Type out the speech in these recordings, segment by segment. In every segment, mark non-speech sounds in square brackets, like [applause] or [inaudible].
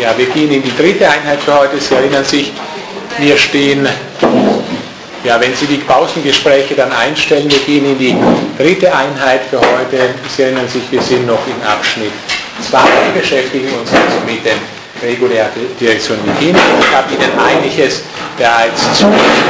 Ja, wir gehen in die dritte Einheit für heute. Sie erinnern sich, wir stehen, ja, wenn Sie die Pausengespräche dann einstellen, wir gehen in die dritte Einheit für heute. Sie erinnern sich, wir sind noch im Abschnitt 2, beschäftigen uns also mit dem regulären Direktion. Ich habe Ihnen einiges bereits zu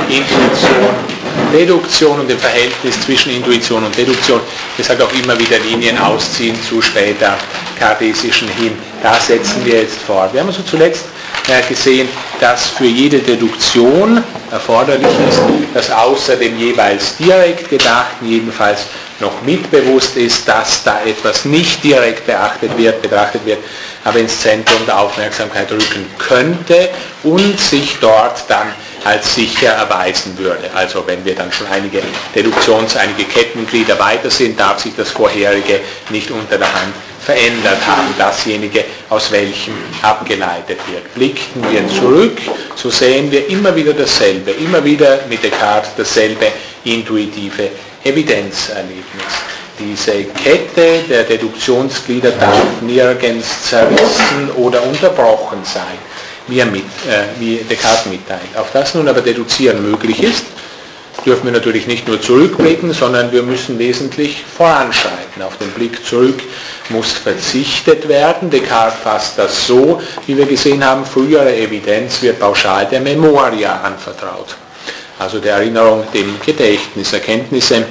Intuition Deduktion und dem Verhältnis zwischen Intuition und Deduktion, sagt auch immer wieder Linien ausziehen zu später kartesischen hin. Da setzen wir jetzt fort. Wir haben also zuletzt äh, gesehen, dass für jede Deduktion erforderlich ist, dass außer dem jeweils direkt Gedachten jedenfalls noch mitbewusst ist, dass da etwas nicht direkt beachtet wird, betrachtet wird, aber ins Zentrum der Aufmerksamkeit rücken könnte und sich dort dann als sicher erweisen würde. Also wenn wir dann schon einige Deduktions-, einige Kettenglieder weiter sind, darf sich das vorherige nicht unter der Hand verändert haben, dasjenige, aus welchem abgeleitet wird. Blickten wir zurück, so sehen wir immer wieder dasselbe, immer wieder mit Descartes dasselbe intuitive Evidenzerlebnis. Diese Kette der Deduktionsglieder darf nirgends zerrissen oder unterbrochen sein wie, er mit, äh, wie Descartes mitteilt. Auf das nun aber Deduzieren möglich ist, dürfen wir natürlich nicht nur zurückblicken, sondern wir müssen wesentlich voranschreiten. Auf den Blick zurück muss verzichtet werden. Descartes fasst das so, wie wir gesehen haben, frühere Evidenz wird pauschal der Memoria anvertraut. Also der Erinnerung, dem Gedächtnis, Erkenntnisse,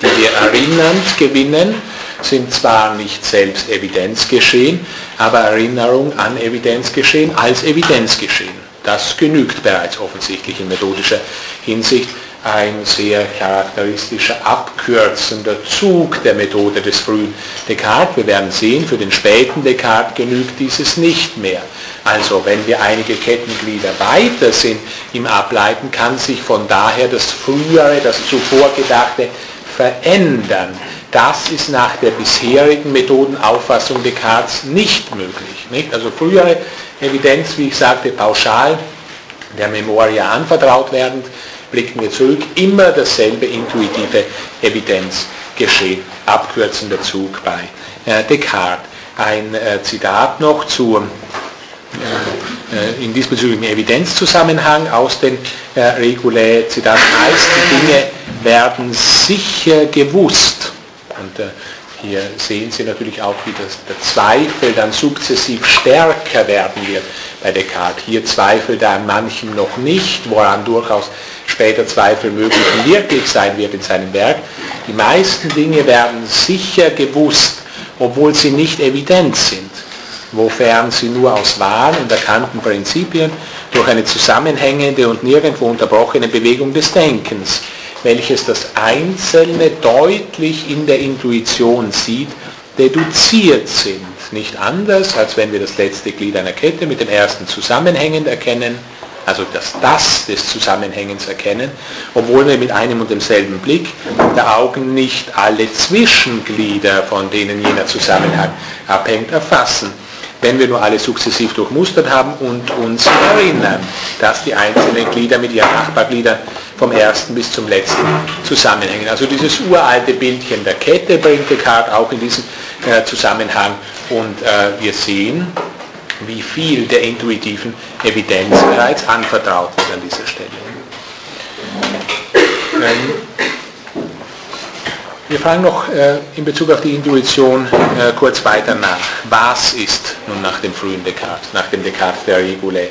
die wir erinnernd gewinnen, sind zwar nicht selbst Evidenzgeschehen, aber Erinnerung an Evidenzgeschehen als Evidenzgeschehen. Das genügt bereits offensichtlich in methodischer Hinsicht. Ein sehr charakteristischer, abkürzender Zug der Methode des frühen Descartes. Wir werden sehen, für den späten Descartes genügt dieses nicht mehr. Also wenn wir einige Kettenglieder weiter sind im Ableiten, kann sich von daher das frühere, das zuvor Gedachte verändern. Das ist nach der bisherigen Methodenauffassung Descartes nicht möglich. Nicht? Also frühere Evidenz, wie ich sagte, pauschal der Memoria anvertraut werdend, blicken wir zurück, immer dasselbe intuitive Evidenzgeschehen, abkürzender Zug bei äh, Descartes. Ein äh, Zitat noch zu äh, in diesbezüglichem Evidenzzusammenhang aus den äh, Regulae, Zitat, meisten Dinge werden sicher gewusst und äh, hier sehen Sie natürlich auch, wie das, der Zweifel dann sukzessiv stärker werden wird bei Descartes. Hier zweifelt er an manchem noch nicht, woran durchaus später Zweifel möglich und wirklich sein wird in seinem Werk. Die meisten Dinge werden sicher gewusst, obwohl sie nicht evident sind, wofern sie nur aus wahren und erkannten Prinzipien durch eine zusammenhängende und nirgendwo unterbrochene Bewegung des Denkens welches das Einzelne deutlich in der Intuition sieht, deduziert sind. Nicht anders, als wenn wir das letzte Glied einer Kette mit dem ersten zusammenhängend erkennen, also das Das des Zusammenhängens erkennen, obwohl wir mit einem und demselben Blick der Augen nicht alle Zwischenglieder, von denen jener Zusammenhang abhängt, erfassen wenn wir nur alle sukzessiv durchmustert haben und uns erinnern, dass die einzelnen Glieder mit ihren Nachbargliedern vom ersten bis zum letzten zusammenhängen. Also dieses uralte Bildchen der Kette bringt Descartes auch in diesen äh, Zusammenhang und äh, wir sehen, wie viel der intuitiven Evidenz bereits anvertraut wird an dieser Stelle. Ähm, wir fragen noch äh, in Bezug auf die Intuition äh, kurz weiter nach. Was ist nun nach dem frühen Descartes, nach dem Descartes der Regule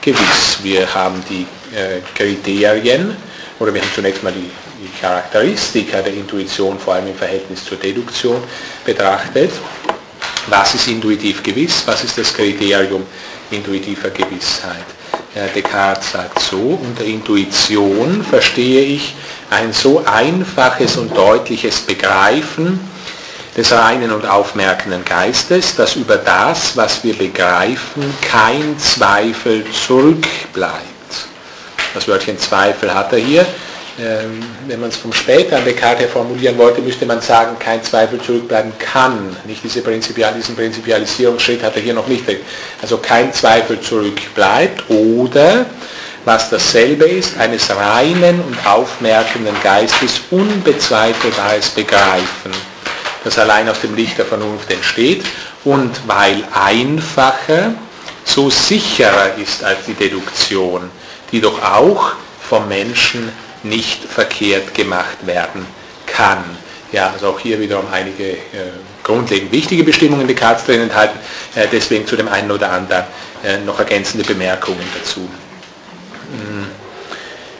gewiss? Wir haben die äh, Kriterien oder wir haben zunächst mal die, die Charakteristika der Intuition, vor allem im Verhältnis zur Deduktion, betrachtet. Was ist intuitiv gewiss? Was ist das Kriterium intuitiver Gewissheit? Descartes sagt so, unter Intuition verstehe ich ein so einfaches und deutliches Begreifen des reinen und aufmerkenden Geistes, dass über das, was wir begreifen, kein Zweifel zurückbleibt. Das Wörtchen Zweifel hat er hier. Ähm, wenn man es vom späteren Descartes her formulieren wollte, müsste man sagen, kein Zweifel zurückbleiben kann. Nicht diese Prinzipial, diesen Prinzipialisierungsschritt hat er hier noch nicht. Also kein Zweifel zurückbleibt oder was dasselbe ist, eines reinen und aufmerkenden Geistes unbezweifelbares Begreifen, das allein aus dem Licht der Vernunft entsteht und weil einfacher so sicherer ist als die Deduktion, die doch auch vom Menschen nicht verkehrt gemacht werden kann. Ja, also auch hier wiederum einige äh, grundlegend wichtige Bestimmungen Descartes drin enthalten, äh, deswegen zu dem einen oder anderen äh, noch ergänzende Bemerkungen dazu. Mm.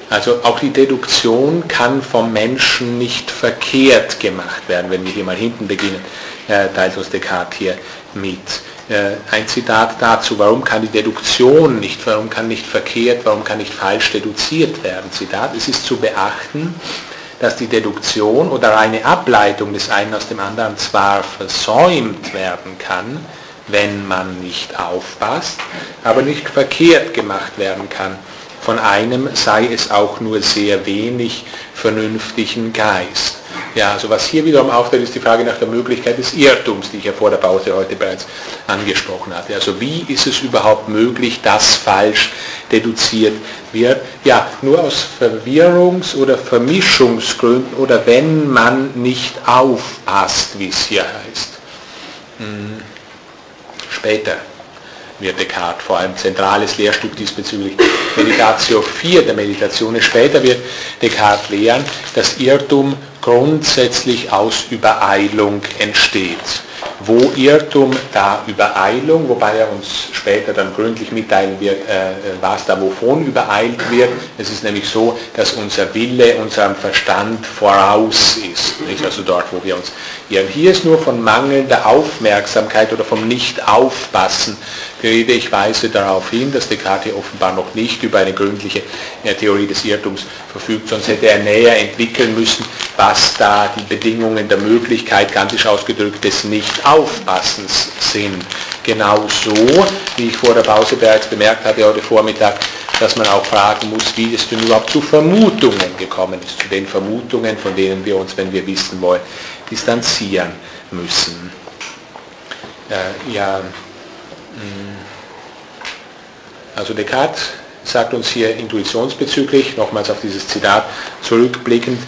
Also auch die Deduktion kann vom Menschen nicht verkehrt gemacht werden, wenn wir hier mal hinten beginnen, äh, teilt uns Descartes hier mit. Äh, ein Zitat dazu, warum kann die Deduktion nicht, warum kann nicht verkehrt, warum kann nicht falsch deduziert werden? Zitat, es ist zu beachten, dass die Deduktion oder eine Ableitung des einen aus dem anderen zwar versäumt werden kann, wenn man nicht aufpasst, aber nicht verkehrt gemacht werden kann. Von einem sei es auch nur sehr wenig vernünftigen Geist. Ja, also was hier wiederum auffällt, ist die Frage nach der Möglichkeit des Irrtums, die ich ja vor der Pause heute bereits angesprochen hatte. Also wie ist es überhaupt möglich, dass falsch deduziert wird? Ja, nur aus Verwirrungs- oder Vermischungsgründen oder wenn man nicht aufpasst, wie es hier heißt. Hm. Später wird Descartes vor allem zentrales Lehrstück diesbezüglich Meditatio 4 der Meditation. Später wird Descartes lehren, dass Irrtum grundsätzlich aus Übereilung entsteht. Wo Irrtum, da Übereilung, wobei er uns später dann gründlich mitteilen wird, äh, was da wovon übereilt wird. Es ist nämlich so, dass unser Wille unserem Verstand voraus ist. Nicht? Also dort, wo wir uns irren. Hier ist nur von mangelnder Aufmerksamkeit oder vom Nicht-Aufpassen die Rede. Ich weise darauf hin, dass Descartes offenbar noch nicht über eine gründliche äh, Theorie des Irrtums verfügt, sonst hätte er näher entwickeln müssen, was da die Bedingungen der Möglichkeit, kantisch ausgedrückt, des Nicht-Aufpassens sind. Genauso, wie ich vor der Pause bereits bemerkt hatte heute Vormittag, dass man auch fragen muss, wie es denn überhaupt zu Vermutungen gekommen ist, zu den Vermutungen, von denen wir uns, wenn wir wissen wollen, distanzieren müssen. Äh, ja, hm. also Descartes sagt uns hier intuitionsbezüglich, nochmals auf dieses Zitat zurückblickend,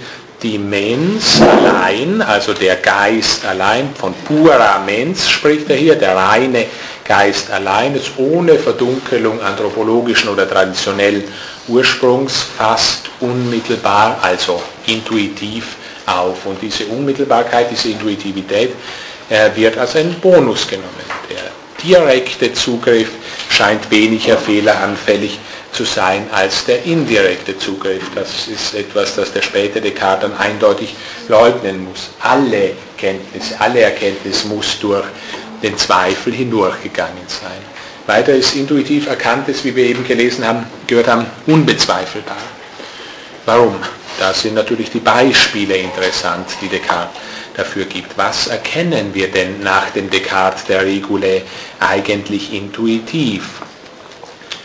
die Mens allein, also der Geist allein, von pura Mens spricht er hier, der reine Geist allein, ist ohne Verdunkelung anthropologischen oder traditionellen Ursprungs fast unmittelbar, also intuitiv auf. Und diese Unmittelbarkeit, diese Intuitivität äh, wird als ein Bonus genommen. Der direkte Zugriff scheint weniger fehleranfällig zu sein als der indirekte Zugriff. Das ist etwas, das der späte Descartes dann eindeutig leugnen muss. Alle Kenntnis, alle Erkenntnis muss durch den Zweifel hindurchgegangen sein. Weiter ist intuitiv erkanntes, wie wir eben gelesen haben, gehört haben, unbezweifelbar. Warum? Da sind natürlich die Beispiele interessant, die Descartes dafür gibt. Was erkennen wir denn nach dem Descartes der Regule eigentlich intuitiv?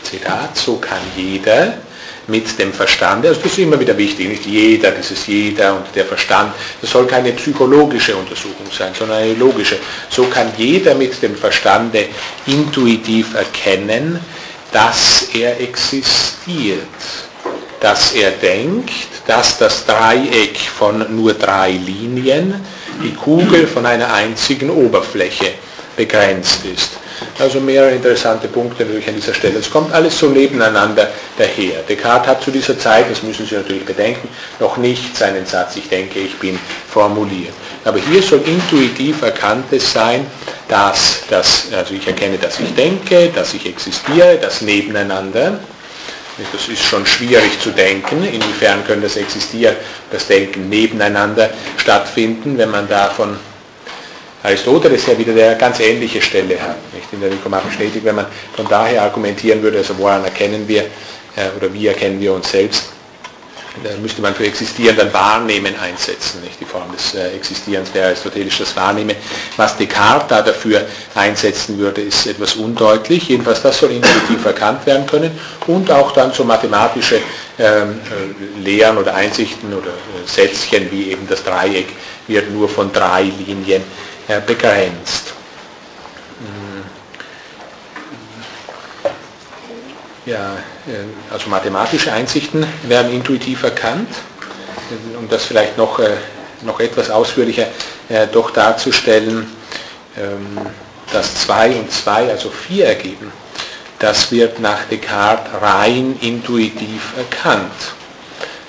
Zitat, so kann jeder mit dem Verstande, also das ist immer wieder wichtig, nicht jeder, dieses jeder und der Verstand, das soll keine psychologische Untersuchung sein, sondern eine logische. So kann jeder mit dem Verstande intuitiv erkennen, dass er existiert, dass er denkt, dass das Dreieck von nur drei Linien die Kugel von einer einzigen Oberfläche begrenzt ist. Also mehrere interessante Punkte natürlich an dieser Stelle. Es kommt alles so nebeneinander daher. Descartes hat zu dieser Zeit, das müssen Sie natürlich bedenken, noch nicht seinen Satz, ich denke, ich bin formuliert. Aber hier soll intuitiv erkanntes sein, dass, dass also ich erkenne, dass ich denke, dass ich existiere, das Nebeneinander, das ist schon schwierig zu denken. Inwiefern können das Existieren, das Denken nebeneinander stattfinden, wenn man da von Aristoteles ja wieder eine ganz ähnliche Stelle hat. Nicht in der Nikomachischen Ethik, wenn man von daher argumentieren würde, also woran erkennen wir äh, oder wie erkennen wir uns selbst, müsste man für Existieren dann Wahrnehmen einsetzen. Nicht? Die Form des äh, Existierens wäre aristotelisch das Wahrnehmen. Was Descartes da dafür einsetzen würde, ist etwas undeutlich. Jedenfalls das soll intuitiv erkannt werden können und auch dann so mathematische ähm, äh, Lehren oder Einsichten oder äh, Sätzchen wie eben das Dreieck wird nur von drei Linien äh, begrenzt. Ja, äh, also mathematische Einsichten werden intuitiv erkannt. Um das vielleicht noch, äh, noch etwas ausführlicher äh, doch darzustellen, ähm, dass 2 und 2 also 4 ergeben. das wird nach Descartes rein intuitiv erkannt.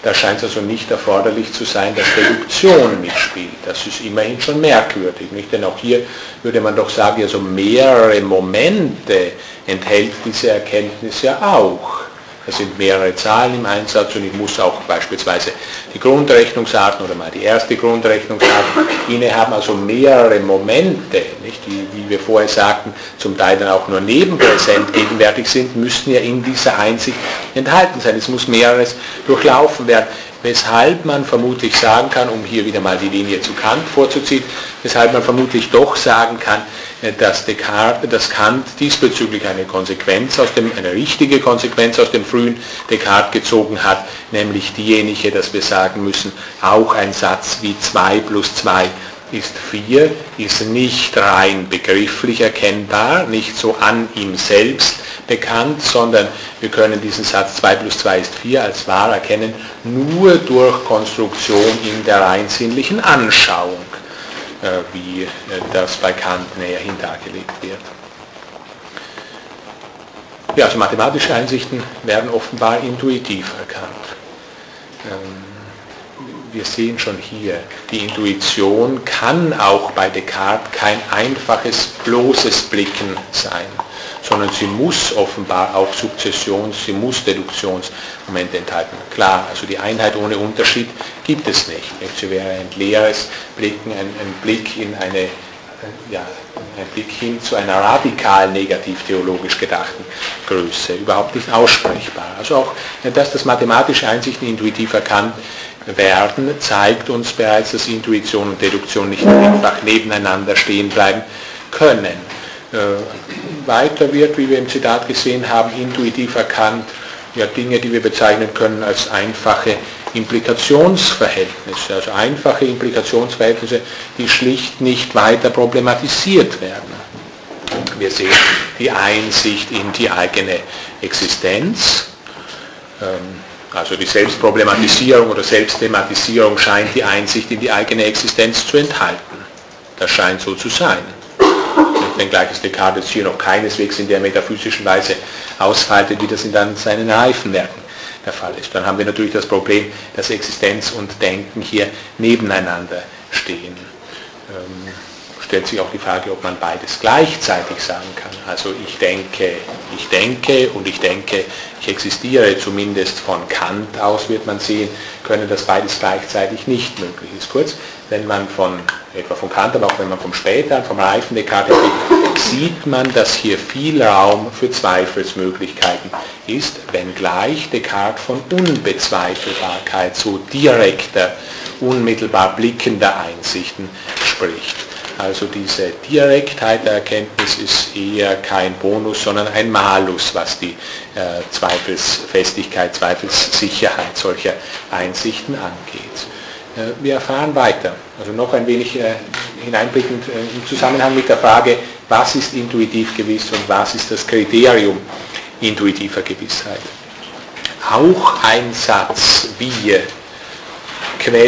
Da scheint es also nicht erforderlich zu sein, dass Reduktion mitspielt. Das ist immerhin schon merkwürdig. Nicht? Denn auch hier würde man doch sagen, also mehrere Momente enthält diese Erkenntnis ja auch. Es sind mehrere Zahlen im Einsatz und ich muss auch beispielsweise die Grundrechnungsarten oder mal die erste Grundrechnungsart innehaben, also mehrere Momente, nicht, die, wie wir vorher sagten, zum Teil dann auch nur nebenpräsent gegenwärtig sind, müssen ja in dieser Einsicht enthalten sein. Es muss mehreres durchlaufen werden. Weshalb man vermutlich sagen kann, um hier wieder mal die Linie zu Kant vorzuziehen, weshalb man vermutlich doch sagen kann, dass, Descartes, dass Kant diesbezüglich eine Konsequenz aus dem, eine richtige Konsequenz aus dem frühen Descartes gezogen hat, nämlich diejenige, dass wir sagen müssen, auch ein Satz wie 2 plus 2 ist 4, ist nicht rein begrifflich erkennbar, nicht so an ihm selbst bekannt, sondern wir können diesen Satz 2 plus 2 ist 4 als wahr erkennen, nur durch Konstruktion in der rein sinnlichen Anschauung, äh, wie äh, das bei Kant näherhin dargelegt wird. Ja, also mathematische Einsichten werden offenbar intuitiv erkannt. Ähm, wir sehen schon hier, die Intuition kann auch bei Descartes kein einfaches, bloßes Blicken sein, sondern sie muss offenbar auch Sukzessions-, sie muss Deduktionsmomente enthalten. Klar, also die Einheit ohne Unterschied gibt es nicht. Sie wäre ein leeres Blicken, ein, ein Blick in eine ja, ein Blick hin zu einer radikal negativ-theologisch gedachten Größe, überhaupt nicht aussprechbar. Also auch, dass das mathematische Einsichten intuitiv erkannt werden, zeigt uns bereits, dass Intuition und Deduktion nicht einfach nebeneinander stehen bleiben können. Weiter wird, wie wir im Zitat gesehen haben, intuitiv erkannt, ja, Dinge, die wir bezeichnen können als einfache Implikationsverhältnisse, also einfache Implikationsverhältnisse, die schlicht nicht weiter problematisiert werden. Wir sehen die Einsicht in die eigene Existenz, ähm, also die Selbstproblematisierung oder Selbstthematisierung scheint die Einsicht in die eigene Existenz zu enthalten. Das scheint so zu sein. Wenngleich es Descartes hier noch keineswegs in der metaphysischen Weise ausfaltet, wie das in dann seinen Reifenwerken der Fall ist. Dann haben wir natürlich das Problem, dass Existenz und Denken hier nebeneinander stehen. Ähm, stellt sich auch die Frage, ob man beides gleichzeitig sagen kann. Also ich denke, ich denke und ich denke, ich existiere, zumindest von Kant aus wird man sehen können, dass beides gleichzeitig nicht möglich ist. Kurz, wenn man von, etwa von Kant, aber auch wenn man vom späteren, vom reifen Descartes sieht man, dass hier viel Raum für Zweifelsmöglichkeiten ist, wenngleich Descartes von Unbezweifelbarkeit, so direkter, unmittelbar blickender Einsichten spricht. Also diese Direktheit der Erkenntnis ist eher kein Bonus, sondern ein Malus, was die äh, Zweifelsfestigkeit, Zweifelssicherheit solcher Einsichten angeht. Äh, wir erfahren weiter, also noch ein wenig äh, hineinblickend äh, im Zusammenhang mit der Frage, was ist intuitiv gewiss und was ist das Kriterium intuitiver Gewissheit. Auch ein Satz wie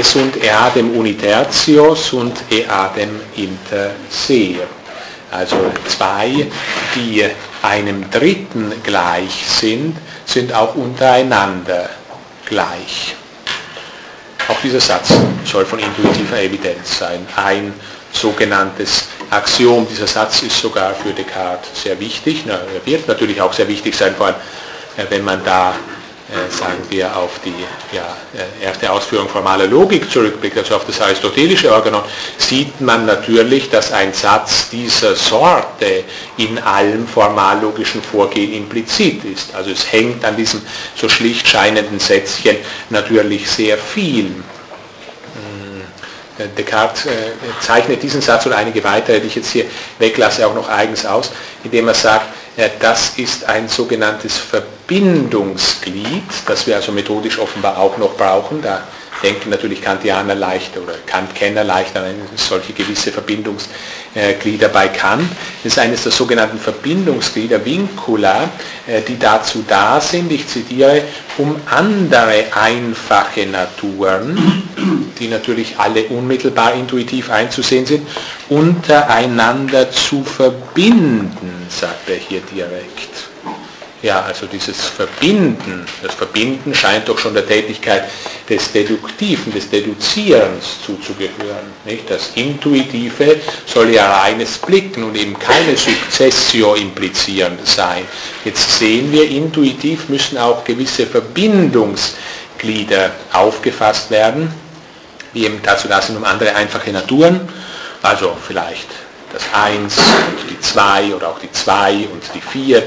sunt eadem unitertios und eadem inter se. Also zwei, die einem Dritten gleich sind, sind auch untereinander gleich. Auch dieser Satz soll von intuitiver Evidenz sein. Ein sogenanntes Axiom. Dieser Satz ist sogar für Descartes sehr wichtig. er wird natürlich auch sehr wichtig sein, vor allem äh, wenn man da sagen wir, auf die ja, äh, erste Ausführung formaler Logik zurückblickt, also auf das aristotelische Organon, sieht man natürlich, dass ein Satz dieser Sorte in allem formallogischen Vorgehen implizit ist. Also es hängt an diesem so schlicht scheinenden Sätzchen natürlich sehr viel. Hm, Descartes zeichnet diesen Satz und einige weitere, die ich jetzt hier weglasse, auch noch eigens aus, indem er sagt, das ist ein sogenanntes Verbindungsglied, das wir also methodisch offenbar auch noch brauchen. Da denken natürlich Kantianer leichter oder Kant-Kenner leichter an solche gewisse Verbindungsglieder bei Kant. Das ist eines der sogenannten Verbindungsglieder, Vincula, äh, die dazu da sind, ich zitiere, um andere einfache Naturen, die natürlich alle unmittelbar intuitiv einzusehen sind, untereinander zu verbinden, sagt er hier direkt. Ja, also dieses Verbinden, das Verbinden scheint doch schon der Tätigkeit des Deduktiven, des Deduzierens zuzugehören. Nicht? Das Intuitive soll ja reines Blicken und eben keine Successio implizierend sein. Jetzt sehen wir, intuitiv müssen auch gewisse Verbindungsglieder aufgefasst werden, wie eben dazu da sind um andere einfache Naturen, also vielleicht das 1 und die 2 oder auch die 2 und die 4 ähm,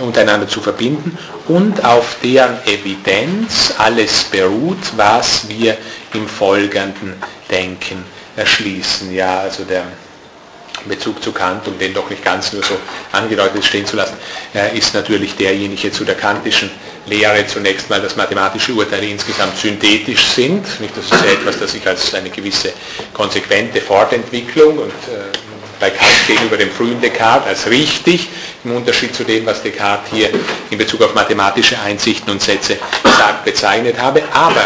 untereinander zu verbinden und auf deren Evidenz alles beruht, was wir im folgenden Denken erschließen. Ja, also der Bezug zu Kant, um den doch nicht ganz nur so angedeutet stehen zu lassen, äh, ist natürlich derjenige zu der kantischen Lehre zunächst mal, dass mathematische Urteile insgesamt synthetisch sind. Nicht, das ist ja etwas, das sich als eine gewisse konsequente Fortentwicklung und äh, bei Kant gegenüber dem frühen Descartes als richtig, im Unterschied zu dem, was Descartes hier in Bezug auf mathematische Einsichten und Sätze sagt, bezeichnet habe. Aber,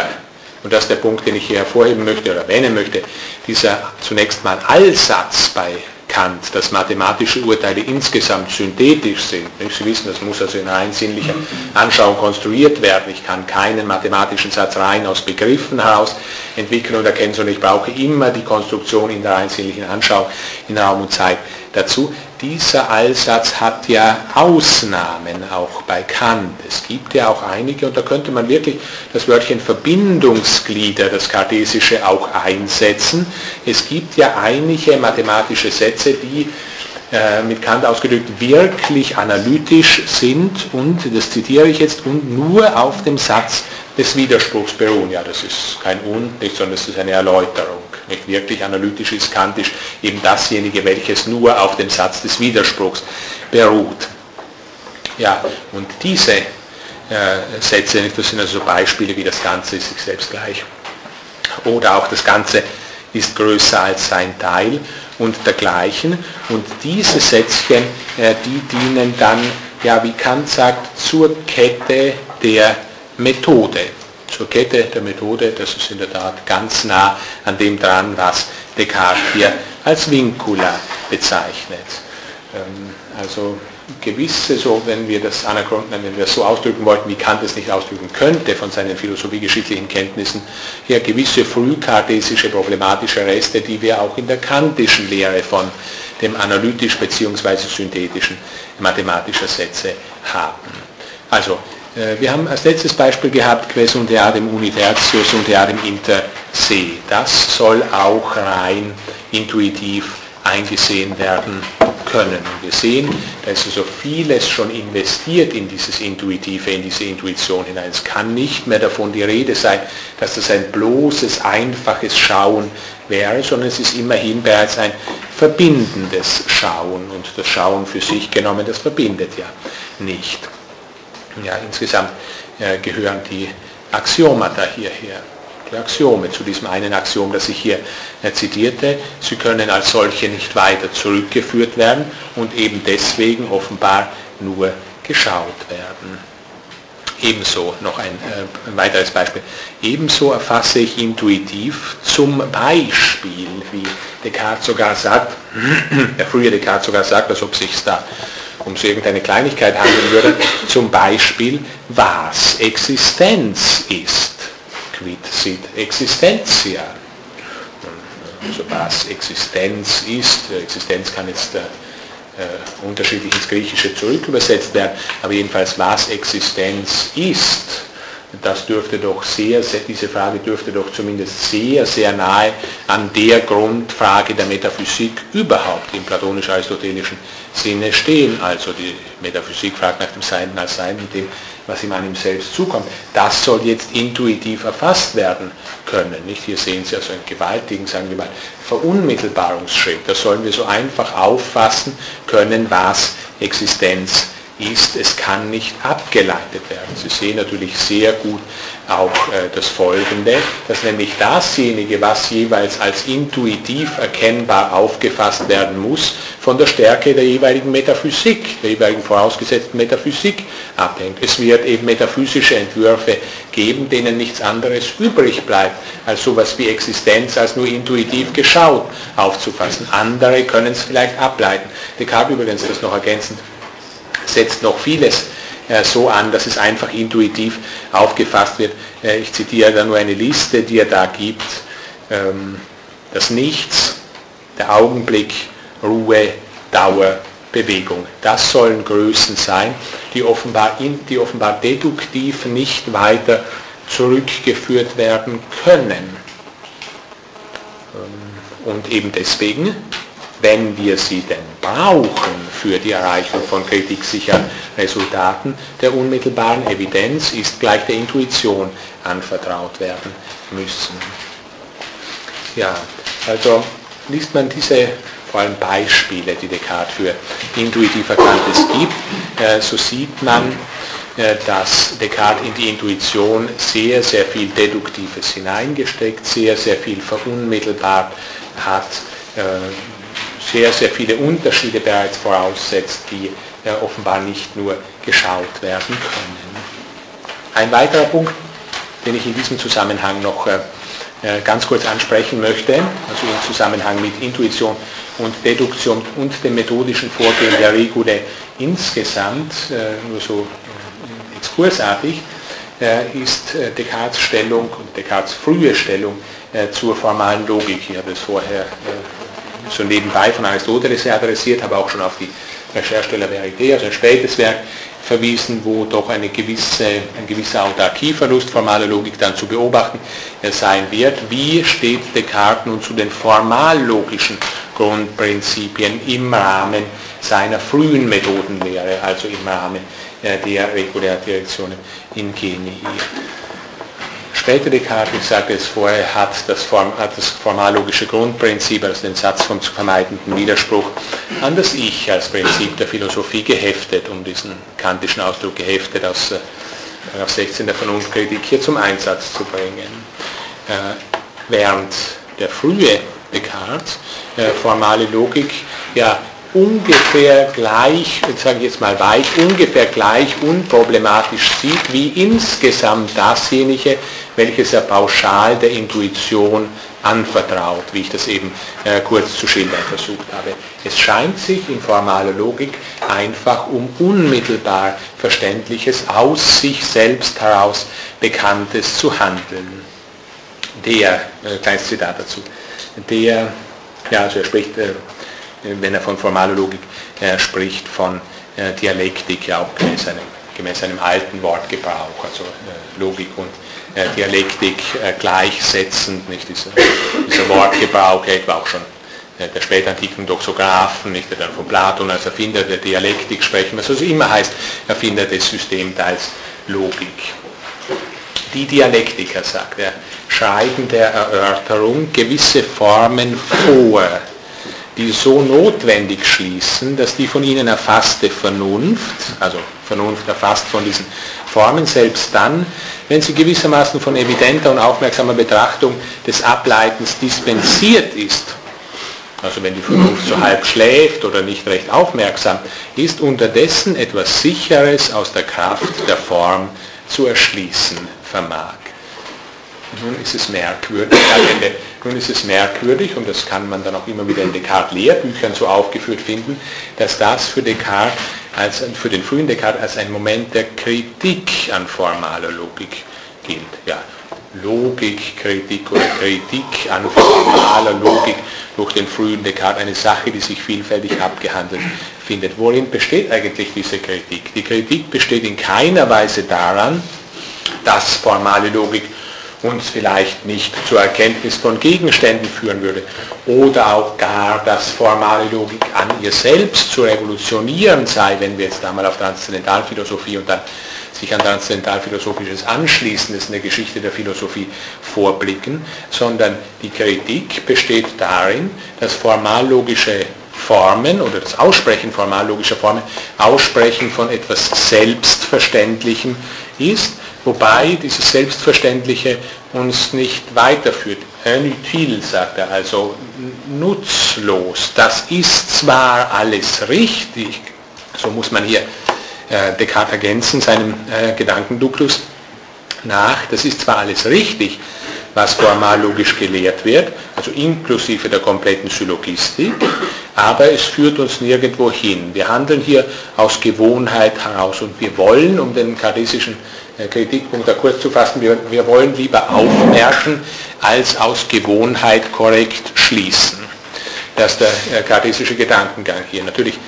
und das ist der Punkt, den ich hier hervorheben möchte oder erwähnen möchte, dieser zunächst mal Allsatz bei Kant, dass mathematische Urteile insgesamt synthetisch sind. Sie wissen, das muss also in rein sinnlicher Anschauung konstruiert werden. Ich kann keinen mathematischen Satz rein aus Begriffen heraus entwickeln und erkennen, sondern ich brauche immer die Konstruktion in der rein sinnlichen Anschauung in Raum und Zeit dazu. Dieser Allsatz hat ja Ausnahmen auch bei Kant. Es gibt ja auch einige, und da könnte man wirklich das Wörtchen Verbindungsglieder, das Kartesische, auch einsetzen. Es gibt ja einige mathematische Sätze, die äh, mit Kant ausgedrückt wirklich analytisch sind und, das zitiere ich jetzt, und nur auf dem Satz des Widerspruchs beruhen. Ja, das ist kein Und, nicht, sondern das ist eine Erläuterung. Nicht wirklich analytisch ist kantisch eben dasjenige, welches nur auf dem Satz des Widerspruchs beruht. Ja, und diese äh, Sätze, das sind also Beispiele wie das Ganze ist sich selbst gleich. Oder auch das Ganze ist größer als sein Teil und dergleichen. Und diese Sätzchen, äh, die dienen dann, ja, wie Kant sagt, zur Kette der Methode. Zur Kette der Methode, das ist in der Tat ganz nah an dem dran, was Descartes hier als Vincula bezeichnet. Ähm, also gewisse, so wenn wir das Anachron, wenn wir es so ausdrücken wollten, wie Kant es nicht ausdrücken könnte von seinen philosophiegeschichtlichen Kenntnissen, hier gewisse frühkartesische problematische Reste, die wir auch in der kantischen Lehre von dem analytisch bzw. synthetischen mathematischer Sätze haben. Also wir haben als letztes Beispiel gehabt, Ques und eadem universius und eadem inter se. Das soll auch rein intuitiv eingesehen werden können. Wir sehen, da ist also vieles schon investiert in dieses Intuitive, in diese Intuition hinein. Es kann nicht mehr davon die Rede sein, dass das ein bloßes, einfaches Schauen wäre, sondern es ist immerhin bereits ein verbindendes Schauen. Und das Schauen für sich genommen, das verbindet ja nicht. Ja, insgesamt äh, gehören die Axiomata hierher. Die Axiome zu diesem einen Axiom, das ich hier äh, zitierte. Sie können als solche nicht weiter zurückgeführt werden und eben deswegen offenbar nur geschaut werden. Ebenso noch ein, äh, ein, weiteres Beispiel. Ebenso erfasse ich intuitiv zum Beispiel, wie Descartes sogar sagt, [clears throat] der frühe Descartes sogar sagt, als ob sich da um so irgendeine Kleinigkeit handeln würde, zum Beispiel, was Existenz ist. Quid sit existentia. Also was Existenz ist, Existenz kann jetzt äh, äh, unterschiedlich ins Griechische zurück übersetzt werden, aber jedenfalls was Existenz ist, das dürfte doch sehr, diese Frage dürfte doch zumindest sehr, sehr nahe an der Grundfrage der Metaphysik überhaupt im platonisch-aristotelischen Sinne stehen. Also die Metaphysik fragt nach dem Sein als Sein und dem, was ihm an ihm selbst zukommt. Das soll jetzt intuitiv erfasst werden können. Nicht? Hier sehen Sie also einen gewaltigen, sagen wir mal, Verunmittelbarungsschritt. Das sollen wir so einfach auffassen können, was Existenz ist ist, es kann nicht abgeleitet werden. Sie sehen natürlich sehr gut auch äh, das Folgende, dass nämlich dasjenige, was jeweils als intuitiv erkennbar aufgefasst werden muss, von der Stärke der jeweiligen Metaphysik, der jeweiligen vorausgesetzten Metaphysik abhängt. Es wird eben metaphysische Entwürfe geben, denen nichts anderes übrig bleibt, als sowas wie Existenz als nur intuitiv geschaut aufzufassen. Andere können es vielleicht ableiten. Descartes übrigens das noch ergänzend setzt noch vieles äh, so an, dass es einfach intuitiv aufgefasst wird. Äh, ich zitiere da nur eine Liste, die er da gibt. Ähm, das Nichts, der Augenblick, Ruhe, Dauer, Bewegung. Das sollen Größen sein, die offenbar, in, die offenbar deduktiv nicht weiter zurückgeführt werden können. Ähm, und eben deswegen, wenn wir sie denn brauchen für die Erreichung von kritiksicheren Resultaten der unmittelbaren Evidenz, ist gleich der Intuition anvertraut werden müssen. Ja, also liest man diese vor allem Beispiele, die Descartes für intuitiv Erkanntes gibt, äh, so sieht man, äh, dass Descartes in die Intuition sehr, sehr viel Deduktives hineingesteckt, sehr, sehr viel verunmittelbart hat, äh, sehr, sehr viele Unterschiede bereits voraussetzt, die offenbar nicht nur geschaut werden können. Ein weiterer Punkt, den ich in diesem Zusammenhang noch ganz kurz ansprechen möchte, also im Zusammenhang mit Intuition und Deduktion und dem methodischen Vorgehen der Regule insgesamt, äh, nur so äh, exkursartig, äh, ist Descartes Stellung und Descartes frühe Stellung zur formalen Logik. Ich habe es vorher so nebenbei von Aristoteles adressiert, habe auch schon auf die Recherche la Verité, also ein spätes Werk, verwiesen, wo doch eine gewisse, ein gewisser Autarkieverlust formaler Logik dann zu beobachten sein wird. Wie steht Descartes nun zu den formallogischen Grundprinzipien im Rahmen seiner frühen Methodenlehre, also im Rahmen äh, der Regulärdirektionen in Genii? Später Descartes, ich sagte es vorher, hat das, Form, hat das formallogische Grundprinzip, also den Satz vom zu vermeidenden Widerspruch, an das Ich als Prinzip der Philosophie geheftet, um diesen kantischen Ausdruck geheftet aus äh, 16 der Vernunftkritik hier zum Einsatz zu bringen. Äh, während der frühe Descartes äh, formale Logik ja ungefähr gleich, sage ich jetzt mal weich, ungefähr gleich unproblematisch sieht wie insgesamt dasjenige, welches er pauschal der Intuition anvertraut, wie ich das eben äh, kurz zu schildern versucht habe. Es scheint sich in formaler Logik einfach um unmittelbar Verständliches aus sich selbst heraus Bekanntes zu handeln. Der, äh, kleines Zitat dazu, der, ja, also er spricht, äh, wenn er von formaler Logik äh, spricht, von äh, Dialektik, ja auch gemäß einem, gemäß einem alten Wortgebrauch, also äh, Logik und Dialektik gleichsetzend, nicht dieser, dieser Wortgebrauch, etwa auch schon der spätantiken Doxographen, nicht der dann von Platon als Erfinder der Dialektik sprechen, was also immer heißt, Erfinder des Systemteils Logik. Die Dialektiker, sagt er, schreiben der Erörterung gewisse Formen vor, die so notwendig schließen, dass die von ihnen erfasste Vernunft, also Vernunft erfasst von diesen Formen, selbst dann, wenn sie gewissermaßen von evidenter und aufmerksamer Betrachtung des Ableitens dispensiert ist, also wenn die Vernunft so halb schläft oder nicht recht aufmerksam ist, unterdessen etwas Sicheres aus der Kraft der Form zu erschließen vermag. Nun ist es merkwürdig, nun ist es merkwürdig, und das kann man dann auch immer wieder in Descartes-Lehrbüchern so aufgeführt finden, dass das für Descartes, als, für den frühen Descartes als ein Moment der Kritik an formaler Logik gilt. Ja, Logikkritik oder Kritik an formaler Logik durch den frühen Descartes eine Sache, die sich vielfältig abgehandelt findet. Worin besteht eigentlich diese Kritik? Die Kritik besteht in keiner Weise daran, dass formale Logik uns vielleicht nicht zur Erkenntnis von Gegenständen führen würde. Oder auch gar, dass formale Logik an ihr selbst zu revolutionieren sei, wenn wir jetzt einmal auf Transzendentalphilosophie und dann sich an Transzendentalphilosophisches anschließen, das in der Geschichte der Philosophie vorblicken, sondern die Kritik besteht darin, dass formallogische Formen oder das Aussprechen formallogischer Formen Aussprechen von etwas Selbstverständlichem ist Wobei dieses Selbstverständliche uns nicht weiterführt. Inutil, sagt er, also nutzlos. Das ist zwar alles richtig, so muss man hier äh, Descartes ergänzen, seinem äh, Gedankenduktus nach, das ist zwar alles richtig, was formal logisch gelehrt wird, also inklusive der kompletten Syllogistik, aber es führt uns nirgendwo hin. Wir handeln hier aus Gewohnheit heraus und wir wollen, um den kartesischen Kritikpunkt da kurz zu fassen, wir, wir wollen lieber aufmerken, als aus Gewohnheit korrekt schließen. Das ist der kartesische Gedankengang hier. Natürlich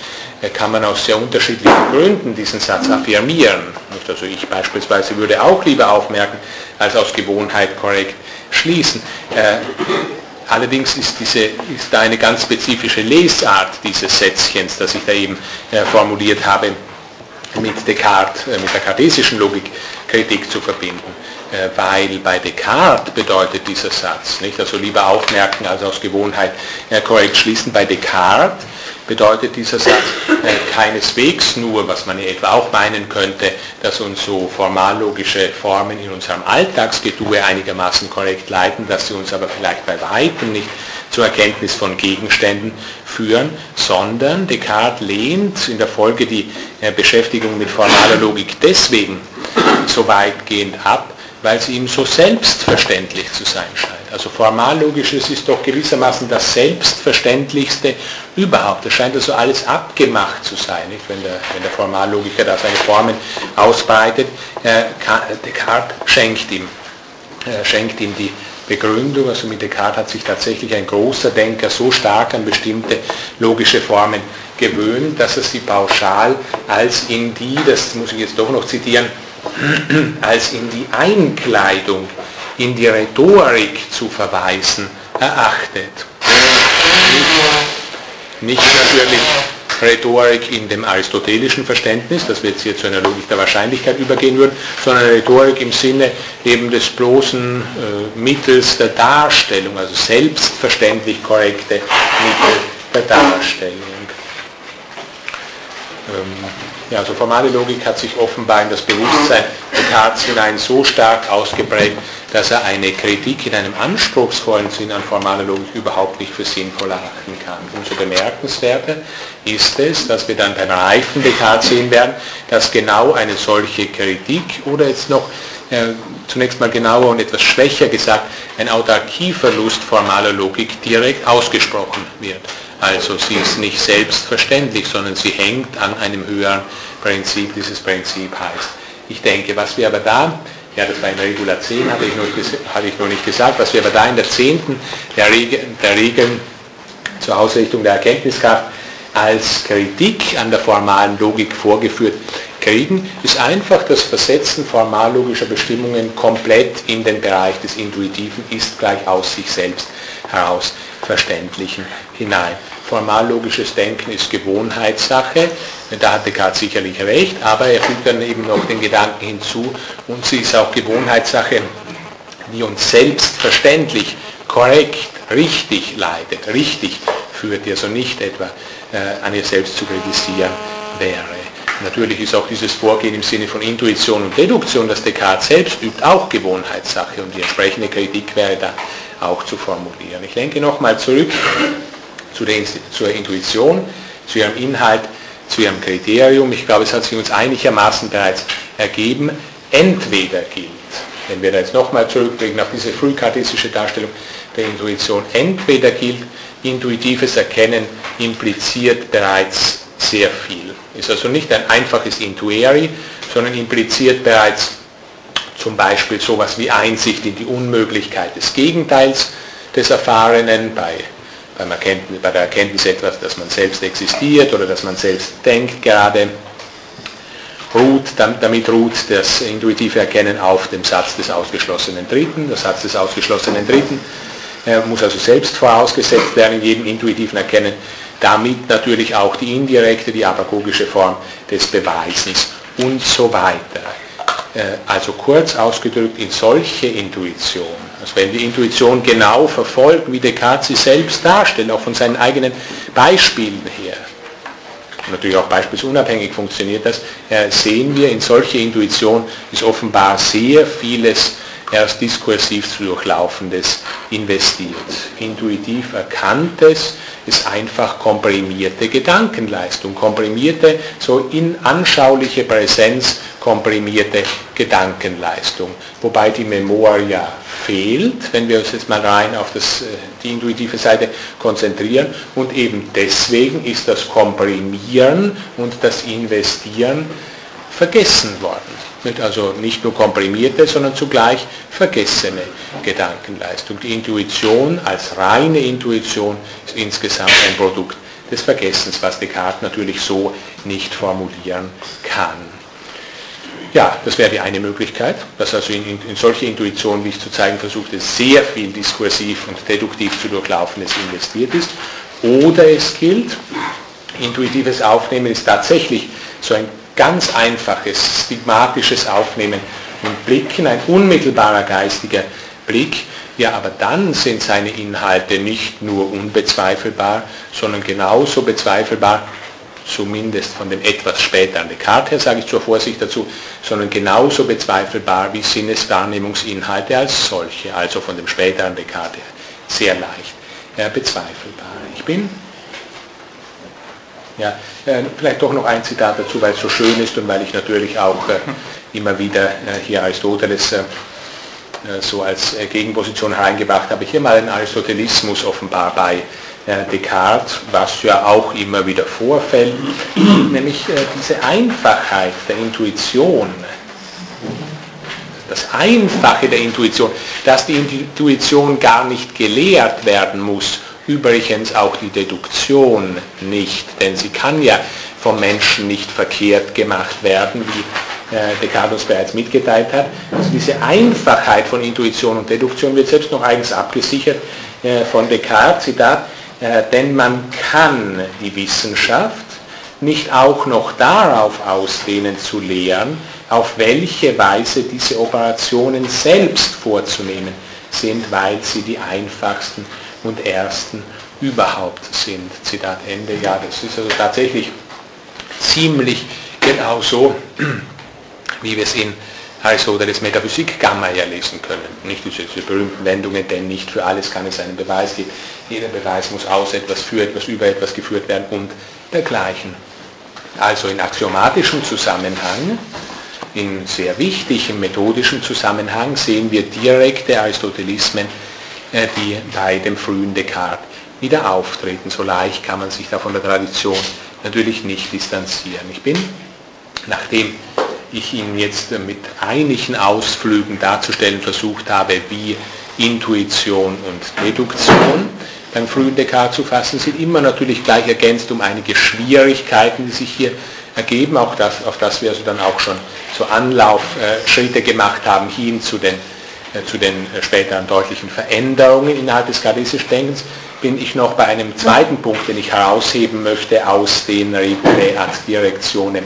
äh, kann man aus sehr unterschiedlichen Gründen diesen Satz affirmieren. Also ich beispielsweise würde auch lieber aufmerken, als aus Gewohnheit korrekt schließen. Äh, allerdings ist, diese, ist da eine ganz spezifische Lesart dieses Sätzchens, das ich da eben äh, formuliert habe, mit Descartes, mit der kartesischen Logikkritik zu verbinden. weil bei Descartes bedeutet dieser Satz, nicht? also lieber aufmerken als aus Gewohnheit korrekt schließen, bei Descartes bedeutet dieser Satz äh, keineswegs nur, was man etwa auch meinen könnte, dass uns so formallogische Formen in unserem Alltagsgetue einigermaßen korrekt leiten, dass sie uns aber vielleicht bei weitem nicht zur Erkenntnis von Gegenständen führen, sondern Descartes lehnt in der Folge die äh, Beschäftigung mit formaler Logik deswegen so weitgehend ab, weil sie ihm so selbstverständlich zu sein scheint. Also formallogisches ist doch gewissermaßen das Selbstverständlichste überhaupt. Das scheint also alles abgemacht zu sein, nicht? Wenn, der, wenn der Formallogiker da seine Formen ausbreitet. Äh, Descartes schenkt ihm, äh, schenkt ihm die Begründung. Also mit Descartes hat sich tatsächlich ein großer Denker so stark an bestimmte logische Formen gewöhnt, dass er sie pauschal als in die, das muss ich jetzt doch noch zitieren, [clears throat] als in die Einkleidung in die Rhetorik zu verweisen erachtet. Nicht, natürlich Rhetorik in dem aristotelischen Verständnis, das wir jetzt hier zu einer Logik der Wahrscheinlichkeit übergehen würden, sondern Rhetorik im Sinne eben des bloßen äh, Mittels der Darstellung, also selbstverständlich korrekte Mittel der Darstellung. Ähm, ja, also formale Logik hat sich offenbar in das Bewusstsein Descartes hinein so stark ausgeprägt, dass er eine Kritik in einem anspruchsvollen Sinn an formaler Logik überhaupt nicht für sinnvoll erachten kann. Umso bemerkenswerter ist es, dass wir dann beim reifen Descartes sehen werden, dass genau eine solche Kritik oder jetzt noch äh, zunächst mal genauer und etwas schwächer gesagt, ein Autarkieverlust formaler Logik direkt ausgesprochen wird. Also sie ist nicht selbstverständlich, sondern sie hängt an einem höheren Prinzip. Dieses Prinzip heißt, ich denke, was wir aber da, ja das war in Regula 10, hatte ich, noch, hatte ich noch nicht gesagt, was wir aber da in der 10. der, Regel, der Regeln zur Ausrichtung der Erkenntniskraft als Kritik an der formalen Logik vorgeführt kriegen, ist einfach das Versetzen formallogischer Bestimmungen komplett in den Bereich des Intuitiven, ist gleich aus sich selbst heraus Verständlichen hinein. Formallogisches Denken ist Gewohnheitssache, da hat Descartes sicherlich recht, aber er fügt dann eben noch den Gedanken hinzu und sie ist auch Gewohnheitssache, die uns selbstverständlich, korrekt, richtig leitet, richtig führt, also nicht etwa äh, an ihr selbst zu kritisieren wäre. Natürlich ist auch dieses Vorgehen im Sinne von Intuition und Deduktion, das Descartes selbst übt, auch Gewohnheitssache und die entsprechende Kritik wäre da auch zu formulieren. Ich lenke nochmal zurück zu der, zur Intuition, zu ihrem Inhalt, zu ihrem Kriterium. Ich glaube, es hat sich uns einigermaßen bereits ergeben. Entweder gilt, wenn wir da jetzt nochmal zurückblicken auf diese frühkartistische Darstellung der Intuition, entweder gilt, intuitives Erkennen impliziert bereits sehr viel. Ist also nicht ein einfaches Intueri, sondern impliziert bereits zum Beispiel sowas wie Einsicht in die Unmöglichkeit des Gegenteils des Erfahrenen, bei, beim Erkenntnis, bei der Erkenntnis etwas, dass man selbst existiert oder dass man selbst denkt gerade, ruht, damit ruht das intuitive Erkennen auf dem Satz des ausgeschlossenen Dritten. Der Satz des ausgeschlossenen Dritten äh, muss also selbst vorausgesetzt werden in jedem intuitiven Erkennen, damit natürlich auch die indirekte, die apagogische Form des Beweisens und so weiter. Äh, also kurz ausgedrückt, in solche Intuition, also wenn die Intuition genau verfolgt, wie Descartes sie selbst darstellt, auch von seinen eigenen Beispielen her, natürlich auch beispielsunabhängig funktioniert das, äh, sehen wir, in solche Intuition ist offenbar sehr vieles erst diskursiv zu durchlaufendes investiert. Intuitiv erkanntes ist einfach komprimierte Gedankenleistung, komprimierte, so in anschauliche Präsenz komprimierte Gedankenleistung. Wobei die Memoria fehlt, wenn wir uns jetzt mal rein auf das, äh, die intuitive Seite konzentrieren. Und eben deswegen ist das Komprimieren und das Investieren vergessen worden. Also nicht nur komprimierte, sondern zugleich vergessene Gedankenleistung. Die Intuition als reine Intuition ist insgesamt ein Produkt des Vergessens, was Descartes natürlich so nicht formulieren kann. Ja, das wäre die eine Möglichkeit, dass also in, in, in solche Intuitionen, wie ich zu zeigen versuchte, sehr viel diskursiv und deduktiv zu durchlaufenes investiert ist. Oder es gilt, intuitives Aufnehmen ist tatsächlich so ein ganz einfaches, stigmatisches Aufnehmen und Blicken, ein unmittelbarer geistiger Blick. Ja, aber dann sind seine Inhalte nicht nur unbezweifelbar, sondern genauso bezweifelbar zumindest von dem etwas späteren Descartes her, sage ich zur Vorsicht dazu, sondern genauso bezweifelbar wie Sinneswahrnehmungsinhalte als solche, also von dem späteren Descartes her, sehr leicht ja, bezweifelbar. Ich bin, ja, äh, vielleicht doch noch ein Zitat dazu, weil es so schön ist und weil ich natürlich auch äh, immer wieder äh, hier Aristoteles so als Gegenposition hereingebracht habe. Hier mal den Aristotelismus offenbar bei Descartes, was ja auch immer wieder vorfällt, [clears throat] nämlich diese Einfachheit der Intuition, das Einfache der Intuition, dass die Intuition gar nicht gelehrt werden muss, übrigens auch die Deduktion nicht, denn sie kann ja vom Menschen nicht verkehrt gemacht werden, wie äh, Descartes uns bereits mitgeteilt hat. Also diese Einfachheit von Intuition und Deduktion wird selbst noch eigens abgesichert äh, von Descartes, Zitat, äh, denn man kann die Wissenschaft nicht auch noch darauf ausdehnen zu lehren, auf welche Weise diese Operationen selbst vorzunehmen sind, weil sie die einfachsten und ersten überhaupt sind. Zitat Ende. Ja, das ist also tatsächlich ziemlich genau so, wie wir es in Aristoteles Metaphysik Gamma ja lesen können. Nicht diese, diese berühmten Wendungen, denn nicht für alles kann es einen Beweis geben. Jeder Beweis muss aus etwas, für etwas, über etwas geführt werden und dergleichen. Also in axiomatischem Zusammenhang, in sehr wichtigem methodischen Zusammenhang sehen wir direkte Aristotelismen, die bei dem frühen Descartes wieder auftreten. So leicht kann man sich da von der Tradition natürlich nicht distanzieren. Ich bin, nachdem ich Ihnen jetzt mit einigen Ausflügen darzustellen versucht habe, wie Intuition und Deduktion beim frühen Descartes zu fassen sind, immer natürlich gleich ergänzt um einige Schwierigkeiten, die sich hier ergeben, auch das, auf das wir also dann auch schon so Anlaufschritte gemacht haben hin zu den, zu den späteren deutlichen Veränderungen innerhalb des kartesischen Denkens, bin ich noch bei einem zweiten Punkt, den ich herausheben möchte aus den Regulae ad Direktionen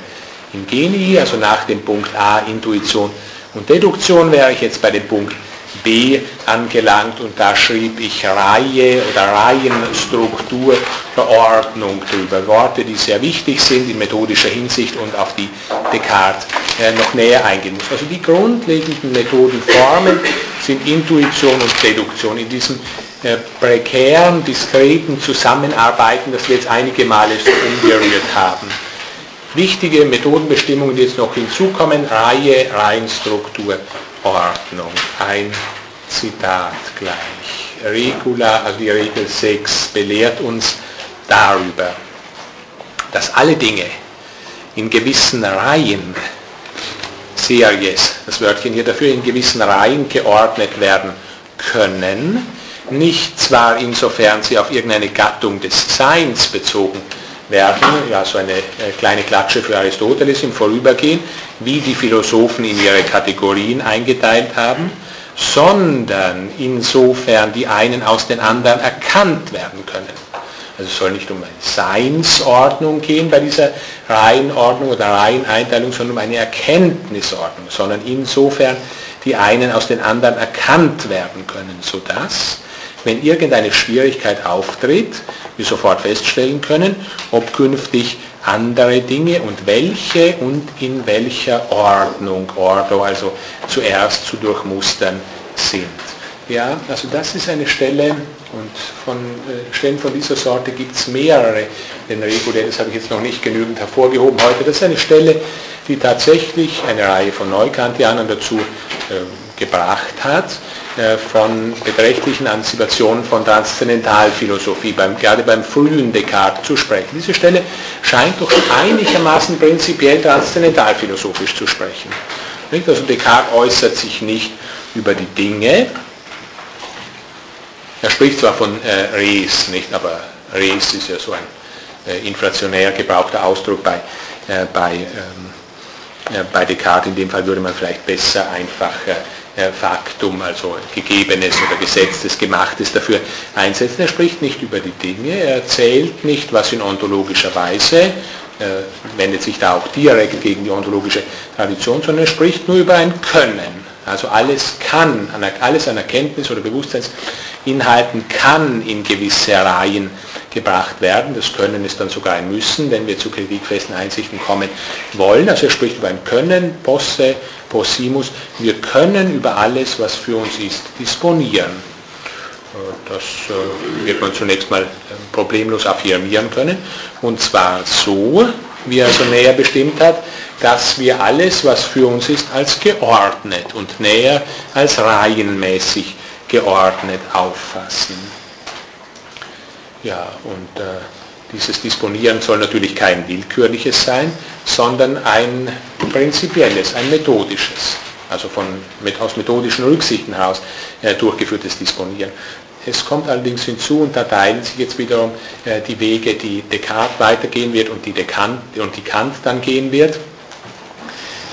in Genii, also nach dem Punkt A Intuition und Deduktion wäre ich jetzt bei dem Punkt B angelangt und da schrieb ich Reihe oder Reihenstruktur, Verordnung drüber. Worte, die sehr wichtig sind in methodischer Hinsicht und auf die Descartes äh, noch näher eingehen muss. Also die grundlegenden Methodenformen sind Intuition und Deduktion. In diesem äh, prekären, diskreten Zusammenarbeiten, das wir jetzt einige Male so umgerührt haben. Wichtige Methodenbestimmungen, die jetzt noch hinzukommen, Reihe, Reihenstruktur, Ordnung. Ein Zitat gleich. Regula, also die Regel 6, belehrt uns darüber, dass alle Dinge in gewissen Reihen, Series, das Wörtchen hier dafür, in gewissen Reihen geordnet werden können, nicht zwar insofern sie auf irgendeine Gattung des Seins bezogen werden, ja so eine äh, kleine Klatsche für Aristoteles im Vorübergehen, wie die Philosophen in ihre Kategorien eingeteilt haben, sondern insofern die einen aus den anderen erkannt werden können. Also es soll nicht um eine Seinsordnung gehen bei dieser Reihenordnung oder Reiheneinteilung, sondern um eine Erkenntnisordnung, sondern insofern die einen aus den anderen erkannt werden können, sodass wenn irgendeine Schwierigkeit auftritt, wir sofort feststellen können, ob künftig andere Dinge und welche und in welcher Ordnung, Ordo, also zuerst zu durchmustern sind. Ja, also das ist eine Stelle und von äh, Stellen von dieser Sorte gibt es mehrere. Den Regulae, das habe ich jetzt noch nicht genügend hervorgehoben heute. Das ist eine Stelle, die tatsächlich eine Reihe von Neukantianern dazu äh, gebracht hat, äh, von beträchtlichen Antizipationen von Transzendentalphilosophie, beim, gerade beim frühen Descartes zu sprechen. Diese Stelle scheint doch einigermaßen prinzipiell transzendentalphilosophisch zu sprechen. Also Descartes äußert sich nicht über die Dinge, er spricht zwar von äh, Res, nicht, aber Res ist ja so ein äh, inflationär gebrauchter Ausdruck bei, äh, bei, ähm, äh, bei Descartes. In dem Fall würde man vielleicht besser einfach äh, Faktum, also Gegebenes oder Gesetztes, Gemachtes dafür einsetzen. Er spricht nicht über die Dinge, er erzählt nicht, was in ontologischer Weise, äh, wendet sich da auch direkt gegen die ontologische Tradition, sondern er spricht nur über ein Können. Also alles kann, alles an Erkenntnis oder Bewusstseinsinhalten kann in gewisse Reihen gebracht werden. Das Können ist dann sogar ein Müssen, wenn wir zu kritikfesten Einsichten kommen wollen. Also er spricht über ein Können, Posse, Possimus. Wir können über alles, was für uns ist, disponieren. Das äh, wird man zunächst mal äh, problemlos affirmieren können. Und zwar so, wie er so näher bestimmt hat, dass wir alles, was für uns ist, als geordnet und näher als reihenmäßig geordnet auffassen. Ja, und äh, dieses Disponieren soll natürlich kein willkürliches sein, sondern ein prinzipielles, ein methodisches, also von, aus methodischen Rücksichten heraus äh, durchgeführtes Disponieren. Es kommt allerdings hinzu, und da teilen sich jetzt wiederum äh, die Wege, die Descartes weitergehen wird und die, Descartes, und die Kant dann gehen wird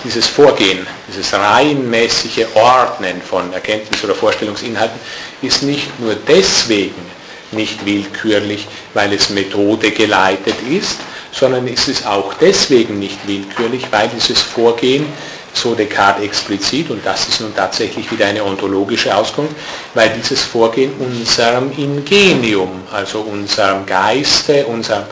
dieses Vorgehen, dieses reihenmäßige Ordnen von Erkenntnis- oder Vorstellungsinhalten ist nicht nur deswegen nicht willkürlich, weil es Methode geleitet ist, sondern ist es auch deswegen nicht willkürlich, weil dieses Vorgehen, so Descartes explizit, und das ist nun tatsächlich wieder eine ontologische Auskunft, weil dieses Vorgehen unserem Ingenium, also unserem Geiste, unserem,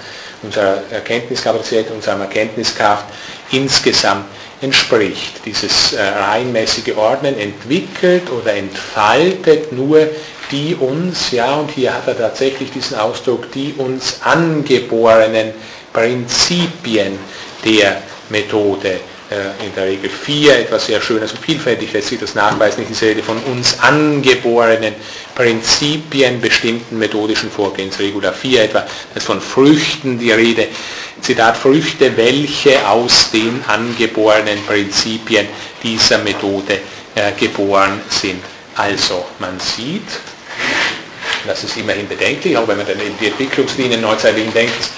unserer Erkenntniskapazität, unserer Erkenntniskraft insgesamt entspricht. Dieses äh, reihenmäßige Ordnen entwickelt oder entfaltet nur die uns, ja, und hier hat er tatsächlich diesen Ausdruck, die uns angeborenen Prinzipien der Methode äh, in der Regel vier, etwas sehr Schönes und vielfältig lässt sich das nachweisen, ich Rede von uns angeborenen Prinzipien bestimmten methodischen Vorgehens, Regula 4 etwa, das ist von Früchten die Rede, Zitat, Früchte, welche aus den angeborenen Prinzipien dieser Methode äh, geboren sind. Also, man sieht, das ist immerhin bedenklich, auch wenn man dann in die Entwicklungslinien neuzeitlichen Denkens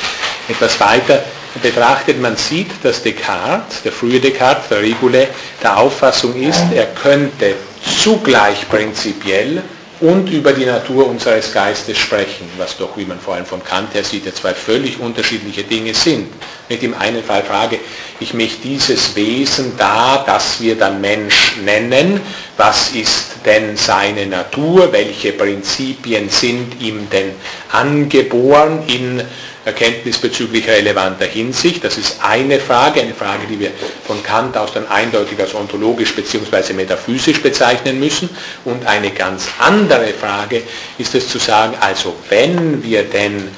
etwas weiter betrachtet, man sieht, dass Descartes, der frühe Descartes, der Regule, der Auffassung ist, er könnte zugleich prinzipiell und über die Natur unseres Geistes sprechen, was doch, wie man vor allem von Kant her sieht, ja zwei völlig unterschiedliche Dinge sind. Mit dem einen Fall frage ich mich dieses Wesen da, das wir dann Mensch nennen, was ist denn seine Natur, welche Prinzipien sind ihm denn angeboren in Erkenntnis bezüglich relevanter Hinsicht. Das ist eine Frage, eine Frage, die wir von Kant aus dann eindeutig als ontologisch bzw. metaphysisch bezeichnen müssen. Und eine ganz andere Frage ist es zu sagen, also wenn wir denn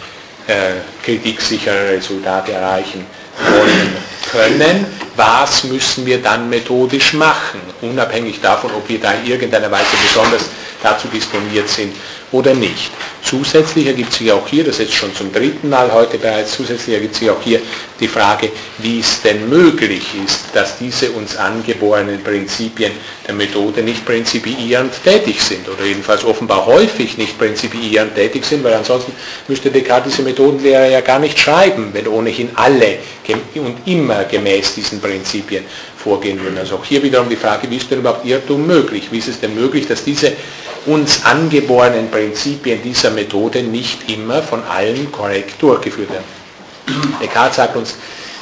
äh, kritiksichere Resultate erreichen wollen können, was müssen wir dann methodisch machen, unabhängig davon, ob wir da in irgendeiner Weise besonders dazu disponiert sind oder nicht. Zusätzlich ergibt sich auch hier, das jetzt schon zum dritten Mal heute bereits, zusätzlich ergibt sich auch hier die Frage, wie es denn möglich ist, dass diese uns angeborenen Prinzipien der Methode nicht prinzipiierend tätig sind oder jedenfalls offenbar häufig nicht prinzipiierend tätig sind, weil ansonsten müsste Descartes diese Methodenlehre ja gar nicht schreiben, wenn ohnehin alle und immer gemäß diesen Prinzipien vorgehen würden. Also auch hier wiederum die Frage, wie ist denn überhaupt Irrtum möglich? Wie ist es denn möglich, dass diese uns angeborenen Prinzipien dieser Methode nicht immer von allen korrekt durchgeführt werden? Descartes sagt uns,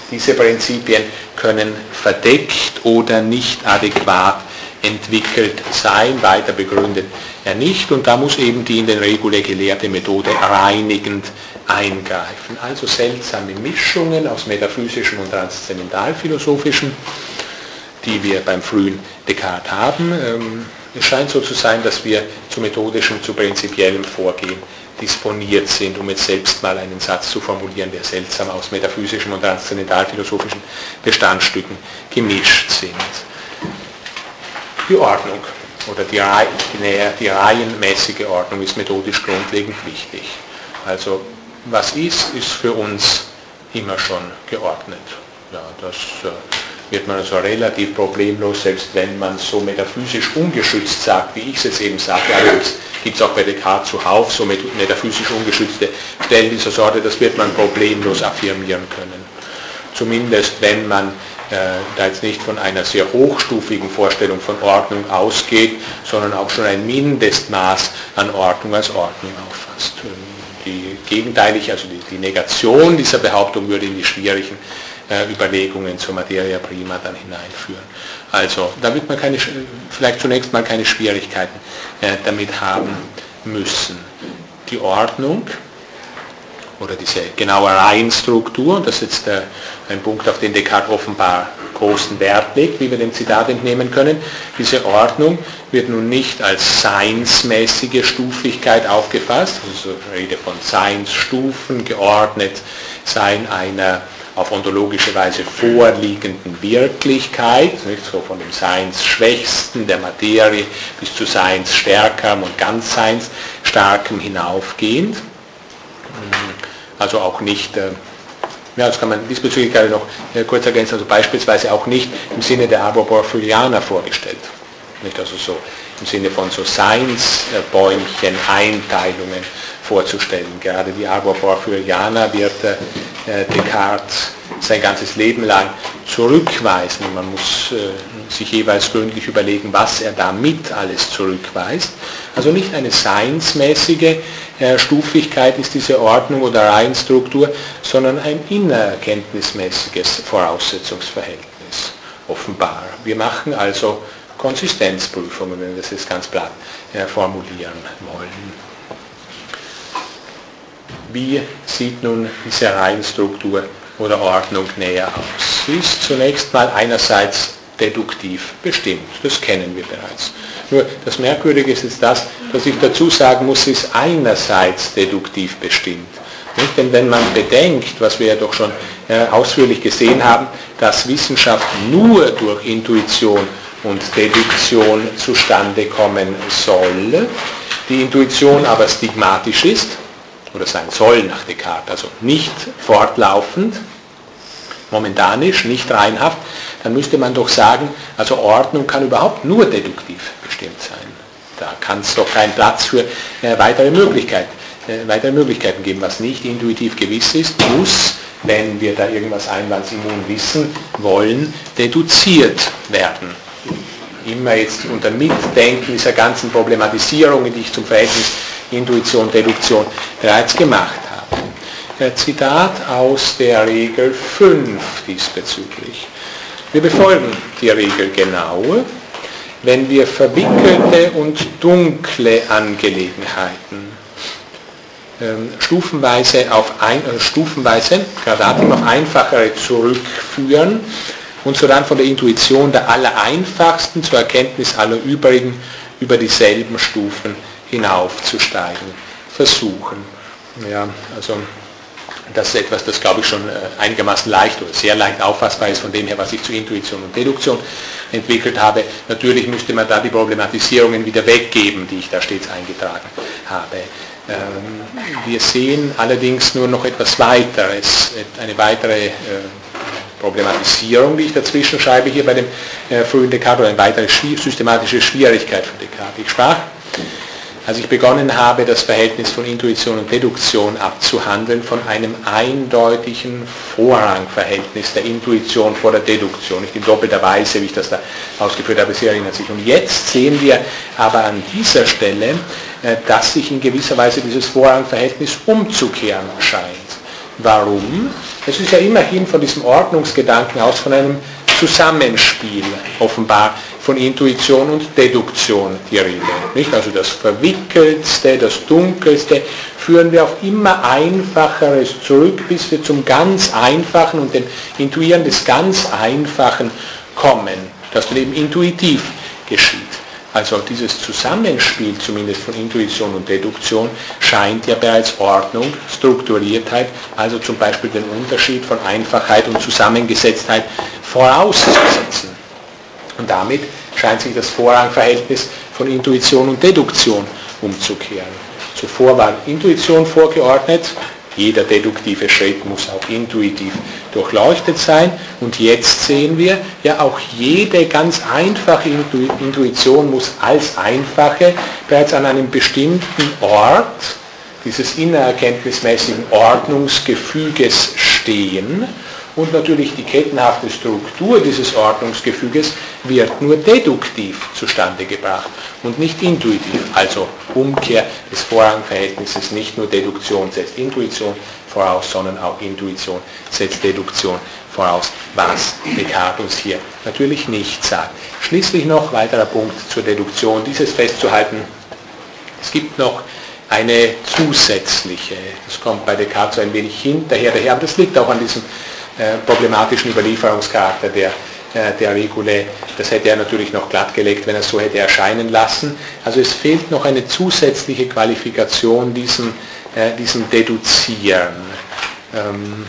diese Prinzipien können verdeckt oder nicht adäquat entwickelt sein, weiter begründet er nicht und da muss eben die in den Regule gelehrte Methode reinigend eingreifen. Also seltsame Mischungen aus metaphysischen und transzendentalphilosophischen, die wir beim frühen Descartes haben. Ähm, es scheint so zu sein, dass wir zu methodischem, zu prinzipiellem Vorgehen disponiert sind, um jetzt selbst mal einen Satz zu formulieren, der seltsam aus metaphysischen und transzendentalphilosophischen Bestandstücken gemischt sind. Die Ordnung oder die, die, reihenmäßige Ordnung ist methodisch grundlegend wichtig. Also was ist, ist für uns immer schon geordnet. Ja, das äh, wird man also relativ problemlos, selbst wenn man so metaphysisch ungeschützt sagt, wie ich es jetzt eben sage, allerdings gibt es auch bei Descartes zuhauf so metaphysisch ungeschützte Stellen dieser Sorte, das wird man problemlos affirmieren können. Zumindest wenn man äh, da jetzt nicht von einer sehr hochstufigen Vorstellung von Ordnung ausgeht, sondern auch schon ein Mindestmaß an Ordnung als Ordnung auffasst. Die gegenteilige, also die, die Negation dieser Behauptung würde in die schwierigen äh, Überlegungen zur Materia prima dann hineinführen. Also da wird man keine, vielleicht zunächst mal keine Schwierigkeiten äh, damit haben müssen. Die Ordnung oder diese genaue Reihenstruktur, das ist jetzt äh, ein Punkt, auf den Descartes offenbar großen Wert legt, wie wir dem Zitat entnehmen können. Diese Ordnung wird nun nicht als seinsmäßige Stufigkeit aufgefasst, also Rede von Seinsstufen, geordnet Sein einer auf ontologische Weise vorliegenden Wirklichkeit, nicht so von dem Seinsschwächsten der Materie bis zu Seinsstärkerem und ganz Seinsstarkem hinaufgehend. Also auch nicht, äh, ja, das kann man diesbezüglich gerade noch äh, kurz ergänzen, also beispielsweise auch nicht im Sinne der Arbor-Porphyrianer vorgestellt. Nicht also so im Sinne von so Seinsbäumchen, Einteilungen vorzustellen. Gerade die Arbor-Porphyrianer wird äh, Descartes sein ganzes Leben lang zurückweisen. Man muss äh, sich jeweils gründlich überlegen, was er damit alles zurückweist. Also nicht eine seinsmäßige äh, Stufigkeit ist diese Ordnung oder Reihenstruktur, sondern ein innerkenntnismäßiges Voraussetzungsverhältnis, offenbar. Wir machen also Konsistenzprüfungen, wenn wir das jetzt ganz platt formulieren wollen. Wie sieht nun diese Reihenstruktur oder Ordnung näher aus? Sie ist zunächst mal einerseits deduktiv bestimmt. Das kennen wir bereits. Nur das Merkwürdige ist jetzt das, dass ich dazu sagen muss, sie ist einerseits deduktiv bestimmt. Nicht? Denn wenn man bedenkt, was wir ja doch schon äh, ausführlich gesehen haben, dass Wissenschaft nur durch Intuition und Deduktion zustande kommen soll, die Intuition aber stigmatisch ist, oder sein soll nach Descartes, also nicht fortlaufend, momentanisch, nicht reinhaft, dann müsste man doch sagen, also Ordnung kann überhaupt nur deduktiv bestimmt sein. Da kann es doch keinen Platz für äh, weitere, Möglichkeiten, äh, weitere Möglichkeiten geben. Was nicht intuitiv gewiss ist, muss, wenn wir da irgendwas einwandsimmun wissen wollen, deduziert werden. Immer jetzt unter Mitdenken dieser ganzen Problematisierungen, die ich zum Verhältnis Intuition, Deduktion bereits gemacht habe. Zitat aus der Regel 5 diesbezüglich. Wir befolgen die Regel genau, wenn wir verwickelte und dunkle Angelegenheiten ähm, stufenweise auf ein, äh, stufenweise, gradativ auf einfachere zurückführen und so dann von der Intuition der allereinfachsten zur Erkenntnis aller übrigen über dieselben Stufen hinaufzusteigen versuchen. Ja, also das ist etwas, das glaube ich schon äh, einigermaßen leicht oder sehr leicht auffassbar ist von dem her, was ich zu Intuition und Deduktion entwickelt habe. Natürlich müsste man da die Problematisierungen wieder weggeben, die ich da stets eingetragen habe. Ähm, wir sehen allerdings nur noch etwas weiteres, eine weitere äh, Problematisierung, die ich dazwischen schreibe hier bei dem äh, frühen Descartes, oder eine weitere systematische Schwierigkeit von Descartes. Ich sprach als ich begonnen habe, das Verhältnis von Intuition und Deduktion abzuhandeln, von einem eindeutigen Vorrangverhältnis der Intuition vor der Deduktion, nicht in doppelter Weise, wie ich das da ausgeführt habe, Sie erinnern sich. Und jetzt sehen wir aber an dieser Stelle, äh, dass sich in gewisser Weise dieses Vorrangverhältnis umzukehren scheint. Warum? Es ist ja immerhin von diesem Ordnungsgedanken aus von einem Zusammenspiel offenbar von Intuition und Deduktion die Rede. Nicht? Also das Verwickelste, das Dunkelste führen wir auf immer Einfacheres zurück, bis wir zum ganz Einfachen und dem Intuieren des ganz Einfachen kommen, das dann eben intuitiv geschieht. Also dieses Zusammenspiel zumindest von Intuition und Deduktion scheint ja bereits Ordnung, Strukturiertheit, also zum Beispiel den Unterschied von Einfachheit und Zusammengesetztheit vorauszusetzen. Und damit scheint sich das Vorrangverhältnis von Intuition und Deduktion umzukehren. Zuvor war Intuition vorgeordnet, jeder deduktive Schritt muss auch intuitiv durchleuchtet sein. Und jetzt sehen wir, ja auch jede ganz einfache Intuition muss als einfache bereits an einem bestimmten Ort dieses innererkenntnismäßigen Ordnungsgefüges stehen und natürlich die kettenhafte Struktur dieses Ordnungsgefüges wird nur deduktiv zustande gebracht und nicht intuitiv. Also Umkehr des Vorrangverhältnisses, nicht nur Deduktion setzt Intuition voraus, sondern auch Intuition setzt Deduktion voraus, was Descartes uns hier natürlich nicht sagt. Schließlich noch weiterer Punkt zur Deduktion, dieses festzuhalten, es gibt noch eine zusätzliche, das kommt bei Descartes so ein wenig hinterher daher, aber das liegt auch an diesem äh, problematischen Überlieferungscharakter der, der Regule. Das hätte er natürlich noch glattgelegt, wenn er es so hätte erscheinen lassen. Also es fehlt noch eine zusätzliche Qualifikation diesem, äh, diesem Deduzieren. Ähm,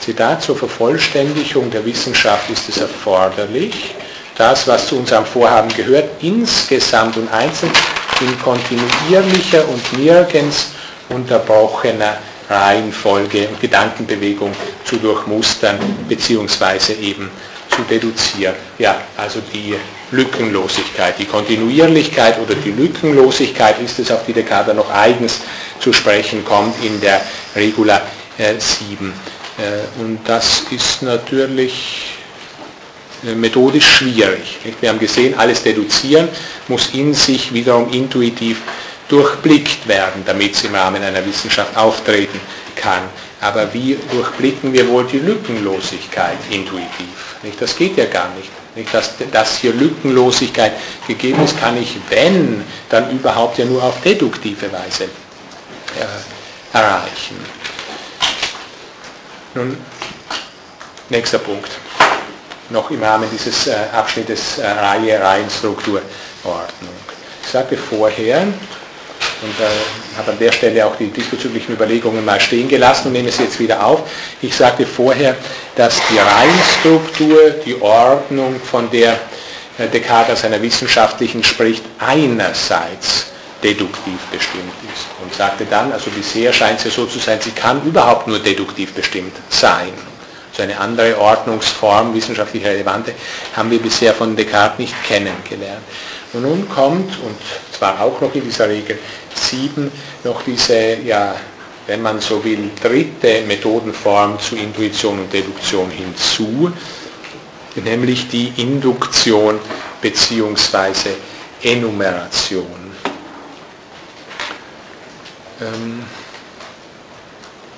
Zitat zur Vervollständigung der Wissenschaft ist es erforderlich, das, was zu unserem Vorhaben gehört, insgesamt und einzeln in kontinuierlicher und nirgends unterbrochener Reihenfolge und Gedankenbewegung zu durchmustern bzw. eben zu deduzieren. Ja, also die Lückenlosigkeit, die Kontinuierlichkeit oder die Lückenlosigkeit ist es, auf die Descartes noch eigens zu sprechen kommt in der Regula äh, 7. Äh, und das ist natürlich äh, methodisch schwierig. Wir haben gesehen, alles Deduzieren muss in sich wiederum intuitiv durchblickt werden, damit es im Rahmen einer Wissenschaft auftreten kann. Aber wie durchblicken wir wohl die Lückenlosigkeit intuitiv? Nicht? Das geht ja gar nicht. nicht? Dass, dass hier Lückenlosigkeit gegeben ist, kann ich, wenn, dann überhaupt ja nur auf deduktive Weise äh, erreichen. Nun, nächster Punkt. Noch im Rahmen dieses äh, Abschnittes äh, Reihe, Reihenstruktur, Ordnung. Ich sagte vorher, und äh, habe an der Stelle auch die diesbezüglichen Überlegungen mal stehen gelassen und nehme es jetzt wieder auf. Ich sagte vorher, dass die Reihenstruktur, die Ordnung, von der äh, Descartes aus einer wissenschaftlichen spricht, einerseits deduktiv bestimmt ist. Und sagte dann, also bisher scheint es ja so zu sein, sie kann überhaupt nur deduktiv bestimmt sein. So eine andere Ordnungsform, wissenschaftlich relevante, haben wir bisher von Descartes nicht kennengelernt. Und nun kommt, und zwar auch noch in dieser Regel 7, noch diese, ja, wenn man so will, dritte Methodenform zu Intuition und Deduktion hinzu, nämlich die Induktion bzw. Enumeration. Ähm,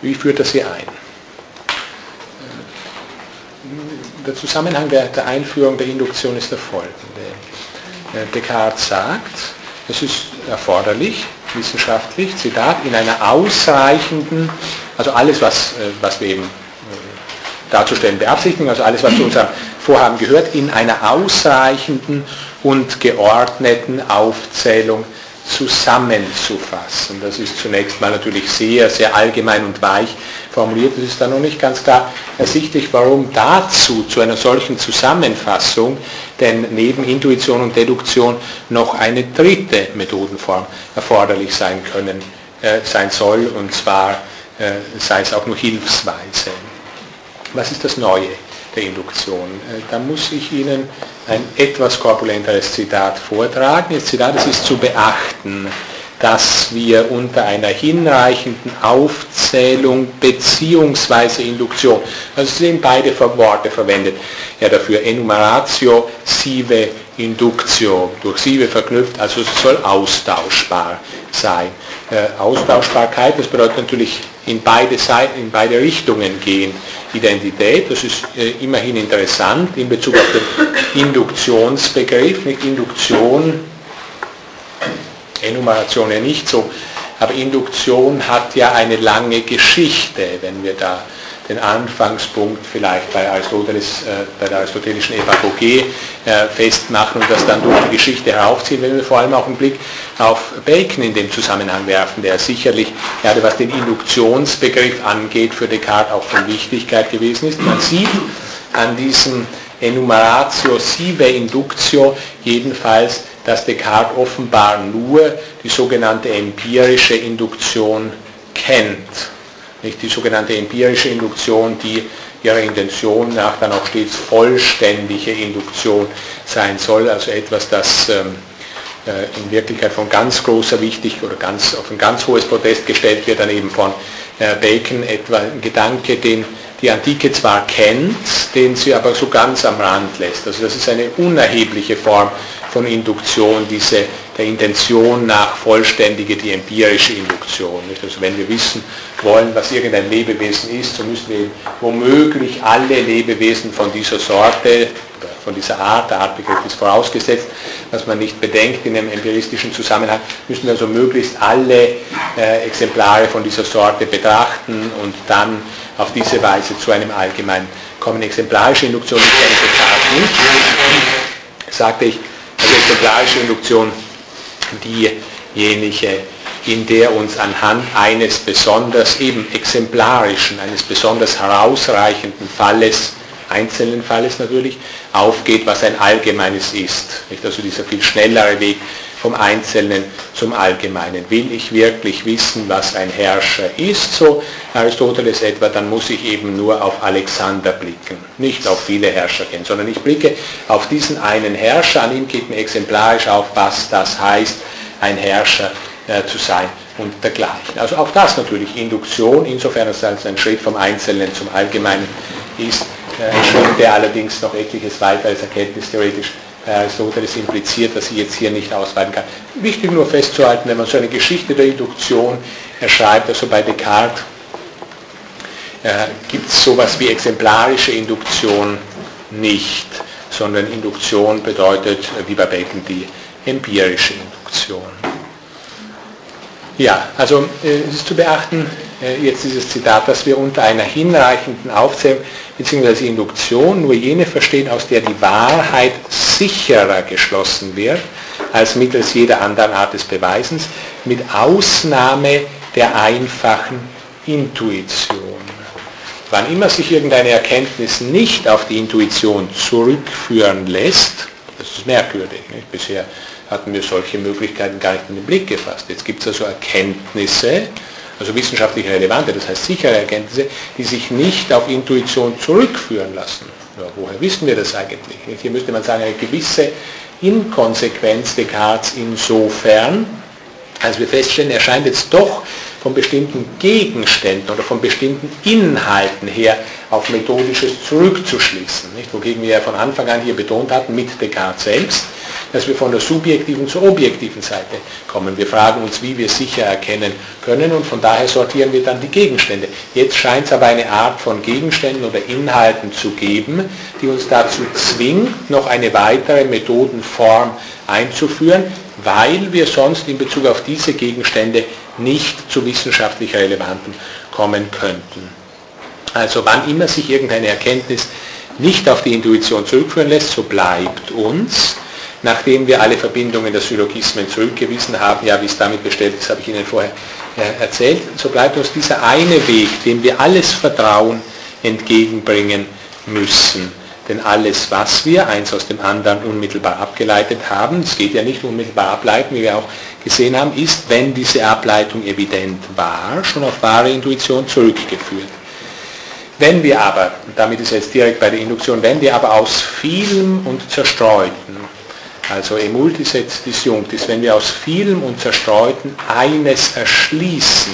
wie führt das hier ein? Der Zusammenhang der, der Einführung der Induktion ist der folgende. Äh, Descartes sagt, es ist erforderlich, wissenschaftlich, Zitat, in einer ausreichenden, also alles, was, äh, was wir eben äh, darzustellen beabsichtigen, also alles, was zu unserem Vorhaben gehört, in einer ausreichenden und geordneten Aufzählung zusammenzufassen. Das ist zunächst mal natürlich sehr, sehr allgemein und weich formuliert. Es ist dann noch nicht ganz klar ersichtlich, warum dazu, zu einer solchen Zusammenfassung, denn neben Intuition und Deduktion noch eine dritte Methodenform erforderlich sein können, äh, sein soll, und zwar äh, sei es auch nur hilfsweise. Was ist das Neue der Induktion? Äh, da muss ich Ihnen ein etwas korpulenteres Zitat vortragen. Das Zitat, es ist zu beachten, dass wir unter einer hinreichenden Aufzählung bzw. Induktion, also sind beide Worte verwendet, ja dafür Enumeratio sive Inductio, durch sive verknüpft, also es soll austauschbar sein. Äh, Austauschbarkeit, das bedeutet natürlich in beide, Seiten, in beide Richtungen gehen. Identität, das ist äh, immerhin interessant in Bezug auf den Induktionsbegriff, nicht Induktion Enumeration ja nicht so. Aber Induktion hat ja eine lange Geschichte, wenn wir da den Anfangspunkt vielleicht bei, Aristoteles, äh, bei der aristotelischen Evagogie äh, festmachen und das dann durch die Geschichte heraufziehen, wenn wir vor allem auch einen Blick auf Bacon in dem Zusammenhang werfen, der sicherlich, gerade was den Induktionsbegriff angeht, für Descartes auch von Wichtigkeit gewesen ist. Man sieht an diesem Enumeratio sive inductio jedenfalls dass Descartes offenbar nur die sogenannte empirische Induktion kennt. Nicht die sogenannte empirische Induktion, die ihrer Intention nach dann auch stets vollständige Induktion sein soll, also etwas, das ähm, äh, in Wirklichkeit von ganz großer Wichtigkeit oder ganz, auf ein ganz hohes Protest gestellt wird, dann eben von äh, Bacon etwa ein Gedanke, den die Antike zwar kennt, den sie aber so ganz am Rand lässt. Also das ist eine unerhebliche Form von Induktion, diese der Intention nach vollständige, die empirische Induktion. Nicht? Also wenn wir wissen wollen, was irgendein Lebewesen ist, so müssen wir womöglich alle Lebewesen von dieser Sorte, von dieser Art, der Artbegriff ist vorausgesetzt, was man nicht bedenkt in einem empiristischen Zusammenhang, müssen wir also möglichst alle äh, Exemplare von dieser Sorte betrachten und dann auf diese Weise zu einem allgemeinen kommen. Exemplarische Induktion ist eine nicht, sagte ich, also exemplarische Induktion diejenige, in der uns anhand eines besonders eben exemplarischen, eines besonders herausreichenden Falles, einzelnen Falles natürlich, aufgeht, was ein allgemeines ist. Also dieser viel schnellere Weg vom Einzelnen zum Allgemeinen. Will ich wirklich wissen, was ein Herrscher ist, so Aristoteles etwa, dann muss ich eben nur auf Alexander blicken. Nicht auf viele Herrscher kennen, sondern ich blicke auf diesen einen Herrscher, an ihm geht mir exemplarisch auf, was das heißt, ein Herrscher äh, zu sein und dergleichen. Also auch das natürlich Induktion, insofern es als ein Schritt vom Einzelnen zum Allgemeinen ist, äh, der allerdings noch etliches weiter als erkenntnistheoretisch Aristoteles impliziert, dass ich jetzt hier nicht ausweiten kann. Wichtig nur festzuhalten, wenn man so eine Geschichte der Induktion erschreibt, also bei Descartes äh, gibt es sowas wie exemplarische Induktion nicht, sondern Induktion bedeutet, wie bei Bacon, die empirische Induktion. Ja, also äh, es ist zu beachten, äh, jetzt dieses Zitat, dass wir unter einer hinreichenden Aufzählung bzw. Induktion nur jene verstehen, aus der die Wahrheit sicherer geschlossen wird als mittels jeder anderen Art des Beweisens, mit Ausnahme der einfachen Intuition. Wann immer sich irgendeine Erkenntnis nicht auf die Intuition zurückführen lässt, das ist merkwürdig. Nicht? Bisher hatten wir solche Möglichkeiten gar nicht in den Blick gefasst. Jetzt gibt es also Erkenntnisse, also wissenschaftlich relevante, das heißt sichere Erkenntnisse, die sich nicht auf Intuition zurückführen lassen. Ja, woher wissen wir das eigentlich? Hier müsste man sagen, eine gewisse Inkonsequenz Descartes insofern, als wir feststellen, er scheint jetzt doch von bestimmten Gegenständen oder von bestimmten Inhalten her auf Methodisches zurückzuschließen. Nicht? Wogegen wir ja von Anfang an hier betont hatten, mit Descartes selbst, dass wir von der subjektiven zur objektiven Seite kommen. Wir fragen uns, wie wir sicher erkennen können und von daher sortieren wir dann die Gegenstände. Jetzt scheint es aber eine Art von Gegenständen oder Inhalten zu geben, die uns dazu zwingt, noch eine weitere Methodenform einzuführen, weil wir sonst in Bezug auf diese Gegenstände nicht zu wissenschaftlich Relevanten kommen könnten. Also wann immer sich irgendeine Erkenntnis nicht auf die Intuition zurückführen lässt, so bleibt uns nachdem wir alle Verbindungen der Syllogismen zurückgewiesen haben, ja, wie es damit bestellt ist, habe ich Ihnen vorher äh, erzählt, so bleibt uns dieser eine Weg, dem wir alles Vertrauen entgegenbringen müssen. Denn alles, was wir eins aus dem anderen unmittelbar abgeleitet haben, es geht ja nicht unmittelbar ableiten, wie wir auch gesehen haben, ist, wenn diese Ableitung evident war, schon auf wahre Intuition zurückgeführt. Wenn wir aber, damit ist jetzt direkt bei der Induktion, wenn wir aber aus vielem und zerstreuten Also e multisets disjunctis, wenn wir aus vielem und zerstreuten eines erschließen,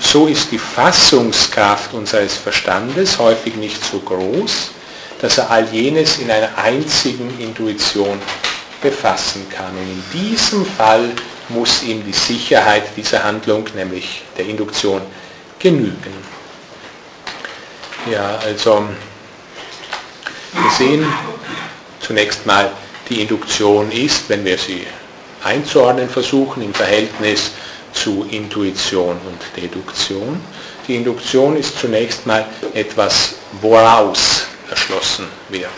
so ist die Fassungskraft unseres Verstandes häufig nicht so groß, dass er all jenes in einer einzigen Intuition befassen kann. Und in diesem Fall muss ihm die Sicherheit dieser Handlung, nämlich der Induktion, genügen. Ja, also wir sehen zunächst mal, die Induktion ist, wenn wir sie einzuordnen versuchen, im Verhältnis zu Intuition und Deduktion. Die Induktion ist zunächst mal etwas, woraus erschlossen wird.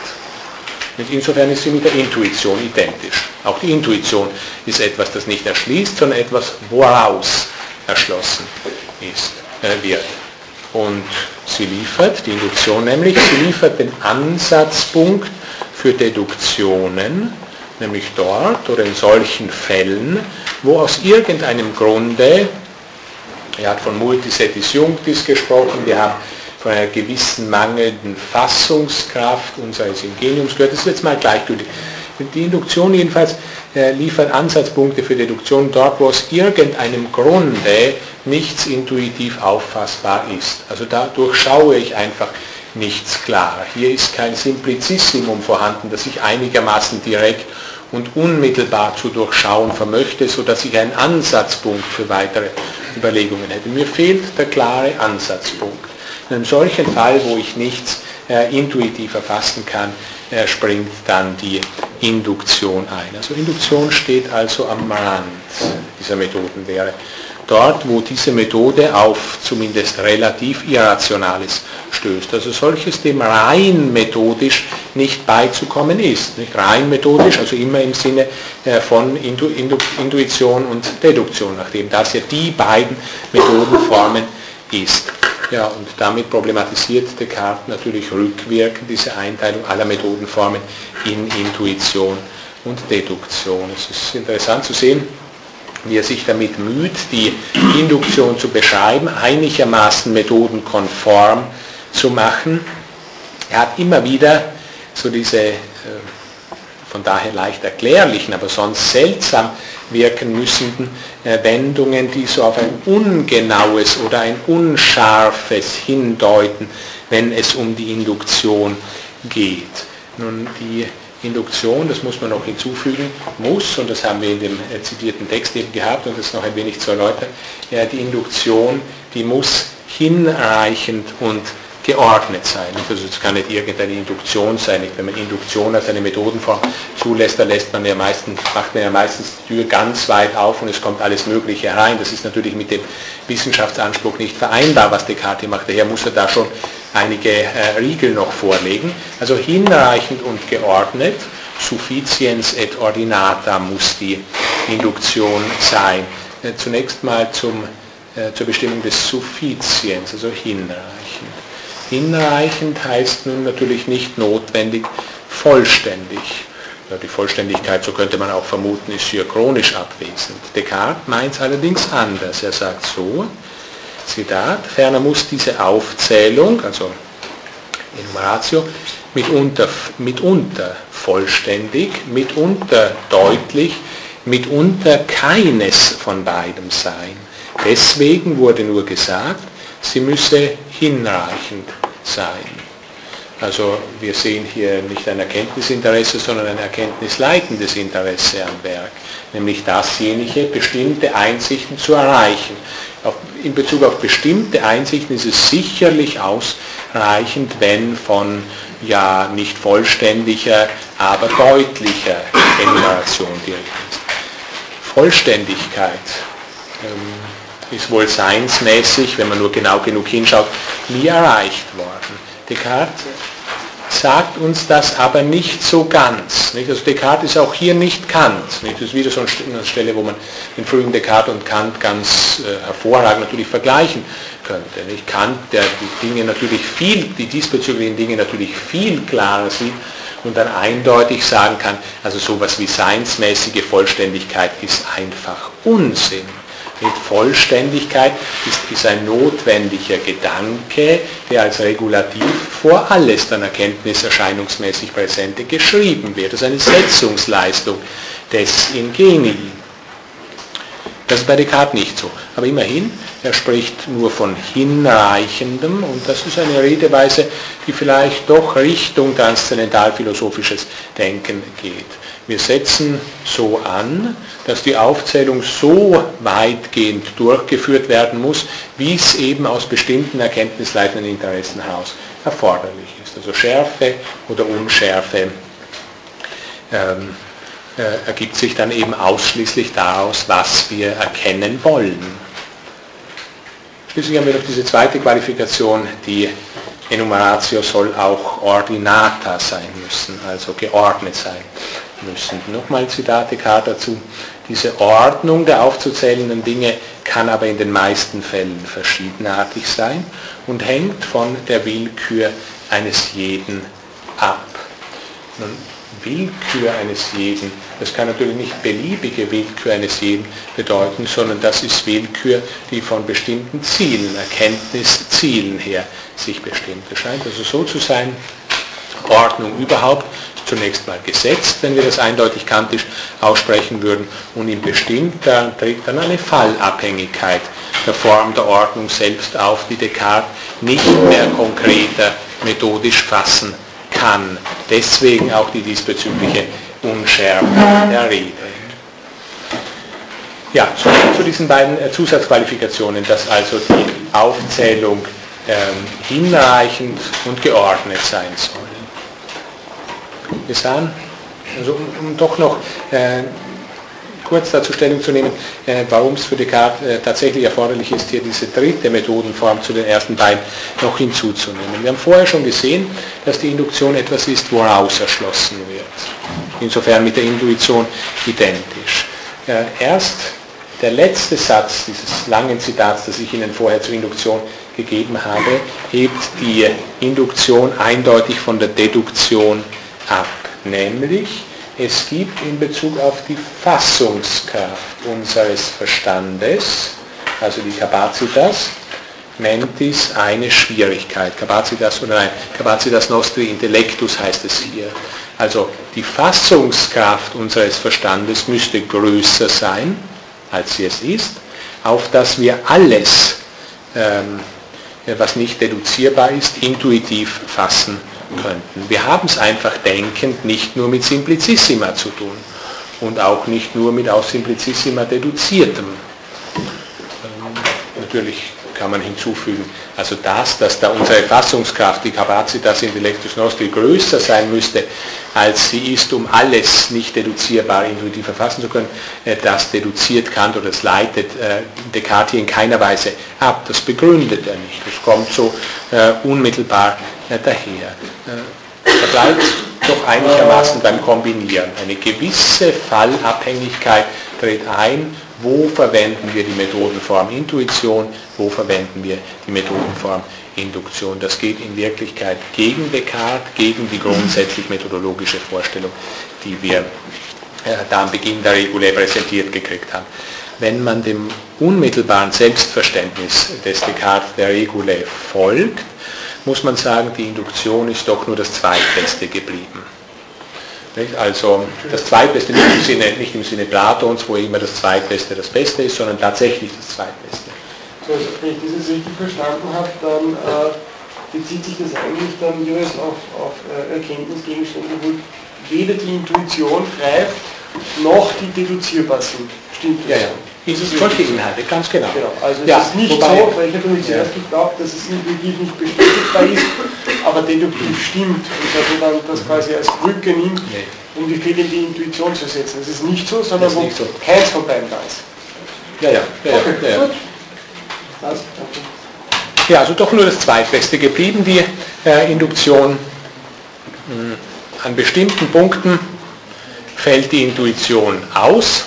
Und insofern ist sie mit der Intuition identisch. Auch die Intuition ist etwas, das nicht erschließt, sondern etwas, woraus erschlossen ist, äh, wird. Und sie liefert, die Induktion nämlich, sie liefert den Ansatzpunkt für Deduktionen, nämlich dort oder in solchen Fällen, wo aus irgendeinem Grunde, er hat von Multisetis Junctis gesprochen, wir haben von einer gewissen mangelnden Fassungskraft unseres Ingeniums gehört, das ist jetzt mal gleichgültig. Die Induktion jedenfalls äh, liefert Ansatzpunkte für Deduktion dort, wo aus irgendeinem Grunde nichts intuitiv auffassbar ist. Also da durchschaue ich einfach nichts klar. Hier ist kein Simplizissimum vorhanden, das ich einigermaßen direkt und unmittelbar zu durchschauen vermöchte, sodass ich einen Ansatzpunkt für weitere Überlegungen hätte. Mir fehlt der klare Ansatzpunkt. In einem solchen Fall, wo ich nichts äh, intuitiv erfassen kann, äh, springt dann die Induktion ein. Also Induktion steht also am Rand dieser Methodenlehre dort, wo diese Methode auf zumindest relativ Irrationales stößt. Also solches dem rein methodisch nicht beizukommen ist. Nicht rein methodisch, also immer im Sinne äh, von Intu Intu Intuition und Deduktion, nachdem das ja die beiden Methodenformen ist. Ja, und damit problematisiert Descartes natürlich rückwirkend diese Einteilung aller Methodenformen in Intuition und Deduktion. Es ist interessant zu sehen, wie er sich damit müht, die Induktion zu beschreiben, einigermaßen methodenkonform zu machen. Er hat immer wieder so diese äh, von daher leicht erklärlichen, aber sonst seltsam wirken müssenden äh, Wendungen, die so auf ein ungenaues oder ein unscharfes hindeuten, wenn es um die Induktion geht. Nun, die Induktion, das muss man noch hinzufügen, muss, und das haben wir in dem äh, zitierten Text eben gehabt, und das noch ein wenig zu erläutern, ja, die Induktion, die muss hinreichend und geordnet sein. Also es kann nicht irgendeine Induktion sein. Wenn man Induktion als eine Methodenform zulässt, dann lässt man ja meistens, macht man ja meistens die Tür ganz weit auf und es kommt alles Mögliche herein. Das ist natürlich mit dem Wissenschaftsanspruch nicht vereinbar, was Descartes macht. Daher muss er da schon einige äh, Riegel noch vorlegen. Also hinreichend und geordnet, sufficiens et ordinata muss die Induktion sein. Äh, zunächst mal zum, äh, zur Bestimmung des Suffiziens, also hinreichend. Hinreichend heißt nun natürlich nicht notwendig vollständig. Ja, die Vollständigkeit, so könnte man auch vermuten, ist hier chronisch abwesend. Descartes meint es allerdings anders. Er sagt so, Zitat, ferner muss diese Aufzählung, also Enumeratio, mitunter, mitunter vollständig, mitunter deutlich, mitunter keines von beidem sein. Deswegen wurde nur gesagt, sie müsse hinreichend sein. Also wir sehen hier nicht ein Erkenntnisinteresse, sondern ein erkenntnisleitendes Interesse am Werk, nämlich dasjenige, bestimmte Einsichten zu erreichen. In Bezug auf bestimmte Einsichten ist es sicherlich ausreichend, wenn von ja nicht vollständiger, aber deutlicher Enumeration die Rede ist. Vollständigkeit. Ähm, ist wohl seinsmäßig, wenn man nur genau genug hinschaut, nie erreicht worden. Descartes sagt uns das aber nicht so ganz. Nicht? Also Descartes ist auch hier nicht Kant. Nicht? Das ist wieder so eine Stelle, wo man den frühen Descartes und Kant ganz äh, hervorragend natürlich vergleichen könnte. Nicht? Kant, der die Dinge natürlich viel, die diesbezüglichen Dinge natürlich viel klarer sieht und dann eindeutig sagen kann, also sowas wie seinsmäßige Vollständigkeit ist einfach Unsinn. Mit Vollständigkeit ist, ist ein notwendiger Gedanke, der als Regulativ vor alles dann Erkenntnis erscheinungsmäßig Präsente geschrieben wird. Das ist eine Setzungsleistung des Ingeni. Das ist bei Descartes nicht so. Aber immerhin, er spricht nur von hinreichendem und das ist eine Redeweise, die vielleicht doch Richtung transzendentalphilosophisches Denken geht. Wir setzen so an, dass die Aufzählung so weitgehend durchgeführt werden muss, wie es eben aus bestimmten erkenntnisleitenden Interessen heraus erforderlich ist. Also Schärfe oder Unschärfe ähm, äh, ergibt sich dann eben ausschließlich daraus, was wir erkennen wollen. Schließlich haben wir noch diese zweite Qualifikation, die Enumeratio soll auch ordinata sein müssen, also geordnet sein müssen. Nochmal Zitate K dazu. Diese Ordnung der aufzuzählenden Dinge kann aber in den meisten Fällen verschiedenartig sein und hängt von der Willkür eines jeden ab. Nun, Willkür eines jeden, das kann natürlich nicht beliebige Willkür eines jeden bedeuten, sondern das ist Willkür, die von bestimmten Zielen, Erkenntniszielen her sich bestimmt. Es scheint also so zu sein, Ordnung überhaupt zunächst mal gesetzt, wenn wir das eindeutig kantisch aussprechen würden, und in bestimmter tritt dann eine Fallabhängigkeit der Form der Ordnung selbst auf, die Descartes nicht mehr konkreter methodisch fassen kann. Deswegen auch die diesbezügliche Unschärfe der Rede. Ja, so zu diesen beiden äh, Zusatzqualifikationen, dass also die Aufzählung ähm, hinreichend und geordnet sein soll wir sahen, also um, um doch noch äh, kurz dazu Stellung zu nehmen, äh, warum es für Descartes äh, tatsächlich erforderlich ist, hier diese dritte Methodenform zu den ersten beiden noch hinzuzunehmen. Wir haben vorher schon gesehen, dass die Induktion etwas ist, woraus erschlossen wird. Insofern mit der Intuition identisch. Äh, erst der letzte Satz dieses langen Zitats, das ich Ihnen vorher zur Induktion gegeben habe, hebt die Induktion eindeutig von der Deduktion. Nämlich, es gibt in Bezug auf die Fassungskraft unseres Verstandes, also die Capacitas, mentis eine Schwierigkeit. Capacitas oder nein, Capacitas nostri intellectus heißt es hier. Also die Fassungskraft unseres Verstandes müsste größer sein, als sie es ist, auf dass wir alles, ähm, was nicht deduzierbar ist, intuitiv fassen könnten. Wir haben es einfach denkend nicht nur mit Simplicissima zu tun und auch nicht nur mit aus Simplicissima deduziertem. Ähm, natürlich kann man hinzufügen, also das, dass da unsere Fassungskraft, die Capacitas Intellectus Nostri größer sein müsste, als sie ist, um alles nicht deduzierbar intuitiv erfassen zu können, äh, das deduziert Kant oder das leitet äh, Descartes in keiner Weise ab. Das begründet er nicht. Das kommt so äh, unmittelbar daher. Da bleibt doch einigermaßen beim Kombinieren. Eine gewisse Fallabhängigkeit tritt ein, wo verwenden wir die Methodenform Intuition, wo verwenden wir die Methodenform Induktion. Das geht in Wirklichkeit gegen Descartes, gegen die grundsätzlich methodologische Vorstellung, die wir äh, da am Beginn der Regule präsentiert gekriegt haben. Wenn man dem unmittelbaren Selbstverständnis des Descartes der Regule folgt, muss man sagen, die Induktion ist doch nur das Zweitbeste geblieben. Also das Zweitbeste nicht im, Sinne, nicht im Sinne Platons, wo immer das Zweitbeste das Beste ist, sondern tatsächlich das Zweitbeste. So, also wenn ich das richtig verstanden habe, dann äh, bezieht sich das eigentlich dann jeweils auf, auf äh, Erkenntnisgegenstände, wo weder die Intuition greift, noch die deduzierbar sind. Stimmt? Ja, ja. Ist es solche Inhalte, ganz genau. genau. Also ja, es ist nicht wobei, so, weil ich habe zuerst ja. geglaubt, dass es intuitiv nicht bestätigbar ist, aber deduktiv stimmt und dass man dann das quasi als Brücke nimmt, nee. um die fehlende Intuition zu setzen. Das ist nicht so, sondern wo so. keins von beiden da ist. Ja, ja, ja. Okay, ja, ja. Das, ja, also doch nur das Zweitbeste geblieben, die äh, Induktion. Hm, an bestimmten Punkten fällt die Intuition aus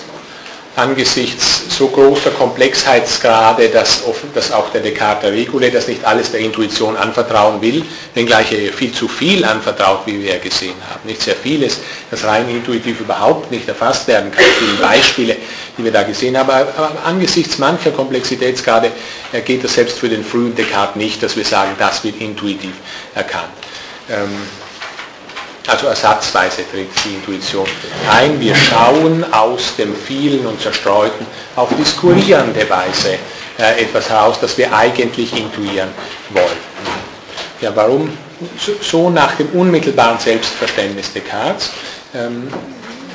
angesichts so großer Komplexheitsgrade, dass, offen, dass auch der Descartes Regule das nicht alles der Intuition anvertrauen will, wenngleich er viel zu viel anvertraut, wie wir ja gesehen haben. Nicht sehr vieles, das rein intuitiv überhaupt nicht erfasst werden kann. Viele Beispiele die wir da gesehen haben. Aber, aber angesichts mancher Komplexitätsgrade äh, geht das selbst für den frühen Descartes nicht, dass wir sagen, das wird intuitiv erkannt. Ähm, also ersatzweise tritt die Intuition ein. Wir schauen aus dem vielen und zerstreuten auf diskurrierende Weise äh, etwas heraus, das wir eigentlich intuieren wollen. Ja, warum so nach dem unmittelbaren Selbstverständnis Descartes?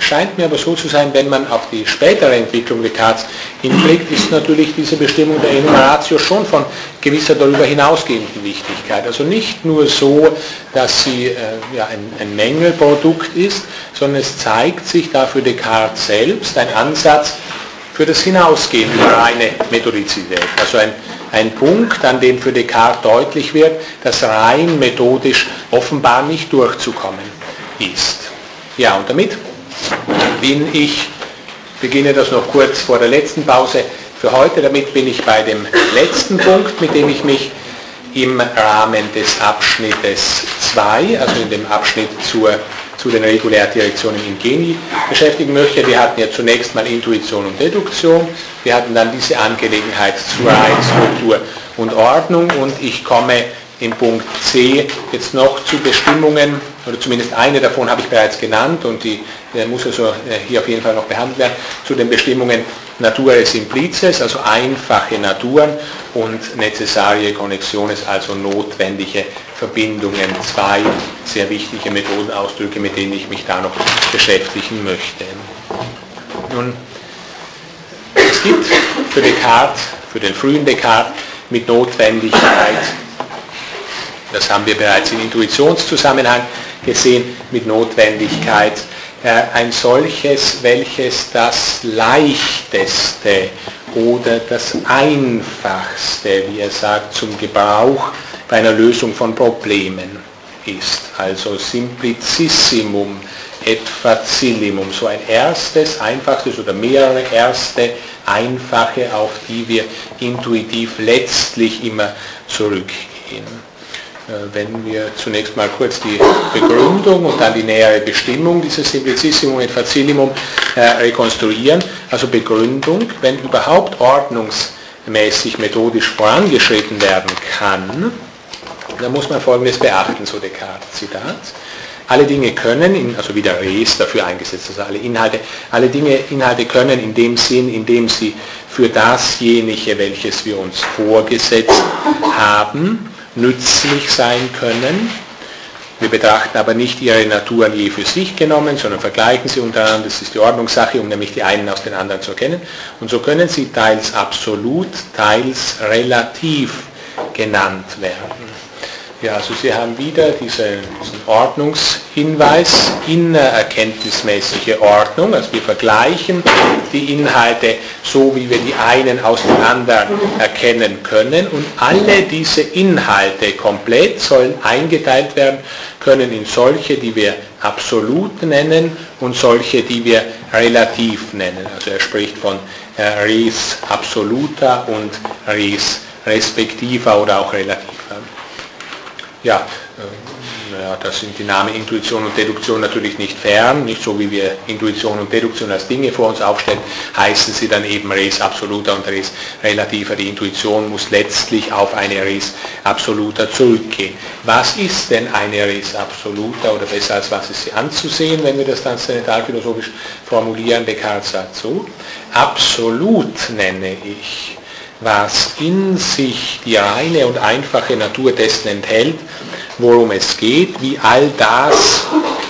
Scheint mir aber so zu sein, wenn man auf die spätere Entwicklung Descartes hinblickt, ist natürlich diese Bestimmung der Enumeratio schon von gewisser darüber hinausgehenden Wichtigkeit. Also nicht nur so, dass sie äh, ja, ein, ein Mängelprodukt ist, sondern es zeigt sich da für Descartes selbst ein Ansatz für das Hinausgehen über reine Methodizität. Also ein, ein Punkt, an dem für Descartes deutlich wird, dass rein methodisch offenbar nicht durchzukommen ist. Ja, und damit bin ich, beginne das noch kurz vor der letzten Pause. Für heute, damit bin ich bei dem letzten Punkt, mit dem ich mich im Rahmen des Abschnittes 2, also in dem Abschnitt zur, zu den Regulärdirektionen in Geni beschäftigen möchte. Wir hatten ja zunächst mal Intuition und Deduktion, wir hatten dann diese Angelegenheit zur Struktur und Ordnung. Und ich komme im Punkt C jetzt noch zu Bestimmungen, oder zumindest eine davon habe ich bereits genannt und die muss also hier auf jeden Fall noch behandelt werden, zu den Bestimmungen Naturae Simplices, also einfache Naturen und Necessarie Connexiones, also notwendige Verbindungen. Zwei sehr wichtige Methodenausdrücke, mit denen ich mich da noch beschäftigen möchte. Nun, es gibt für Descartes, für den frühen Descartes mit Notwendigkeit das haben wir bereits im Intuitionszusammenhang gesehen, mit Notwendigkeit. Äh, ein solches, welches das leichteste oder das einfachste, wie er sagt, zum Gebrauch bei einer Lösung von Problemen ist. Also simplicissimum et facillimum, so ein erstes, einfachstes oder mehrere erste, einfache, auf die wir intuitiv letztlich immer zurückgehen. Äh, wenn wir zunächst mal kurz die Begründung und dann die nähere Bestimmung dieses Simplicissimum et Facillimum äh, rekonstruieren. Also Begründung, wenn überhaupt ordnungsmäßig methodisch vorangeschritten werden kann, dann muss man Folgendes beachten, so Descartes Zitat. Alle Dinge können, also wieder Res dafür eingesetzt, also alle Inhalte, alle Dinge, Inhalte können in dem Sinn, in dem sie für dasjenige, welches wir uns vorgesetzt haben, nützlich sein können. Wir betrachten aber nicht ihre Naturen je für sich genommen, sondern vergleichen sie untereinander. Das ist die Ordnungssache, um nämlich die einen aus den anderen zu erkennen. Und so können sie teils absolut, teils relativ genannt werden. Ja, also Sie haben wieder diese, diesen Ordnungshinweis, innererkenntnismäßige Ordnung. Also wir vergleichen die Inhalte so, wie wir die einen aus den anderen erkennen können. Und alle diese Inhalte komplett sollen eingeteilt werden können in solche, die wir absolut nennen und solche, die wir relativ nennen. Also er spricht von äh, res absoluta und res respektiva oder auch relativa ja, äh, ja, das sind die Namen Intuition und Deduktion natürlich nicht fern, nicht so wie wir Intuition und Deduktion als Dinge vor uns aufstellen, heißen sie dann eben Res absoluta und Res relativer. Die Intuition muss letztlich auf eine Res absoluta zurückgehen. Was ist denn eine Res absoluta oder besser als was ist sie anzusehen, wenn wir das dann philosophisch formulieren? Descartes sagt so, absolut nenne ich was in sich die reine und einfache Natur dessen enthält, worum es geht, wie all das,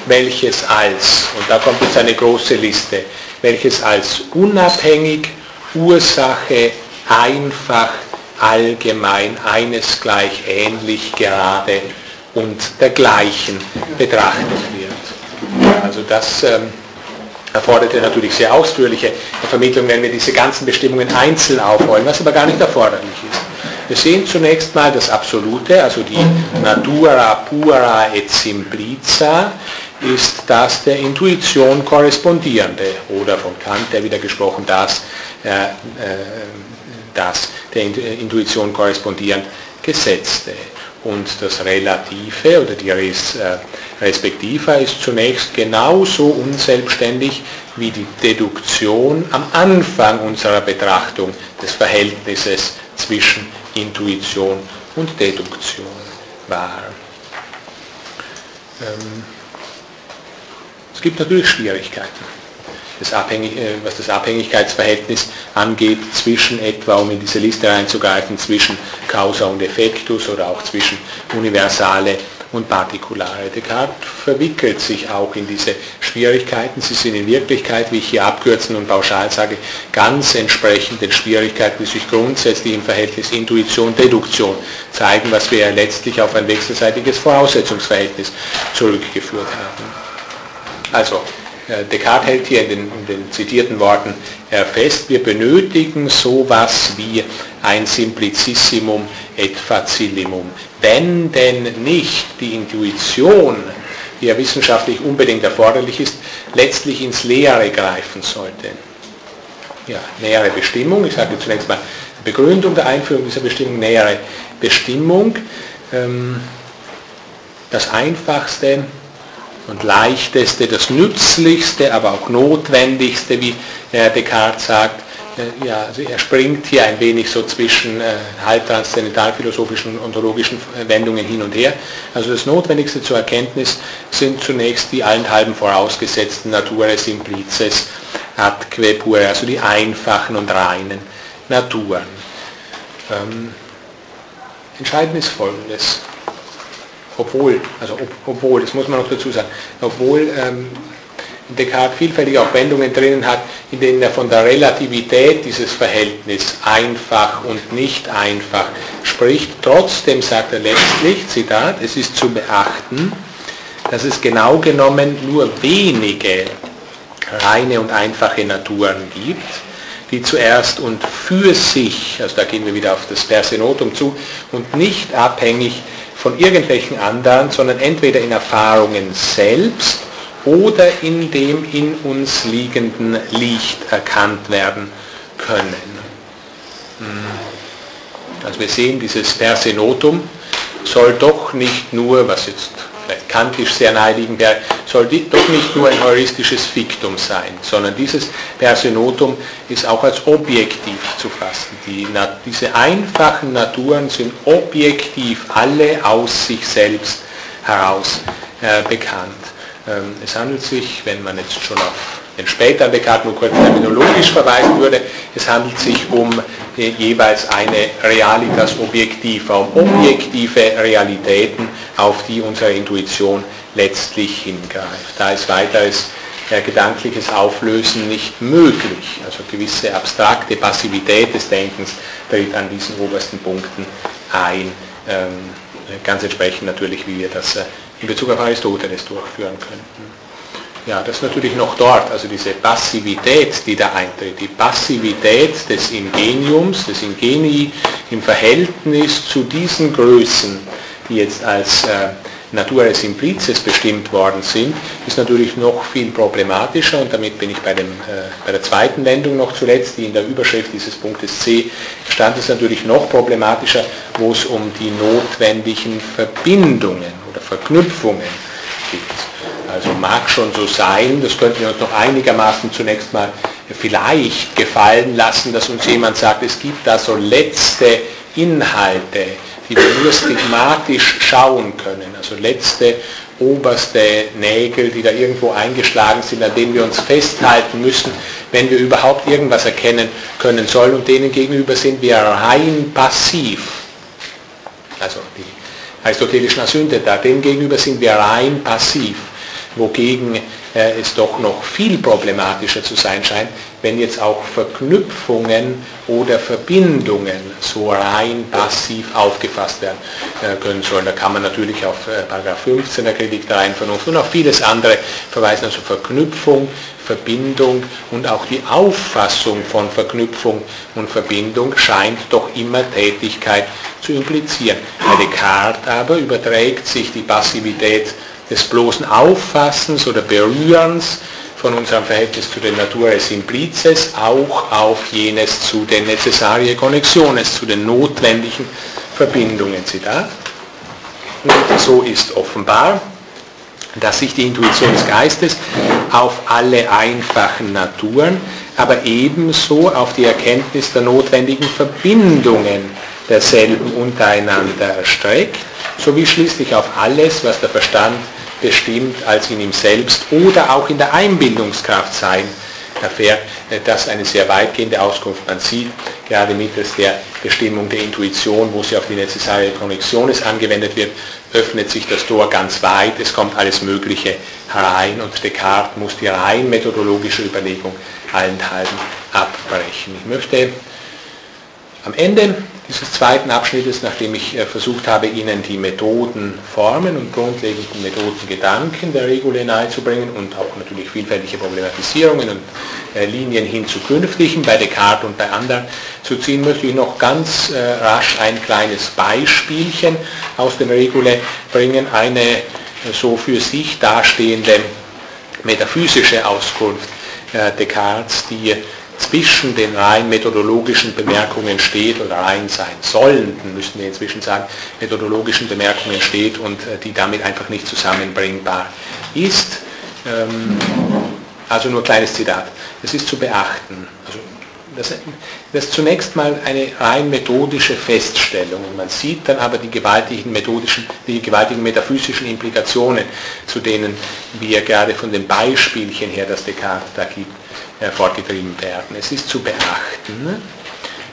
welches als, und da kommt jetzt eine große Liste, welches als unabhängig, Ursache, einfach, allgemein, eines gleich, ähnlich, gerade und dergleichen betrachtet wird. Also das ähm, erforderte natürlich sehr ausführliche Vermittlung, wenn wir diese ganzen Bestimmungen einzeln aufrollen, was aber gar nicht erforderlich ist. Wir sehen zunächst mal das Absolute, also die Natura pura et simplica, ist das der Intuition korrespondierende oder von Kant, der wieder gesprochen, das, äh, äh, das der Intuition korrespondierend Gesetzte. Und das Relative oder die Res, äh, Respektiva ist zunächst genauso unselbstständig wie die Deduktion am Anfang unserer Betrachtung des Verhältnisses zwischen Intuition und Deduktion war. Ähm, es gibt natürlich Schwierigkeiten, das Abhängig, äh, was das Abhängigkeitsverhältnis angeht, zwischen etwa, um in diese Liste reinzugreifen, zwischen Causa und Effektus oder auch zwischen Universale und Partikulare. Descartes verwickelt sich auch in diese Schwierigkeiten. Sie sind in Wirklichkeit, wie ich hier abkürzen und pauschal sage, ganz entsprechend den Schwierigkeiten, die sich grundsätzlich im Verhältnis Intuition-Deduktion zeigen, was wir ja letztlich auf ein wechselseitiges Voraussetzungsverhältnis zurückgeführt haben. Also, Descartes hält hier in den, in den zitierten Worten fest, wir benötigen sowas wie ein Simplicissimum et Facillimum. Wenn denn nicht die Intuition, die ja wissenschaftlich unbedingt erforderlich ist, letztlich ins Leere greifen sollte. Ja, nähere Bestimmung, ich sage zunächst mal Begründung der Einführung dieser Bestimmung, nähere Bestimmung. Ähm, das Einfachste und leichteste, das nützlichste, aber auch notwendigste, wie Descartes sagt. Äh, ja, also er springt hier ein wenig so zwischen äh, halbtranszendentalphilosophischen und ontologischen Wendungen hin und her. Also das Notwendigste zur Erkenntnis sind zunächst die allenthalben vorausgesetzten Nature simplices adque pure, also die einfachen und reinen Naturen. Ähm, entscheidend ist Folgendes obwohl, also ob, obwohl, das muss man noch dazu sagen, obwohl ähm, Descartes vielfältige auch Wendungen drinnen hat, in denen er von der Relativität dieses Verhältnisses einfach und nicht einfach spricht. Trotzdem sagt er letztlich, Zitat, es ist zu beachten, dass es genau genommen nur wenige reine und einfache Naturen gibt, die zuerst und für sich, also da gehen wir wieder auf das Persenotum zu, und nicht abhängig von irgendwelchen anderen, sondern entweder in Erfahrungen selbst oder in dem in uns liegenden Licht erkannt werden können. Also wir sehen, dieses Persenotum soll doch nicht nur, was jetzt kantisch sehr naheliegend wäre, soll doch nicht nur ein heuristisches Fiktum sein, sondern dieses Persenotum ist auch als objektiv zu fassen. Die, diese einfachen Naturen sind objektiv alle aus sich selbst heraus äh, bekannt. Ähm, es handelt sich, wenn man jetzt schon auf den späteren Descartes nur kurz terminologisch verweisen würde, es handelt sich um äh, jeweils eine Realitas objektiva, um objektive Realitäten, auf die unsere Intuition letztlich hingreift. Da ist weiteres äh, gedankliches Auflösen nicht möglich. Also gewisse abstrakte Passivität des Denkens tritt an diesen obersten Punkten ein. Ähm, ganz entsprechend natürlich, wie wir das äh, in Bezug auf Aristoteles durchführen könnten. Ja, das ist natürlich noch dort, also diese Passivität, die da eintritt, die Passivität des Ingeniums, des Ingenii im Verhältnis zu diesen Größen, die jetzt als äh, Natura Simplices bestimmt worden sind, ist natürlich noch viel problematischer und damit bin ich bei, dem, äh, bei der zweiten Wendung noch zuletzt, die in der Überschrift dieses Punktes C stand, ist natürlich noch problematischer, wo es um die notwendigen Verbindungen oder Verknüpfungen geht. Also mag schon so sein, das könnten wir uns noch einigermaßen zunächst mal vielleicht gefallen lassen, dass uns jemand sagt, es gibt da so letzte Inhalte, die wir nur stigmatisch schauen können, also letzte oberste Nägel, die da irgendwo eingeschlagen sind, an denen wir uns festhalten müssen, wenn wir überhaupt irgendwas erkennen können sollen und denen gegenüber sind wir rein passiv. Also die aristotelischen Asyntheta, denen gegenüber sind wir rein passiv wogegen äh, es doch noch viel problematischer zu sein scheint, wenn jetzt auch Verknüpfungen oder Verbindungen so rein passiv aufgefasst werden äh, können sollen. Da kann man natürlich auf äh, Paragraph 15 der Kritik der reinen Vernunft und auf vieles andere verweisen, also Verknüpfung, Verbindung und auch die Auffassung von Verknüpfung und Verbindung scheint doch immer Tätigkeit zu implizieren. Bei Descartes aber überträgt sich die Passivität des bloßen Auffassens oder Berührens von unserem Verhältnis zu den Natura Simplices auch auf jenes zu den Necessarie Connexiones, zu den notwendigen Verbindungen. Zitat. Und so ist offenbar, dass sich die Intuition des Geistes auf alle einfachen Naturen, aber ebenso auf die Erkenntnis der notwendigen Verbindungen derselben untereinander erstreckt, sowie schließlich auf alles, was der Verstand bestimmt als in ihm selbst oder auch in der Einbildungskraft sein erfährt, das eine sehr weitgehende Auskunft. Man sieht gerade mittels der Bestimmung der Intuition, wo sie auf die Necessare Connexiones angewendet wird, öffnet sich das Tor ganz weit, es kommt alles Mögliche herein und Descartes muss die rein methodologische Überlegung allenthalben abbrechen. Ich möchte am Ende dieses zweiten Abschnittes, nachdem ich äh, versucht habe, Ihnen die Methodenformen und grundlegenden Methodengedanken der Regule nahezubringen und auch natürlich vielfältige Problematisierungen und äh, Linien hin zu künftigen, bei Descartes und bei anderen zu ziehen, möchte ich noch ganz äh, rasch ein kleines Beispielchen aus den Regule bringen, eine so für sich dastehende metaphysische Auskunft Descartes, die zwischen den rein methodologischen Bemerkungen steht oder rein sein sollenden, müssten wir inzwischen sagen, methodologischen Bemerkungen steht und äh, die damit einfach nicht zusammenbringbar ist. Ähm, also nur ein kleines Zitat. Es ist zu beachten. Also das, das ist zunächst mal eine rein methodische Feststellung. Man sieht dann aber die gewaltigen methodischen, die gewaltigen metaphysischen Implikationen, zu denen wir gerade von den Beispielchen her, das Descartes da gibt, hervorgetrieben werden. Es ist zu beachten,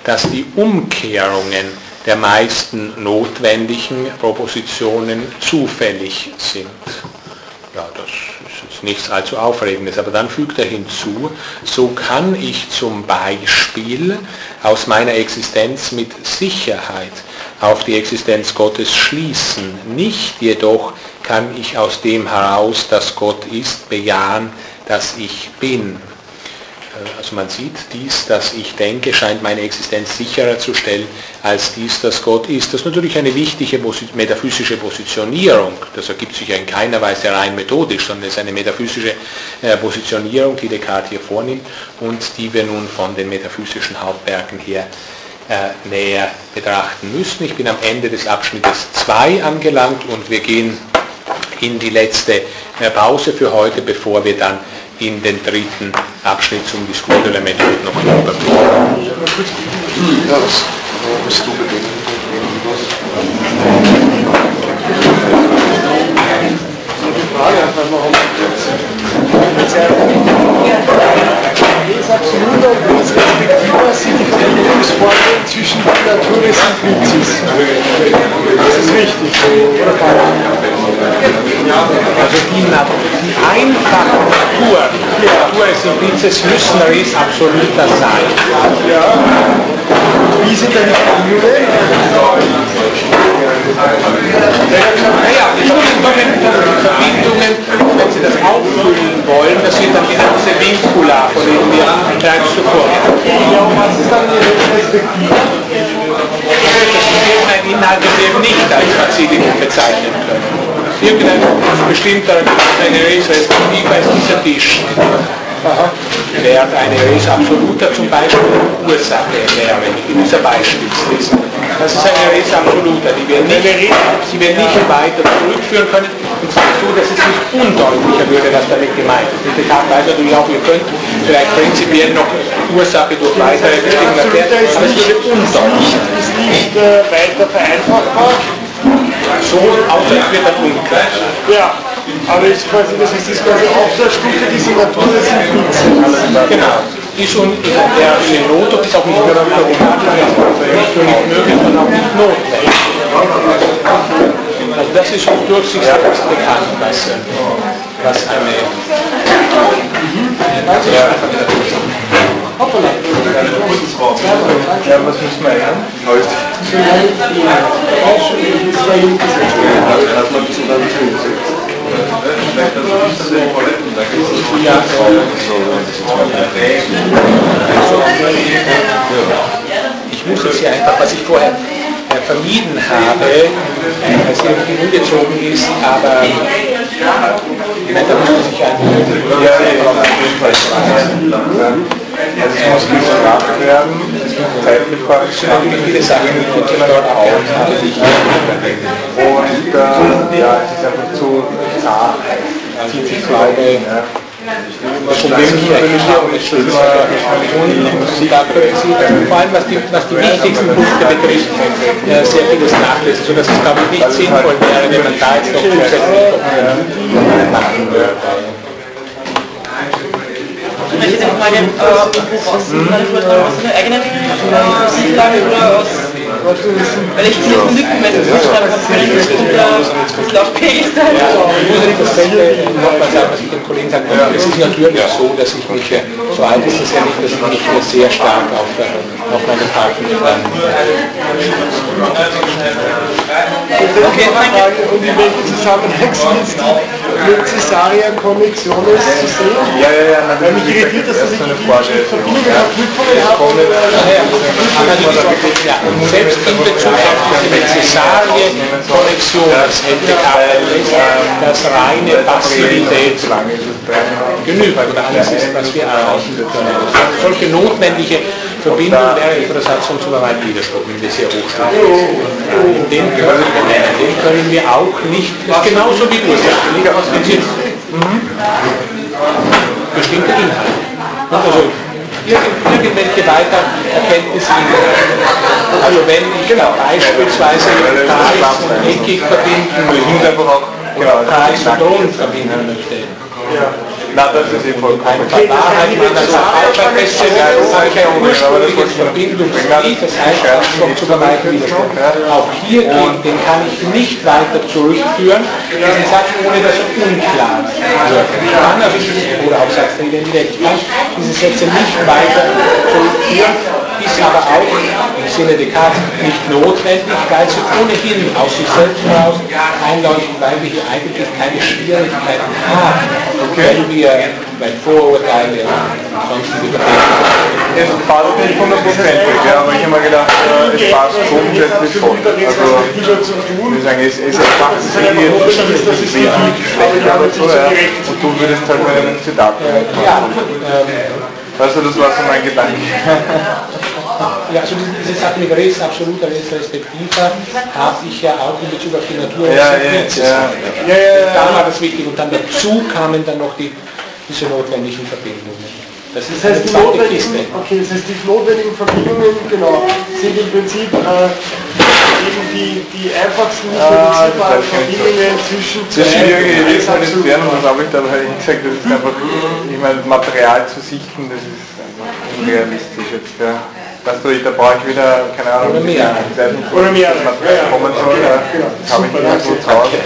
dass die Umkehrungen der meisten notwendigen Propositionen zufällig sind. Ja, das nichts allzu Aufregendes, aber dann fügt er hinzu, so kann ich zum Beispiel aus meiner Existenz mit Sicherheit auf die Existenz Gottes schließen. Nicht jedoch kann ich aus dem heraus, dass Gott ist, bejahen, dass ich bin. Äh, also man sieht, dies, dass ich denke, scheint meine Existenz sicherer zu stellen, als dies, dass Gott ist. Das ist natürlich eine wichtige metaphysische Positionierung. Das ergibt sich ja in keiner Weise rein methodisch, sondern es ist eine metaphysische äh, Positionierung, die Descartes hier vornimmt und die wir nun von den metaphysischen Hauptwerken her äh, näher betrachten müssen. Ich bin am Ende des Abschnittes 2 angelangt und wir gehen in die letzte Pause für heute, bevor wir dann in den dritten Abschnitt zum la Méthode noch überblicken. Ja, was bist du beginnen? Frage einfach noch Res und Res restrictiva sind die Verbindungsformeln zwischen der Natur des Implizis. Das ist richtig, oder Also die, die einfache Natur der Natur des Implizis müssen Res absoluta sein. Ja. Wie sind denn die Formule? Naja, die Verbindungen, wenn Sie das auffüllen wollen, das sind dann die ganze Vincula, von denen wir bereits zuvor was ist dann Ihre Perspektive? Das ist irgendein Inhalt, den wir nicht als Bazilikum bezeichnen können. Irgendein bestimmter eine Respektive ist dieser Tisch. Aha. Während eine Res absoluta zum Beispiel Ursache wäre, in dieser Beispielsliste. Das ist eine Res absoluta, die wir nicht, die wir nicht weiter zurückführen können. Und zwar so, dass es nicht undeutlicher würde, was damit gemeint ist. Deshalb weiß natürlich auch, wir könnten vielleicht prinzipiell noch Ursache durch weitere Bestimmungen erklären, aber es würde undeutlicher. Ist nicht äh, weiter vereinfachbar? So, außer es wird dann unklar. Ja. Aber ist quasi, das ist das quasi auch so eine Stufe, die sie Natur des. Genau ist schon der Noto ist auch nicht nur nicht nur nicht möglich, sondern auch nicht notwendig. Also das ist auch durch sich selbst bekannt, was, was eine ja. Hoppala. Ja, was müssen wir ändern? Ich muss es ja einfach, was ich vorher vermieden habe, als irgendwie umgezogen ist, aber ich meine, da muss sich ein also es muss gesagt werden, es gibt Zeit mit natürlich viele Sachen, die dort abgehandelt Und äh, ja, es ist einfach zu zart. zieht sich so eine das Problem hier ist, dass und da können Sie vor allem was die, was die wichtigsten Punkte betrifft, äh, sehr vieles nachlesen, sodass es glaube ich nicht sinnvoll wäre, wenn man da jetzt noch zusätzlich machen würde. Ich hätte eine Frage, äh, einer eigenen Siedlage oder aus weil ich mit schreibe, habe ich nicht unter Laufpegel sein. Ja, ich muss nicht dasselbe nochmal sagen, was ich den Kollegen sagte. Es ist natürlich so, dass ich mich, so alt ist es ja nicht, dass ich mich sehr stark auf, auf meine Partner Okay, Frage, und in welchem Zusammenhang sind die Cesaria-Konventionen zu sehen? Ja, ja, ja, Weil mich irritiert, dass das ist eine Frage. Verbindungen, Verknüpfungen haben. Selbst in Bezug auf diese Cesarie-Konnexion, das hätte das reine Passivität genügt, oder alles ist, was wir erreichen können. Solche notwendige Verbindung wäre das Satz von Zubereit Widerspruch, wenn wir sehr hoch stehen. In den können wir auch nicht, das ist genauso wie Ursache, nicht aus den Sinn. Bestimmte Inhalte. Also irgendwelche weiter Erkenntnisse. Also wenn ich beispielsweise Kreis und Eckig verbinden möchte, oder Kreis und Ton verbinden möchte, Na, das ist eh vollkommen eine Wahrheit in einer Sache feststellen, solche ursprüngliches Verbindungsglied, das heißt zu vermeiden. Auch hier gilt, den kann ich nicht weiter zurückführen, diesen Satz, ohne dass er unklar wird. Ich kann oder auch Satz der Identität, ich kann diese Sätze nicht weiter zurückführen, ist aber auch im Sinne Descartes nicht notwendig, weil sie ohnehin aus sich selbst heraus einleuchten, weil wir hier eigentlich keine Schwierigkeiten haben, wenn wir bei Vorurteile und sonstige Bedenken Es passt nicht hundertprozentig, ja, aber ich habe mir gedacht, äh, es passt grundsätzlich schon. Also, ich würde sagen, es, es passt irgendwie wesentlich schlechter oder so, ja. Und du würdest halt mit einem Zitat. Ja, ähm, Also das war so mein Gedanke. [laughs] ja, also diese, diese Sache mit Res absoluter Res respektiva habe ich ja auch in Bezug auf die Natur Ja, ja, ja. Ja. Da war das wichtig und dann dazu kamen dann noch die, diese notwendigen Verbindungen. Das ist Das heißt, eine die zweite notwendigen, Kiste. okay, das heißt, die notwendigen Verbindungen, genau, sind im Prinzip äh, eben die, die einfachsten Ah, reproduzierbaren das kenn ich Verbindungen zwischen Das Schwierige ist halt entfernen, und das habe ich dann halt gesagt, das ist einfach, ich meine, Material zu sichten, das ist einfach unrealistisch jetzt, ja. Weißt du, ich, da brauche ich wieder, keine Ahnung, Oder mehr. ich Oder mehr. Material kommen soll, habe ich danke. zu Hause.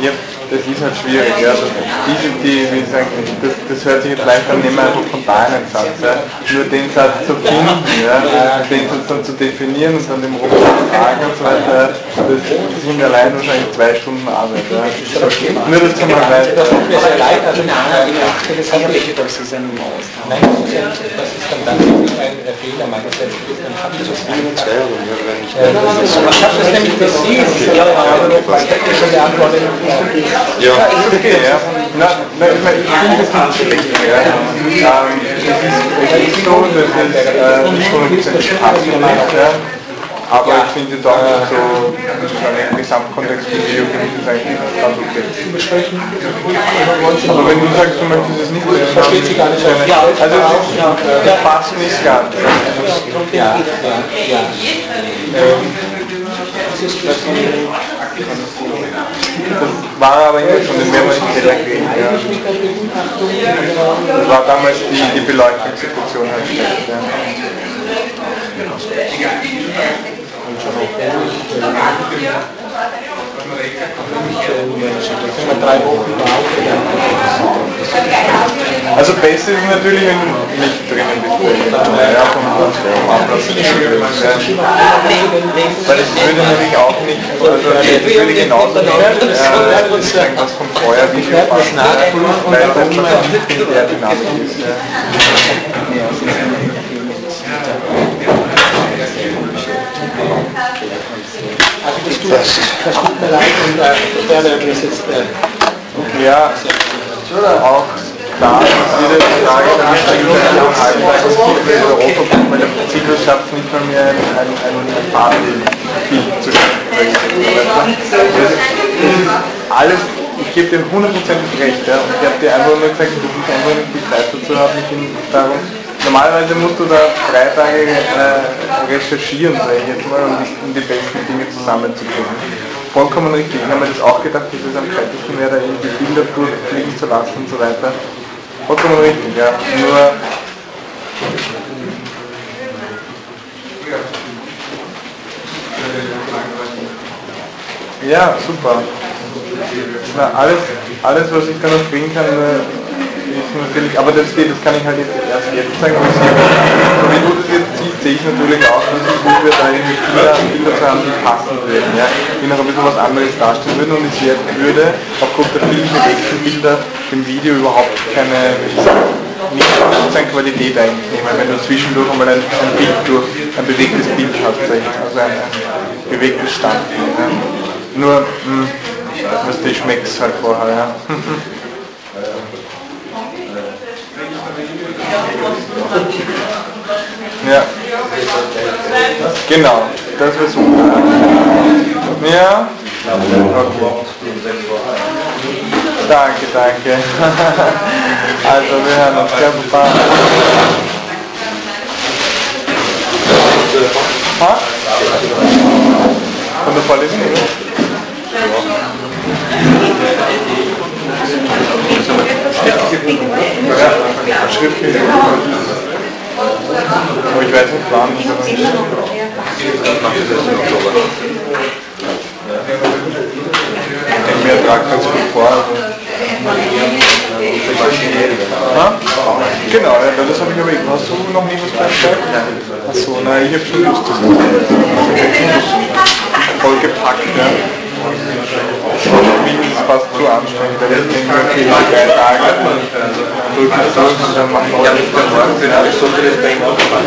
Ja, das ist halt schwierig, ja. Das, diese, die, wie gesagt, das, das hört sich jetzt leicht an, nehmen wir einfach von da einen Satz, ja. Nur den Satz zu finden, ja, den sozusagen zu definieren und dann dem Robot zu fragen und so weiter, das sind allein wahrscheinlich zwei Stunden Arbeit, ja. Nur das kann man weiter. Das tut mir sehr leid, also das habe ich das ist eine Maus. Nein, das ist, ja, das ist dann tatsächlich ein äh, Fehler meinerseits. Dann habe ich das nicht äh, Ich habe das nämlich gesehen, aber noch mal schon beantwortet. Ja, okay, ja. Na, na, ich meine, ich finde das nicht schlecht, ja. Ähm, es ist, ist so, dass es äh, nicht hundertprozentig passt für mich, ja. Aber ich finde doch, so sozusagen im Gesamtkontext für Biologie ist eigentlich ganz okay. Aber wenn du sagst, du möchtest es nicht, dann Versteht sie gar nicht. Ja, also das passt nicht ganz. Ja, ja, ja. Ähm, das war aber immer schon den mehrmaligen Keller kriegen, ja. Das war damals die, die Beleuchtungssituation halt schlecht, ja. brauchen. Also besser ist natürlich, wenn du nicht drinnen bist. Weil es würde natürlich auch nicht, also es würde genauso nicht äh, was vom Feuer wie viel passt, weil das schon nicht in der Dynamik ist. Das tut, mir leid und äh, ich werde das jetzt äh, Ja, auch da ist jede Frage, ist eigentlich eine Halbleiter, es gibt eine Europa, Zyklus schafft es nicht mal mehr, ein, ein, ein Farbenbild zu alles, ich gebe dir hundertprozentig recht, ja, und ich habe dir einfach nur gesagt, dass ich einfach nicht die Zeit dazu habe, mich in darum Normalerweise musst du da drei Tage äh, recherchieren, sage ich jetzt mal, um die, um die besten Dinge zusammenzubringen. Vollkommen richtig. Ich habe mir das auch gedacht, dass es am gescheitesten wäre, irgendwie Bilder durchfliegen zu lassen und so weiter. Vollkommen richtig, ja. Nur Ja, super. Na, alles, alles, was ich da noch bringen kann, äh, ist natürlich, aber das, das kann ich halt jetzt erst jetzt sagen, und so wie du das jetzt siehst, sehe ich natürlich auch, dass es gut wird, da irgendwie Bilder, Bilder zu haben, die passen würden, ja, die noch ein bisschen was anderes darstellen würden und ich würde aufgrund der vielen bewegten Bilder im Video überhaupt keine nicht sozusagen Qualität eigentlich wenn du zwischendurch einmal ein, ein Bild durch, ein bewegtes Bild hast, also ein, ein bewegtes Standbild. Ja. Nur, mh, hm, was du schmeckst halt vorher, ja. [laughs] Ja. Genau, das wäre super. Ja? Danke, danke. [laughs] Also wir hören uns. Ja, Papa. Ha? Von der Vorlesung? Ja, schriftlich. Aber ich weiß nicht wann. Ich denke mir, tragt ganz gut vor. Ha? Genau, ja, das habe ich aber eben. Hast du noch nie was gesagt? Achso, nein, ich habe schon Lust zu sagen. Voll gepackt, ja. Wien ist fast zu anstrengend, da wird nicht mehr viel drei Tage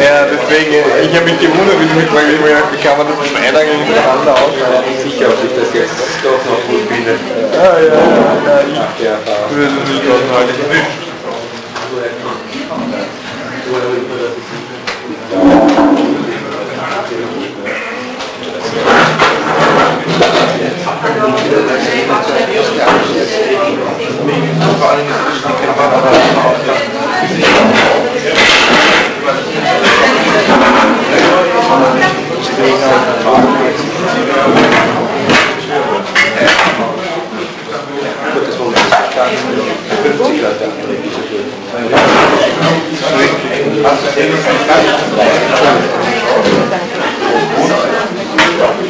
Ja, deswegen, ich habe mich gewundert, wie du mich fragst, wie kann man das zwei Tage hintereinander aushalten? Sicher, ob ich das jetzt doch noch gut finde. Ah, ja, ja, ja, ich würde es nicht aushalten. Ich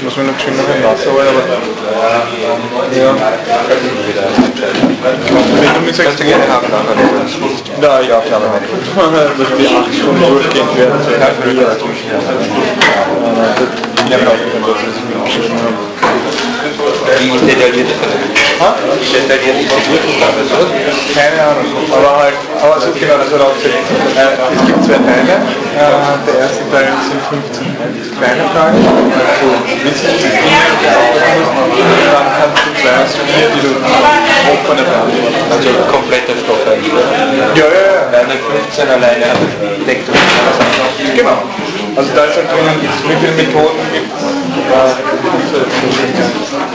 muss mir noch schön noch ein Wasser holen, aber ja. Wenn du mir sagst, du gerne haben, dann Na ja, klar. Dass [laughs] die acht Stunden durchgehend werden, kein Frühjahr. Ja, genau. Wie detailliert ist das? Wie detailliert ist das? Keine Ahnung, aber halt, aber so genau, das wird auch äh, Es gibt zwei Teile. Äh, der erste Teil sind 15 kleine Fragen, also Wissen, dann kannst du zwei aus vier, die du offene beantworten. Also kompletter Stoff eigentlich. Ja, ja, ja. Deine 15 alleine hat deckt das. Genau. Also da ist halt drinnen, wie viele Methoden gibt es? Wie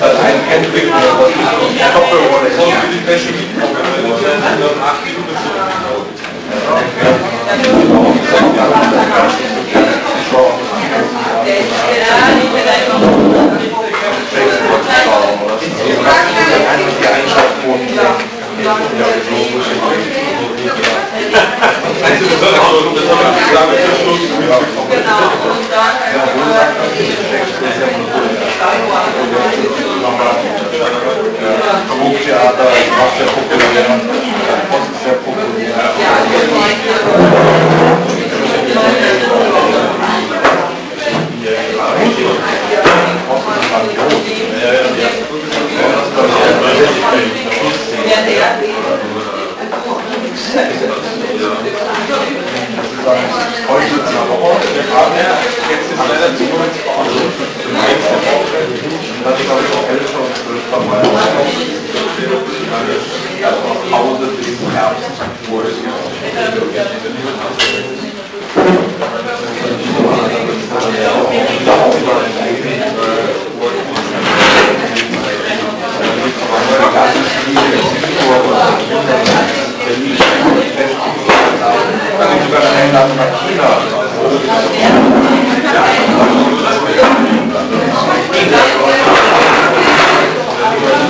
hat einen Handweg oder was ist Kopfhörer oder so für die Wäsche mitkommen. Und dann noch acht Minuten schon. Genau, und dann... Äh, Samba, Drucktheater ist auch sehr populär, Post ist sehr populär. Heute ist es aber auch, der Fabian, jetzt ist leider zu kurz vor uns hatte, habe ich, auch elf und zwölf Verwaltung. Also auch Pause für den Herbst, wo es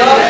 よ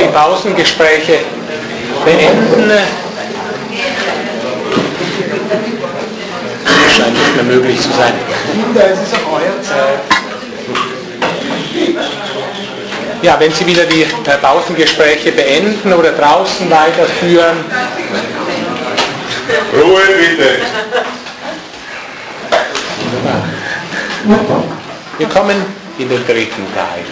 die Pausengespräche beenden, scheint nicht mehr möglich zu sein. Ja, wenn Sie wieder die Pausengespräche beenden oder draußen weiterführen, Ruhe bitte! Wir kommen in den dritten Teil.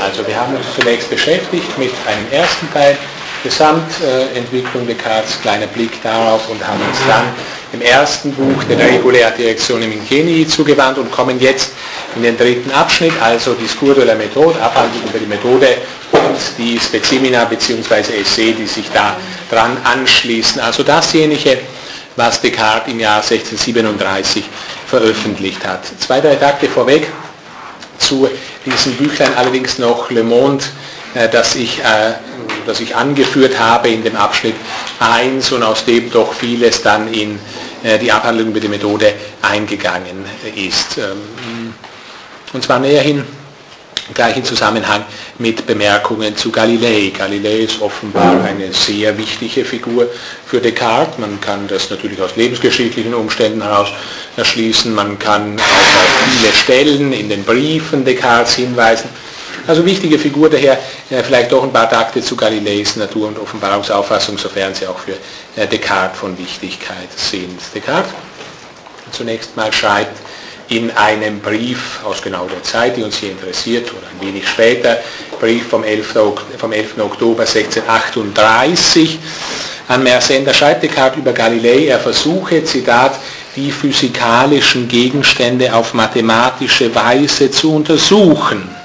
Also wir haben uns zunächst beschäftigt mit einem ersten Teil, Gesamtentwicklung Descartes, kleiner Blick darauf und haben uns dann im ersten Buch der Regulär Directionem Ingenii zugewandt und kommen jetzt in den dritten Abschnitt, also Discours de la Méthode, Abhandlung über die Methode und die Spezimina bzw. Essay, die sich da dran anschließen. Also dasjenige, was Descartes im Jahr 1637 veröffentlicht hat. Zwei, drei Takte vorweg zu diesem Büchlein allerdings noch Le Monde, äh, das, ich, äh, das ich angeführt habe in dem Abschnitt 1 und aus dem doch vieles dann in äh, die Abhandlung über die Methode eingegangen ist. Ähm, und zwar näherhin gleich in Zusammenhang mit Bemerkungen zu Galilei. Galilei ist offenbar eine sehr wichtige Figur für Descartes. Man kann das natürlich aus lebensgeschichtlichen Umständen heraus erschließen. Man kann auch auf viele Stellen in den Briefen Descartes hinweisen. Also wichtige Figur daher, vielleicht doch ein paar Takte zu Galileis Natur- und Offenbarungsauffassung, sofern sie auch für Descartes von Wichtigkeit sind. Descartes zunächst mal schreibt, in einem Brief aus genau der Zeit, die uns hier interessiert, oder ein wenig später, Brief vom 11. Vom 11. Oktober 1638 an Mersenne, da schreibt Descartes über Galilei, er versuche, Zitat, die physikalischen Gegenstände auf mathematische Weise zu untersuchen.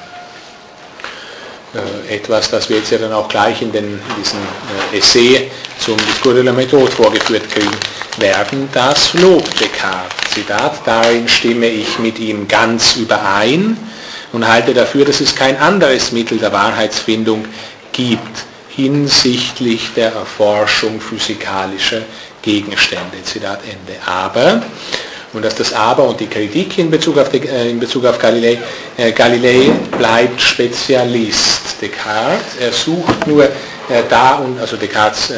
Äh, etwas, das wir jetzt ja dann auch gleich in, den, in diesem äh, Essay zum Discours de la Méthode vorgeführt kriegen werden, das lobt Descartes. Zitat, darin stimme ich mit ihm ganz überein und halte dafür, dass es kein anderes Mittel der Wahrheitsfindung gibt hinsichtlich der Erforschung physikalischer Gegenstände. Zitat Ende. Aber, und das ist das Aber und die Kritik in Bezug auf, äh, in Bezug auf Galilei, äh, Galilei bleibt Spezialist. Descartes, er sucht nur äh, da und, also Descartes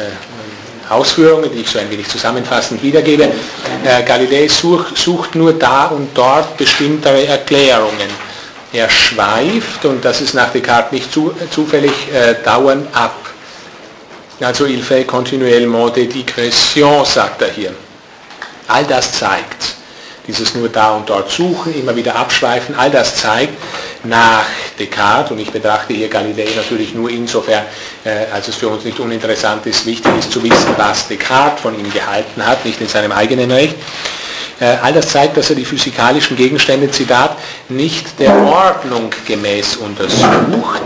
Ausführungen, die ich so ein wenig zusammenfassend wiedergebe. Äh, Galilei such, sucht nur da und dort bestimmtere Erklärungen. Er schweift, und das ist nach Descartes nicht zu, zufällig, äh, dauernd ab. Also il fait continuellement des digressions, sagt er hier. All das zeigt, dieses nur da und dort suchen, immer wieder abschweifen, all das zeigt, nach Descartes, und ich betrachte hier Galilei natürlich nur insofern, äh, als es für uns nicht uninteressant ist, wichtig ist zu wissen, was Descartes von ihm gehalten hat, nicht in seinem eigenen Recht. Äh, all das zeigt, dass er die physikalischen Gegenstände, Zitat, nicht der Ordnung gemäß untersucht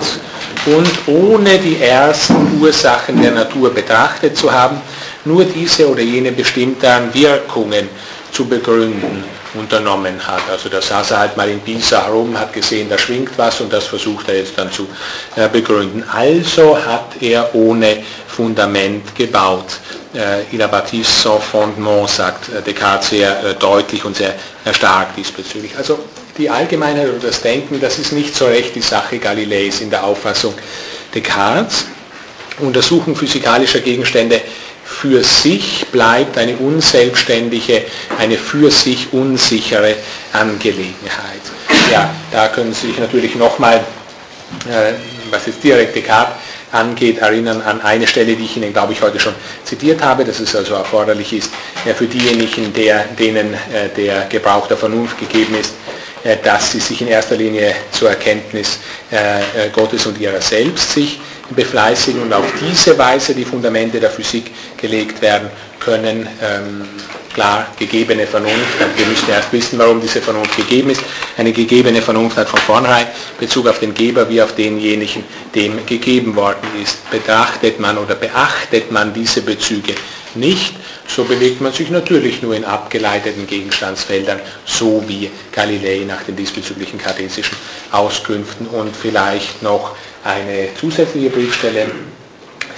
und ohne die ersten Ursachen der Natur betrachtet zu haben, nur diese oder jene bestimmten Wirkungen zu begründen unternommen hat. Also da saß er halt mal in Pisa herum, hat gesehen, da schwingt was und das versucht er jetzt dann zu äh, begründen. Also hat er ohne Fundament gebaut. Il a bâti sans fondement, sagt äh, Descartes sehr äh, deutlich und sehr stark diesbezüglich. Also die Allgemeinheit oder das Denken, das ist nicht so recht die Sache Galileis in der Auffassung Descartes. Untersuchung physikalischer Gegenstände für sich bleibt eine unselbstständige, eine für sich unsichere Angelegenheit. Ja, da können Sie sich natürlich nochmal, äh, was jetzt direkt Descartes angeht, erinnern an eine Stelle, die ich Ihnen, glaube ich, heute schon zitiert habe, dass es also erforderlich ist, ja, für diejenigen, der, denen äh, der Gebrauch der Vernunft gegeben ist, äh, dass sie sich in erster Linie zur Erkenntnis äh, äh, Gottes und ihrer selbst sich befleißigen und auf diese Weise die Fundamente der Physik gelegt werden können. Ähm, klar, gegebene Vernunft, wir müssen erst wissen, warum diese Vernunft gegeben ist. Eine gegebene Vernunft hat von vornherein Bezug auf den Geber wie auf denjenigen, dem gegeben worden ist. Betrachtet man oder beachtet man diese Bezüge nicht, so bewegt man sich natürlich nur in abgeleiteten Gegenstandsfeldern, so wie Galilei nach den diesbezüglichen kartesischen Auskünften und vielleicht noch eine zusätzliche Briefstelle,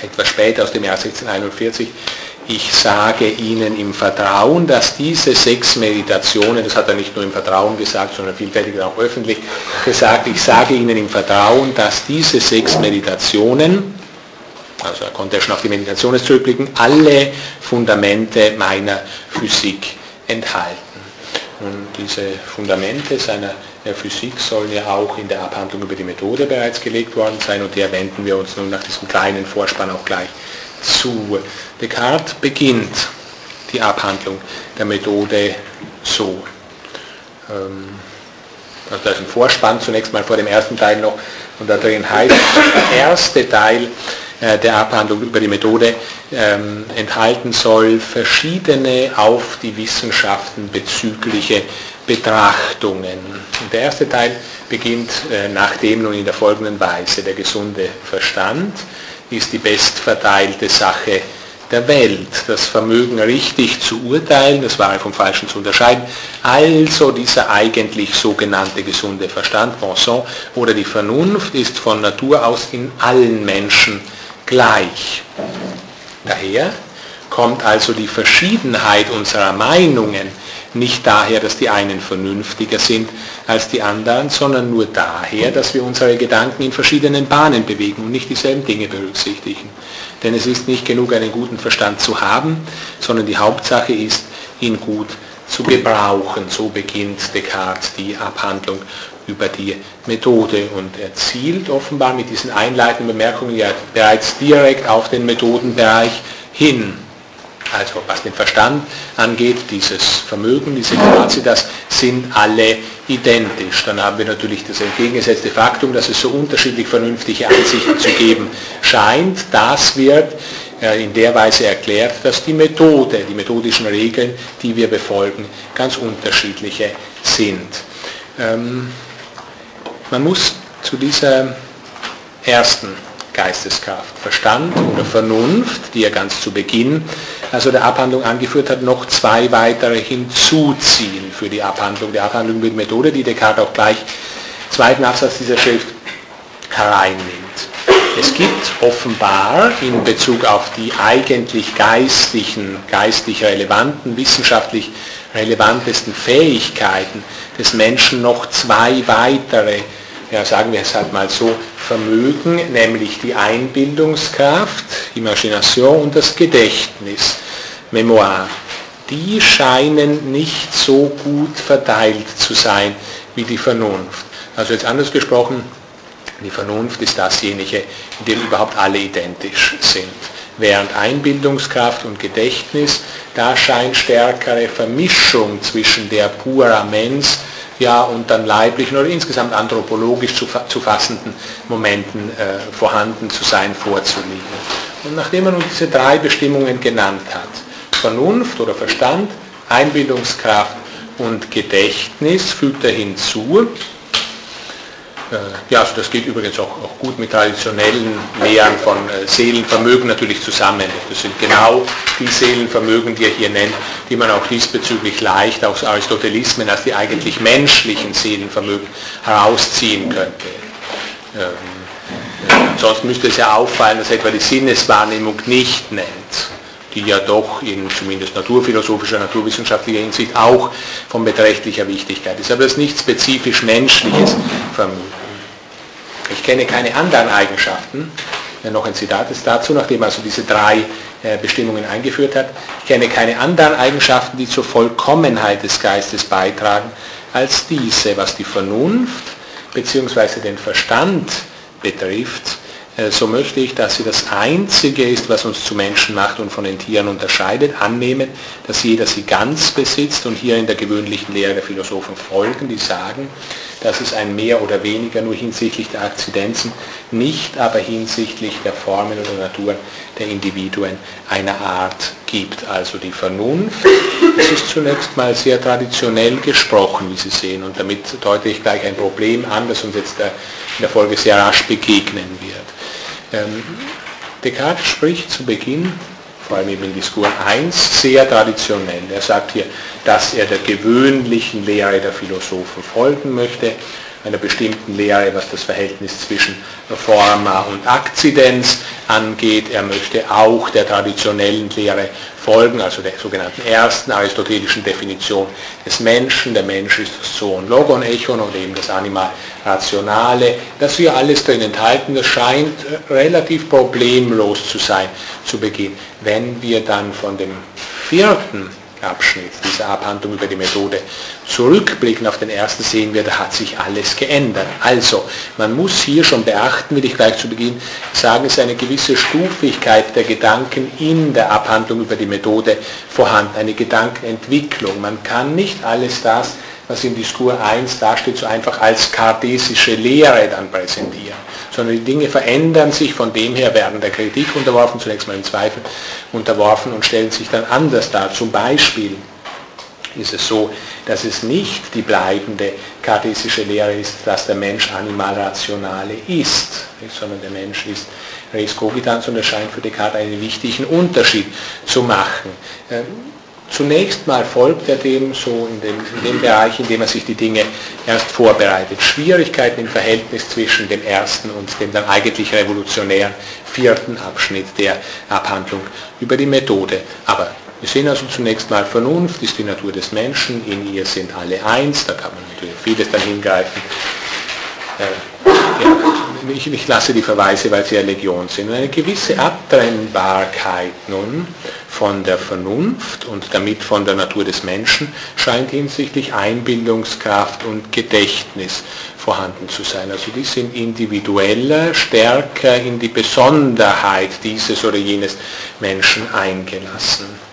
etwas später aus dem Jahr 1641. Ich sage Ihnen im Vertrauen, dass diese sechs Meditationen, das hat er nicht nur im Vertrauen gesagt, sondern vielfältig auch öffentlich gesagt, ich sage Ihnen im Vertrauen, dass diese sechs Meditationen, also er konnte schon auf die Meditation zurückblicken, alle Fundamente meiner Physik enthalten. Und diese Fundamente seiner Physik sollen ja auch in der Abhandlung über die Methode bereits gelegt worden sein und der wenden wir uns nun nach diesem kleinen Vorspann auch gleich zu. Descartes beginnt die Abhandlung der Methode so. Ähm, also da ist ein Vorspann zunächst mal vor dem ersten Teil noch und da drin heißt, der erste Teil äh, der Abhandlung über die Methode ähm, enthalten soll verschiedene auf die Wissenschaften bezügliche Betrachtungen. Und der erste Teil beginnt äh, nach dem nun in der folgenden Weise. Der gesunde Verstand ist die bestverteilte Sache der Welt. Das Vermögen richtig zu urteilen, das Wahre vom Falschen zu unterscheiden. Also dieser eigentlich sogenannte gesunde Verstand, bon sang, oder die Vernunft ist von Natur aus in allen Menschen gleich. Daher kommt also die Verschiedenheit unserer Meinungen nicht daher, dass die einen vernünftiger sind als die anderen, sondern nur daher, dass wir unsere Gedanken in verschiedenen Bahnen bewegen und nicht dieselben Dinge berücksichtigen. Denn es ist nicht genug, einen guten Verstand zu haben, sondern die Hauptsache ist, ihn gut zu gebrauchen. So beginnt Descartes die Abhandlung über die Methode und er zielt offenbar mit diesen einleitenden Bemerkungen ja bereits direkt auf den Methodenbereich hin. Also was den Verstand angeht, dieses Vermögen, diese Kapazitas sind alle identisch. Dann haben wir natürlich das entgegengesetzte Faktum, dass es so unterschiedlich vernünftige Ansichten zu geben scheint. Das wird äh, in der Weise erklärt, dass die Methode, die methodischen Regeln, die wir befolgen, ganz unterschiedliche sind. Ähm, man muss zu dieser ersten Geisteskraft, Verstand oder Vernunft, die er ganz zu Beginn also der Abhandlung angeführt hat, noch zwei weitere hinzuziehen für die Abhandlung, die Abhandlung mit Methode, die Descartes auch gleich im zweiten Absatz dieser Schrift hereinnimmt. Es gibt offenbar in Bezug auf die eigentlich geistlichen, geistig relevanten, wissenschaftlich relevantesten Fähigkeiten des Menschen noch zwei weitere, ja sagen wir es halt mal so, Vermögen, nämlich die Einbildungskraft, Imagination und das Gedächtnis, Memoir. Die scheinen nicht so gut verteilt zu sein wie die Vernunft. Also jetzt anders gesprochen, die Vernunft ist dasjenige, in dem überhaupt alle identisch sind. Während Einbildungskraft und Gedächtnis, da scheint stärkere Vermischung zwischen der pura mens ja, und dann leiblichen oder insgesamt anthropologisch zu, zu fassenden Momenten äh, vorhanden zu sein vorzulegen. Und nachdem man nun diese drei Bestimmungen genannt hat, Vernunft oder Verstand, Einbildungskraft und Gedächtnis, fügt er hinzu, ja, also das geht übrigens auch, auch gut mit traditionellen Lehren von äh, Seelenvermögen natürlich zusammen. Das sind genau die Seelenvermögen, die er hier nennt, die man auch diesbezüglich leicht aus Aristotelismen als die eigentlich menschlichen Seelenvermögen herausziehen könnte. Ähm, ansonsten müsste es ja auffallen, dass er etwa die Sinneswahrnehmung nicht nennt die ja doch in zumindest naturphilosophischer, naturwissenschaftlicher Hinsicht auch von beträchtlicher Wichtigkeit ist. Aber das ist nicht spezifisch menschliches Vermögen. Ich kenne keine anderen Eigenschaften. Ja, noch ein Zitat ist dazu, nachdem er also diese drei äh, Bestimmungen eingeführt hat. Ich kenne keine anderen Eigenschaften, die zur Vollkommenheit des Geistes beitragen, als diese, was die Vernunft bzw. den Verstand betrifft, äh, so möchte ich, dass sie das Einzige ist, was uns zu Menschen macht und von den Tieren unterscheidet, annehmen, dass jeder sie ganz besitzt und hier in der gewöhnlichen Lehre der Philosophen folgen, die sagen, dass es ein mehr oder weniger nur hinsichtlich der Akzidenzen, nicht aber hinsichtlich der Formen oder Naturen der Individuen einer Art gibt. Also die Vernunft, das ist zunächst mal sehr traditionell gesprochen, wie Sie sehen, und damit deute ich gleich ein Problem an, das uns jetzt in der Folge sehr rasch begegnen wird. Ähm, Descartes spricht zu Beginn, vor allem eben in Diskurs 1, sehr traditionell. Er sagt hier, dass er der gewöhnlichen Lehre der Philosophen folgen möchte, einer bestimmten Lehre, was das Verhältnis zwischen Forma und Akzidenz angeht. Er möchte auch der traditionellen Lehre folgen, also der sogenannten ersten aristotelischen Definition des Menschen. Der Mensch ist das Zoon Logon Echon oder eben das Anima Rationale. Das hier alles drin enthalten, das scheint relativ problemlos zu sein zu Beginn. Wenn wir dann von dem vierten Abschnitt dieser Abhandlung über die Methode zurückblicken auf den ersten, sehen wir, da hat sich alles geändert. Also, man muss hier schon beachten, will ich gleich zu Beginn sagen, es ist eine gewisse Stufigkeit der Gedanken in der Abhandlung über die Methode vorhanden, eine Gedankenentwicklung. Man kann nicht alles das, was in Diskurs 1 dasteht, so einfach als kartesische Lehre dann präsentieren sondern die Dinge verändern sich, von dem her werden der Kritik unterworfen, zunächst mal im Zweifel unterworfen und stellen sich dann anders dar. Zum Beispiel ist es so, dass es nicht die bleibende kartesische Lehre ist, dass der Mensch animal rationale ist, sondern der Mensch ist res cogitans und es scheint für Descartes einen wichtigen Unterschied zu machen. Zunächst mal folgt er dem so in dem, in dem, Bereich, in dem er sich die Dinge erst vorbereitet. Schwierigkeiten im Verhältnis zwischen dem ersten und dem dann eigentlich revolutionären vierten Abschnitt der Abhandlung über die Methode. Aber wir sehen also zunächst mal, Vernunft ist die Natur des Menschen, in ihr sind alle eins, da kann man natürlich vieles dann hingreifen. Äh, ich, ich, lasse die Verweise, weil sie ja Legion sind. Eine gewisse Abtrennbarkeit nun von der Vernunft und damit von der Natur des Menschen scheint hinsichtlich Einbildungskraft und Gedächtnis vorhanden zu sein. Also die sind individueller, stärker in die Besonderheit dieses oder jenes Menschen eingelassen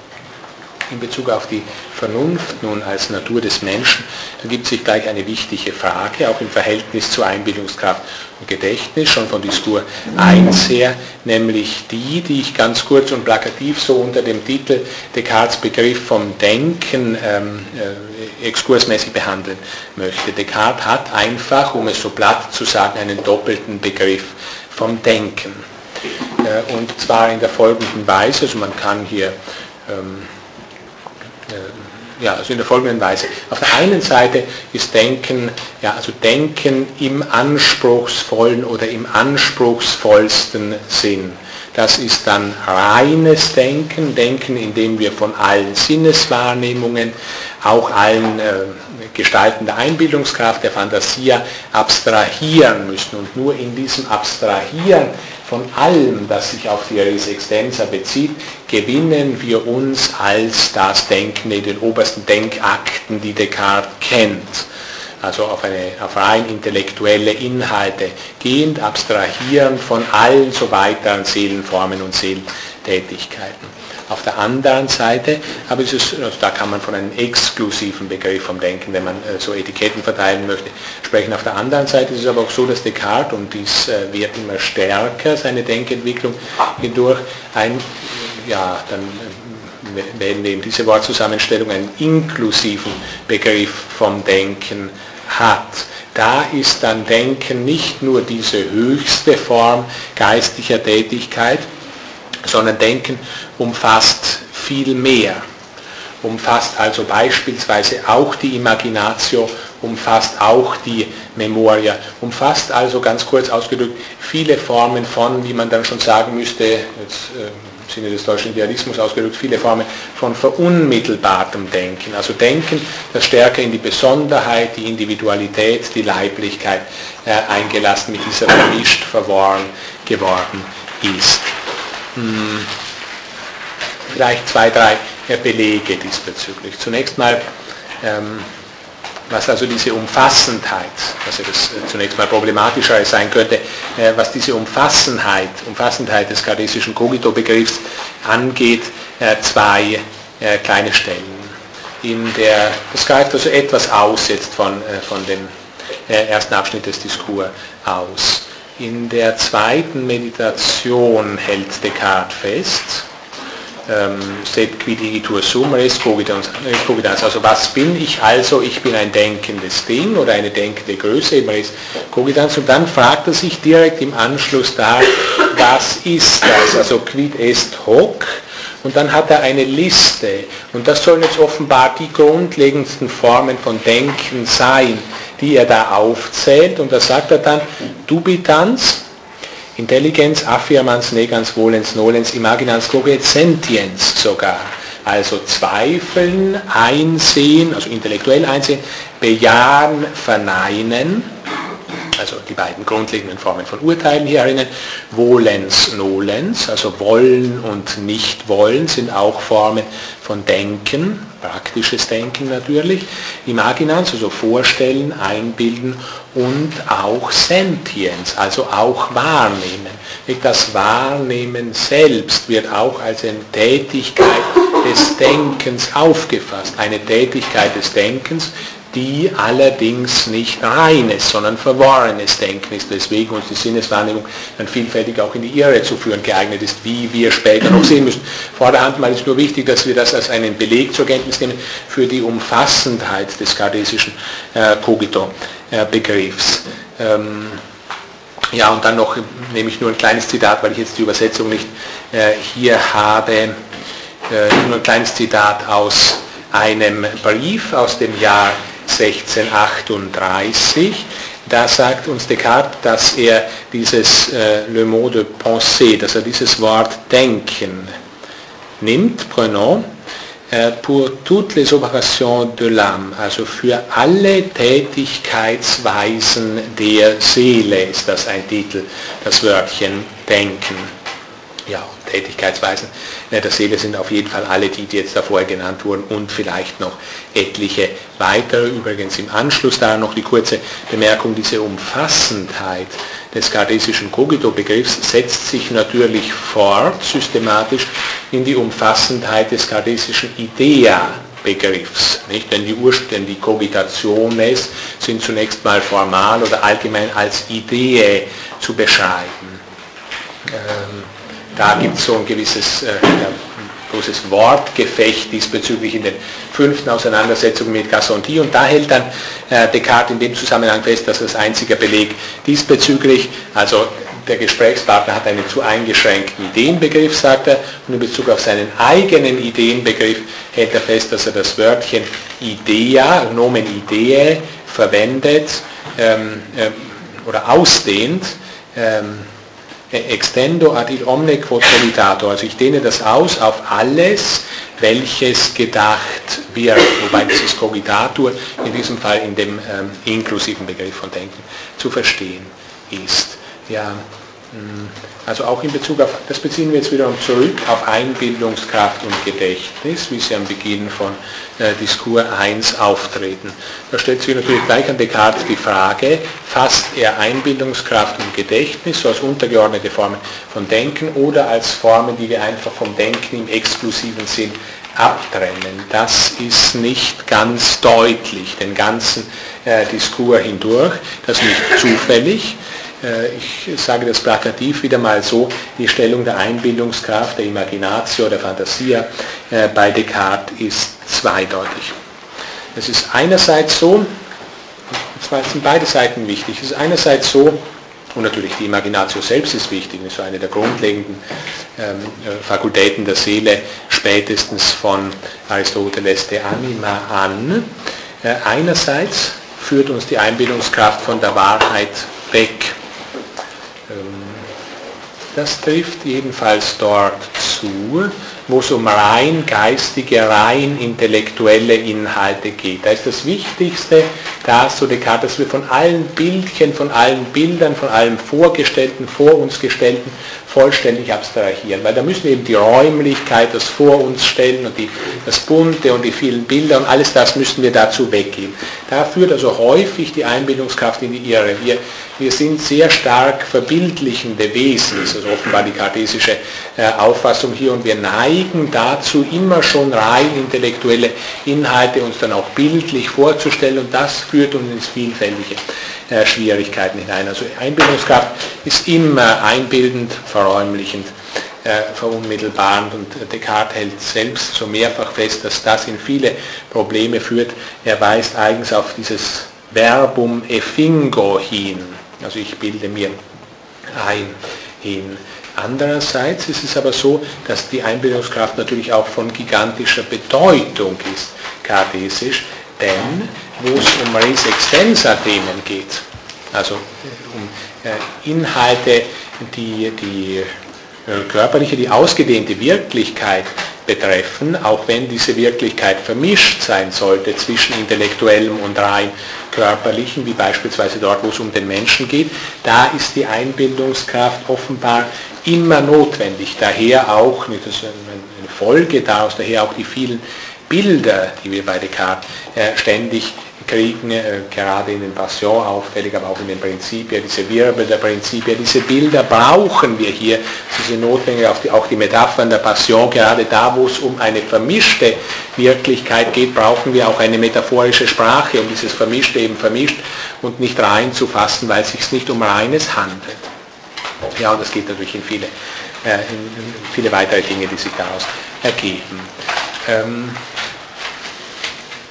in Bezug auf die Vernunft nun als Natur des Menschen ergibt sich gleich eine wichtige Frage, auch im Verhältnis zu Einbildungskraft und Gedächtnis, schon von Diskurs 1 her, nämlich die, die ich ganz kurz und plakativ so unter dem Titel Descartes Begriff vom Denken ähm, äh, exkursmäßig behandeln möchte. Descartes hat einfach, um es so platt zu sagen, einen doppelten Begriff vom Denken. Äh, und zwar in der folgenden Weise, also man kann hier ähm, äh, ja, also in der folgenden Weise. Auf der einen Seite ist Denken, ja, also Denken im anspruchsvollen oder im anspruchsvollsten Sinn. Das ist dann reines Denken, Denken, in dem wir von allen Sinneswahrnehmungen, auch allen äh, Gestalten der Einbildungskraft, der Fantasie abstrahieren müssen. Und nur in diesem Abstrahieren von allem, das sich auf die Res Extensa bezieht, gewinnen wir uns als das Denken in den obersten Denkakten, die Descartes kennt. Also auf, eine, auf rein intellektuelle Inhalte gehend, abstrahieren von allen so weiteren Seelenformen und Seelentätigkeiten. Auf der anderen Seite, aber ist, also da kann man von einem exklusiven Begriff vom Denken, wenn man äh, so Etiketten verteilen möchte, sprechen. Auf der anderen Seite ist es aber auch so, dass Descartes, und dies äh, wird immer stärker, seine Denkentwicklung hindurch, ein, ja, dann äh, wählen wir eben diese Wortzusammenstellung, einen inklusiven Begriff vom Denken hat. Da ist dann Denken nicht nur diese höchste Form geistlicher Tätigkeit, sondern Denken umfasst viel mehr. Umfasst also beispielsweise auch die Imaginatio, umfasst auch die Memoria, umfasst also ganz kurz ausgedrückt viele Formen von, wie man dann schon sagen müsste, jetzt, äh, im Sinne des deutschen Idealismus ausgedrückt, viele Formen von verunmittelbartem Denken. Also Denken, das stärker in die Besonderheit, die Individualität, die Leiblichkeit äh, eingelassen, mit dieser vermischt, verworren geworden ist. Hm, vielleicht zwei, drei Belege diesbezüglich. Zunächst mal, ähm, was also diese Umfassendheit, ja das äh, zunächst mal problematischer sein könnte, äh, was diese Umfassenheit, Umfassendheit des kardesischen Cogito-Begriffs angeht, äh, zwei äh, kleine Stellen. In der, das greift also etwas aus jetzt von, äh, von dem äh, ersten Abschnitt des Diskurs aus. In der zweiten Meditation hält Descartes fest, ähm, sed quid igitur sum res cogitans, also was bin ich? Also, ich bin ein denkendes Ding oder eine denkende Größe, eben res cogitans, und dann fragt er sich direkt im Anschluss da, was ist das, also quid est hoc, und dann hat er eine Liste. Und das sollen jetzt offenbar die grundlegendsten Formen von Denken sein, die er da aufzählt und da sagt er dann dubitans, Intelligenz, Affirmans, Negans, Volens, Nolens, Imaginans, Cogit, Sentiens sogar. Also zweifeln, einsehen, also intellektuell einsehen, bejahen, verneinen, also die beiden grundlegenden Formen von Urteilen hier herinnen, Volens, Nolens, also wollen und nicht wollen sind auch Formen von Denken, praktisches Denken natürlich, Imaginans, also vorstellen, einbilden und auch Sentience, also auch wahrnehmen. Das Wahrnehmen selbst wird auch als eine Tätigkeit des Denkens aufgefasst, eine Tätigkeit des Denkens, die allerdings nicht reines, sondern verworrenes Denken ist, weswegen uns die Sinneswahrnehmung dann vielfältig auch in die Irre zu führen geeignet ist, wie wir später noch sehen müssen. Vorderhand mal ist nur wichtig, dass wir das als einen Beleg zur Kenntnis nehmen für die Umfassendheit des kardesischen äh, Cogito-Begriffs. Äh, ähm, ja, und dann noch nehme ich nur ein kleines Zitat, weil ich jetzt die Übersetzung nicht äh, hier habe, äh, nur ein kleines Zitat aus einem Brief aus dem Jahr 1638. Da sagt uns Descartes, dass er dieses äh, Le mot de pensée, dass er dieses Wort denken nimmt, prenons, äh, pour toutes les opérations de l'âme, also für alle Tätigkeitsweisen der Seele ist das ein Titel, das Wörtchen denken. Ja, Tätigkeitsweisen der Seele sind auf jeden Fall alle die, die jetzt davor genannt wurden und vielleicht noch etliche weitere. Übrigens im Anschluss da noch die kurze Bemerkung, diese Umfassendheit des kardesischen Cogito-Begriffs setzt sich natürlich fort, systematisch, in die Umfassendheit des kardesischen Idea-Begriffs. Nicht? Denn die Ursprünge, die Cogitationes sind zunächst mal formal oder allgemein als Idee zu beschreiben. Ähm, da gibt es so ein gewisses äh, großes Wortgefecht diesbezüglich in den fünften Auseinandersetzungen mit Gassenty und da hält dann äh, Descartes in dem Zusammenhang fest, dass das einzige Beleg diesbezüglich, also der Gesprächspartner hat einen zu eingeschränkten Ideenbegriff, sagt er, und in Bezug auf seinen eigenen Ideenbegriff hält er fest, dass er das Wörtchen Idea, Nomen Idee, verwendet ähm, äh, oder ausdehnt, ähm, extendo ad il omne quod cogitato, also ich dehne das aus auf alles, welches gedacht wird, wobei dieses Cogitatur in diesem Fall in dem ähm, inklusiven Begriff von Denken zu verstehen ist. Ja, Also auch in Bezug auf, das beziehen wir jetzt wiederum zurück auf Einbildungskraft und Gedächtnis, wie sie am Beginn von äh, Diskur 1 auftreten. Da stellt sich natürlich gleich an Descartes die Frage, fasst er Einbildungskraft und Gedächtnis so als untergeordnete Formen von Denken oder als Formen, die wir einfach vom Denken im exklusiven Sinn abtrennen. Das ist nicht ganz deutlich, den ganzen äh, Diskur hindurch. Das ist nicht zufällig. Äh, ich sage das plakativ wieder mal so, die Stellung der Einbildungskraft, der Imaginatio, der Fantasia äh, bei Descartes ist zweideutig. Es ist einerseits so, zwar sind beide Seiten wichtig, es ist einerseits so, und natürlich die Imaginatio selbst ist wichtig, ist eine der grundlegenden ähm, äh, Fakultäten der Seele, spätestens von Aristoteles de Anima an. Einerseits führt uns die Einbildungskraft von der Wahrheit weg. Das trifft jedenfalls dort zu, wo es um rein geistige, rein intellektuelle Inhalte geht. Da ist das Wichtigste, da so Descartes, dass wir von allen Bildchen, von allen Bildern, von allem Vorgestellten, vor uns gestellten vollständig abstrahieren, weil da müssen wir eben die Räumlichkeit, das vor uns stellen und die, das Bunte und die vielen Bilder und alles das müssen wir dazu weggeben. Da führt also häufig die Einbildungskraft in die Irre. Wir, wir sind sehr stark verbildlichende Wesen, das ist also offenbar die kartesische äh, Auffassung hier und wir neigen dazu, immer schon rein intellektuelle Inhalte uns dann auch bildlich vorzustellen und das führt uns ins Vielfältige. Äh, Schwierigkeiten hinein. Also Einbildungskraft ist immer einbildend, verräumlichend, äh, verunmittelbarend und Descartes hält selbst so mehrfach fest, dass das in viele Probleme führt. Er weist eigens auf dieses Verbum effingo hin, also ich bilde mir ein hin. Andererseits ist es aber so, dass die Einbildungskraft natürlich auch von gigantischer Bedeutung ist, kartesisch, denn wo es um Res Extensa Themen geht, also um äh, Inhalte, die die äh, körperliche, die ausgedehnte Wirklichkeit betreffen, auch wenn diese Wirklichkeit vermischt sein sollte zwischen intellektuellem und rein körperlichen, wie beispielsweise dort, wo es um den Menschen geht, da ist die Einbildungskraft offenbar immer notwendig. Daher auch, das ist eine Folge daraus, daher auch die vielen Bilder, die wir bei Descartes äh, ständig kriegen, äh, gerade in den Passion auffällig, aber auch in den Prinzipien, diese Wirbel der Prinzipien, diese Bilder brauchen wir hier, sie sind notwendig, auch die, auch die Metaphern der Passion, gerade da, wo es um eine vermischte Wirklichkeit geht, brauchen wir auch eine metaphorische Sprache, um dieses Vermischte eben vermischt und nicht rein zu fassen, weil es sich nicht um reines handelt. Ja, und das geht natürlich in viele, äh, in viele weitere Dinge, die sich daraus ergeben. Ähm,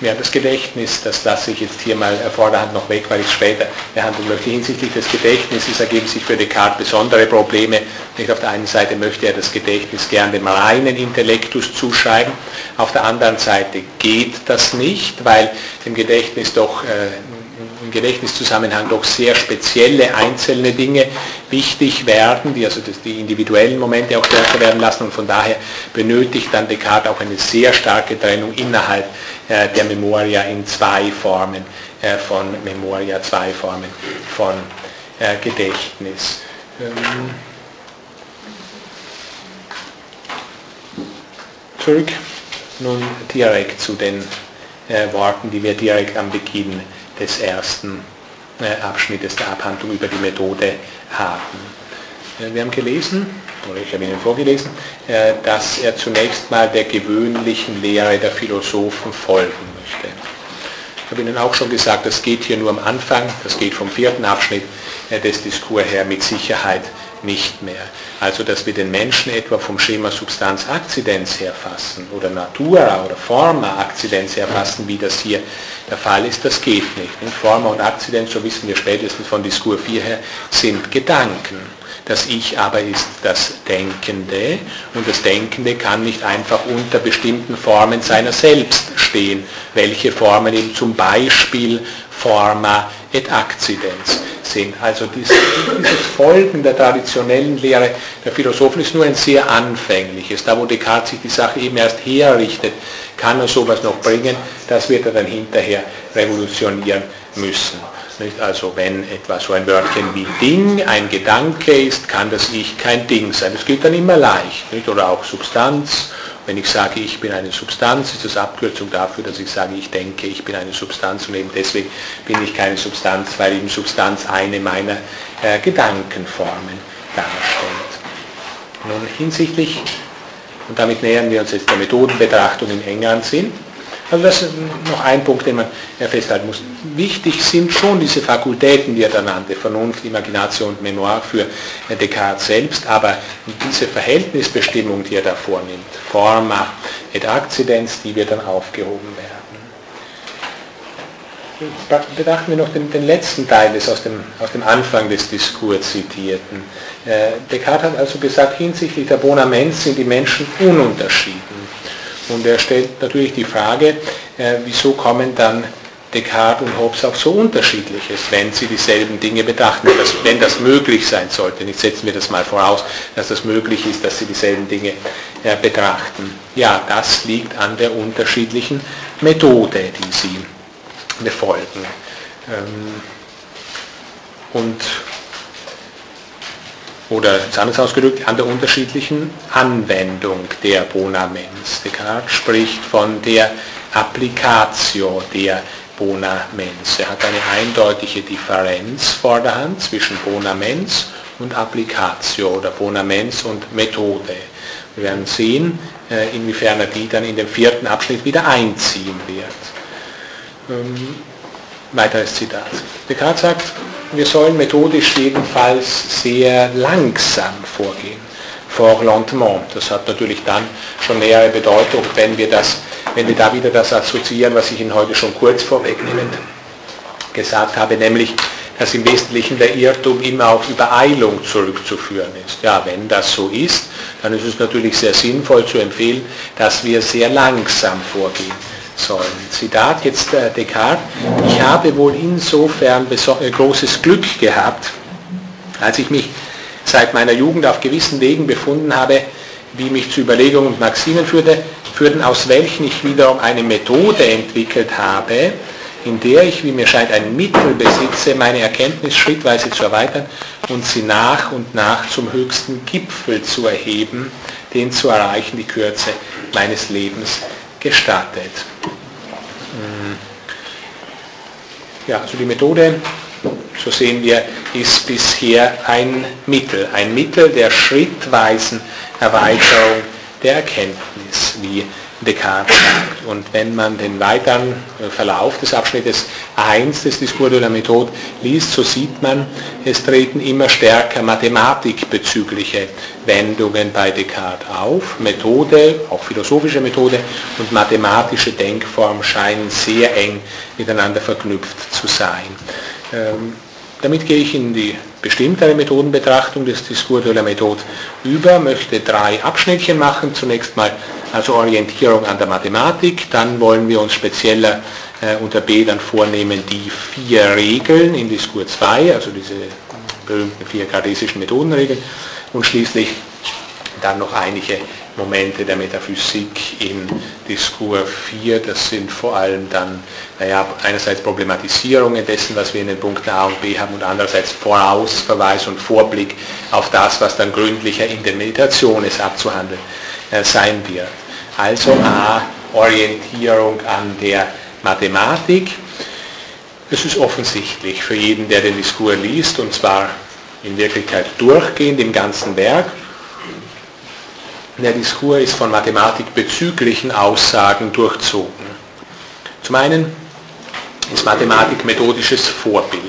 ja, das Gedächtnis, das lasse ich jetzt hier mal vorderhand noch weg, weil ich es später behandeln möchte. Hinsichtlich des Gedächtnisses ergeben sich für Descartes besondere Probleme. Nicht auf der einen Seite möchte er das Gedächtnis gern dem reinen Intellektus zuschreiben, auf der anderen Seite geht das nicht, weil dem Gedächtnis doch äh, im Gedächtniszusammenhang doch sehr spezielle einzelne Dinge wichtig werden, die also die individuellen Momente auch stärker werden lassen und von daher benötigt dann Descartes auch eine sehr starke Trennung innerhalb der Memoria in zwei Formen äh, von Memoria, zwei Formen von äh, Gedächtnis. Ähm, zurück nun direkt zu den Worten, die wir direkt am Beginn des ersten Abschnittes der Abhandlung über die Methode haben. Wir haben gelesen, oder ich habe Ihnen vorgelesen, äh, dass er zunächst mal der gewöhnlichen Lehre der Philosophen folgen möchte. Ich habe Ihnen auch schon gesagt, das geht hier nur am Anfang, das geht vom vierten Abschnitt äh, des Diskurs her mit Sicherheit nicht mehr. Also, dass wir den Menschen etwa vom Schema Substanz Akzidenz herfassen oder Natura oder Forma Akzidenz herfassen, wie das hier der Fall ist, das geht nicht. Forma und Akzidenz, so wissen wir spätestens von Diskurs 4 her, sind Gedanken. Das Ich aber ist das Denkende und das Denkende kann nicht einfach unter bestimmten Formen seiner selbst stehen. Welche Formen eben zum Beispiel Forma et Accidens sind. Also dieses Folgen der traditionellen Lehre der Philosophen ist nur ein sehr anfängliches. Da wo Descartes sich die Sache eben erst herrichtet, kann er sowas noch bringen, das wird er dann hinterher revolutionieren müssen. Nicht? Also wenn etwa so ein Wörtchen wie Ding ein Gedanke ist, kann das Ich kein Ding sein. Das geht dann immer leicht. Nicht? Oder auch Substanz. Wenn ich sage, ich bin eine Substanz, ist das Abkürzung dafür, dass ich sage, ich denke, ich bin eine Substanz und eben deswegen bin ich keine Substanz, weil eben Substanz eine meiner äh, Gedankenformen darstellt. Nun hinsichtlich, und damit nähern wir uns jetzt der Methodenbetrachtung im engeren Sinn, also das ist noch ein Punkt, den man festhalten muss. Wichtig sind schon diese Fakultäten, die er da nannte, Vernunft, Imagination und Memoir für Descartes selbst, aber diese Verhältnisbestimmung, die er da vornimmt, Forma et Accidens, die wird dann aufgehoben werden. Betrachten wir noch den, den letzten Teil des aus dem, aus dem Anfang des Diskurs zitierten. Äh, Descartes hat also gesagt, hinsichtlich der Bonaments sind die Menschen ununterschieden. Und er stellt natürlich die Frage, äh, wieso kommen dann Descartes und Hobbes auf so unterschiedliches, wenn sie dieselben Dinge betrachten, wenn das, wenn das möglich sein sollte. Jetzt setzen wir das mal voraus, dass das möglich ist, dass sie dieselben Dinge äh, betrachten. Ja, das liegt an der unterschiedlichen Methode, die sie befolgen. Ähm, und oder anders ausgedrückt, an der unterschiedlichen Anwendung der Bonamens. Descartes spricht von der Applicatio der Bonamens. Er hat eine eindeutige Differenz vor der Hand zwischen Bonamens und Applicatio oder Bonamens und Methode. Wir werden sehen, äh, inwiefern er die dann in dem vierten Abschnitt wieder einziehen wird. Ähm, weiteres Zitat. Descartes sagt, wir sollen methodisch jedenfalls sehr langsam vorgehen. Fort lentement. Das hat natürlich dann schon nähere Bedeutung, wenn wir, das, wenn wir da wieder das assoziieren, was ich Ihnen heute schon kurz vorwegnehmend gesagt habe, nämlich, dass im Wesentlichen der Irrtum immer auf Übereilung zurückzuführen ist. Ja, wenn das so ist, dann ist es natürlich sehr sinnvoll zu empfehlen, dass wir sehr langsam vorgehen sollen. Zitat jetzt äh, Descartes, ich habe wohl insofern äh, großes Glück gehabt, als ich mich seit meiner Jugend auf gewissen Wegen befunden habe, wie mich zu Überlegungen und Maximen führte, führten, aus welchen ich wiederum eine Methode entwickelt habe, in der ich, wie mir scheint, ein Mittel besitze, meine Erkenntnis schrittweise zu erweitern und sie nach und nach zum höchsten Gipfel zu erheben, den zu erreichen die Kürze meines Lebens gestattet. Hm. Ja, also die Methode, so sehen wir, ist bisher ein Mittel, ein Mittel der schrittweisen Erweiterung der Erkenntnis, wie Descartes sagt. Und wenn man den weiteren äh, Verlauf des Abschnittes 1 des Discours de la Méthode liest, so sieht man, es treten immer stärker mathematikbezügliche Wendungen bei Descartes auf. Methode, auch philosophische Methode und mathematische Denkform scheinen sehr eng miteinander verknüpft zu sein. Ähm, damit gehe ich in die bestimmtere Methodenbetrachtung des Discours de la Méthode über, möchte drei Abschnittchen machen. Zunächst mal also Orientierung an der Mathematik, dann wollen wir uns spezieller äh, unter B dann vornehmen die vier Regeln in Diskurs 2, also diese berühmten vier kartesischen Methodenregeln und schließlich dann noch einige Momente der Metaphysik in Diskurs 4. Das sind vor allem dann, naja, einerseits Problematisierungen dessen, was wir in den Punkten A und B haben und andererseits Vorausverweis und Vorblick auf das, was dann gründlicher in der Meditation ist abzuhandeln äh, sein wird. Also A, Orientierung an der Mathematik. Es ist offensichtlich für jeden, der den Diskurs liest, und zwar in Wirklichkeit durchgehend im ganzen Werk, der Diskurs ist von mathematikbezüglichen Aussagen durchzogen. Zum einen ist Mathematik methodisches Vorbild.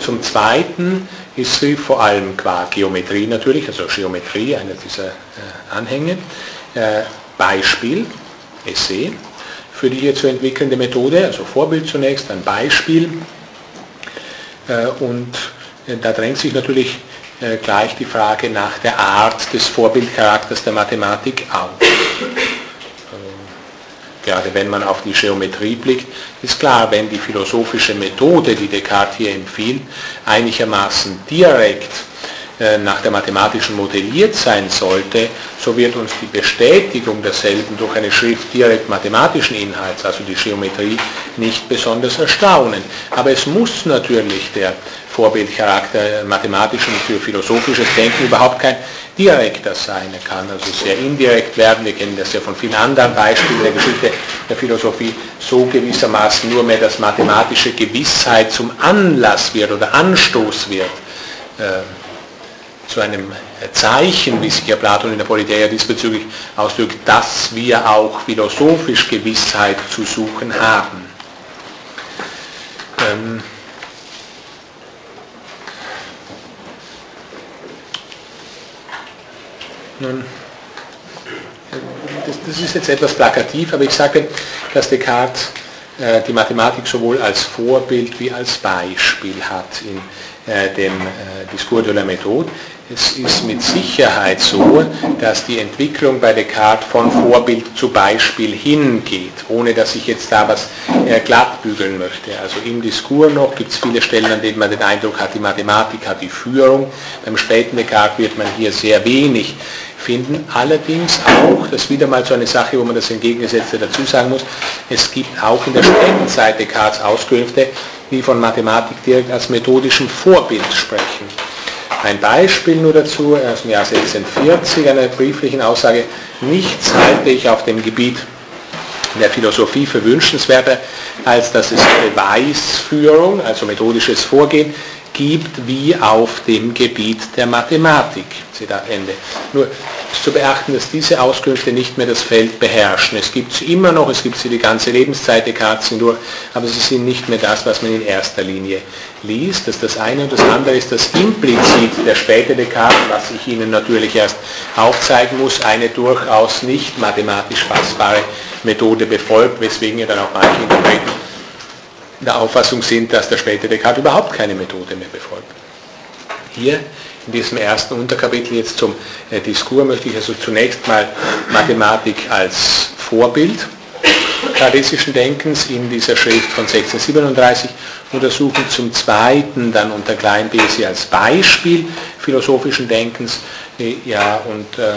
Zum Zweiten ist sie vor allem qua Geometrie natürlich, also Geometrie, einer dieser äh, Anhänge, äh, Beispiel, Essay, für die hier zu entwickelnde Methode, also Vorbild zunächst, ein Beispiel. Äh, und da drängt sich natürlich gleich die Frage nach der Art des Vorbildcharakters der Mathematik auf. Ähm, gerade wenn man auf die Geometrie blickt, ist klar, wenn die philosophische Methode, die Descartes hier empfiehlt, einigermaßen direkt äh, nach der mathematischen modelliert sein sollte, so wird uns die Bestätigung derselben durch eine Schrift direkt mathematischen Inhalts, also die Geometrie, nicht besonders erstaunen. Aber es muss natürlich der Vorbildcharakter mathematischen für philosophisches Denken überhaupt kein direkter sein. Er kann also sehr indirekt werden. Wir kennen das ja von vielen anderen Beispielen der Geschichte der Philosophie, so gewissermaßen nur mehr das mathematische Gewissheit zum Anlass wird oder Anstoß wird. Äh, zu einem Zeichen, wie sich ja Platon in der Politeia diesbezüglich ausdrückt, dass wir auch philosophisch Gewissheit zu suchen haben. Ähm Nun, das, das, ist jetzt etwas plakativ, aber ich sage, dass Descartes äh, die Mathematik sowohl als Vorbild wie als Beispiel hat in äh, dem äh, Discours de la Méthode. Es ist mit Sicherheit so, dass die Entwicklung bei Descartes von Vorbild zu Beispiel hingeht, ohne dass ich jetzt da was äh, glattbügeln möchte. Also im Diskurs noch gibt es viele Stellen, an denen man den Eindruck hat, die Mathematik hat die Führung. Beim späten Descartes wird man hier sehr wenig finden. Allerdings auch, das ist wieder mal so eine Sache, wo man das Entgegengesetzte dazu sagen muss, es gibt auch in der späten Zeit Descartes Auskünfte, die von Mathematik direkt als methodischen Vorbild sprechen. Ein Beispiel nur dazu aus dem Jahr 1640, einer brieflichen Aussage, nichts halte ich auf dem Gebiet der Philosophie für wünschenswerter, als dass es Beweisführung, also methodisches Vorgehen, gibt wie auf dem Gebiet der Mathematik. Zitat Ende. Nur ist zu beachten, dass diese Auskünfte nicht mehr das Feld beherrschen. Es gibt sie immer noch, es gibt sie die ganze Lebenszeit der Karten durch, aber sie sind nicht mehr das, was man in erster Linie liest. Das ist das eine und das andere ist das implizit der späte Descartes, was ich Ihnen natürlich erst aufzeigen muss, eine durchaus nicht mathematisch fassbare Methode befolgt, weswegen ihr dann auch manche Interpreten der Auffassung sind, dass der späte Descartes überhaupt keine Methode mehr befolgt. Hier in diesem ersten Unterkapitel jetzt zum äh, Diskurs möchte ich also zunächst mal Mathematik als Vorbild kartesischen Denkens in dieser Schrift von 1637 untersuchen, zum zweiten dann unter klein b sie als Beispiel philosophischen Denkens, äh, ja, und äh,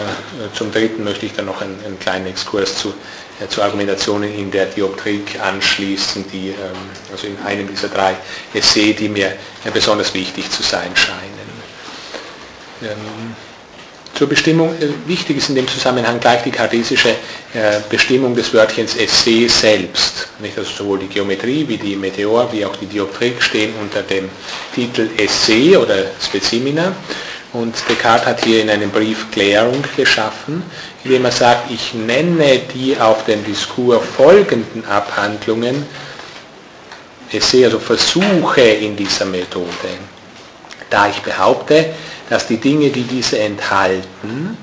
zum dritten möchte ich dann noch einen, einen kleinen Exkurs zu zu Argumentationen in der Dioptrik anschließen, die ähm, also in einem dieser drei Essays, die mir besonders wichtig zu sein scheinen. Ähm, zur Bestimmung, äh, wichtig ist in dem Zusammenhang gleich die kartesische äh, Bestimmung des Wörtchens Essay selbst. Nicht? Also sowohl die Geometrie wie die Meteor wie auch die Dioptrik stehen unter dem Titel Essay oder Spezimina. Und Descartes hat hier in einem Brief Klärung geschaffen, indem er sagt, ich nenne die auf den Diskurs folgenden Abhandlungen, sehe also Versuche in dieser Methode, da ich behaupte, dass die Dinge, die diese enthalten,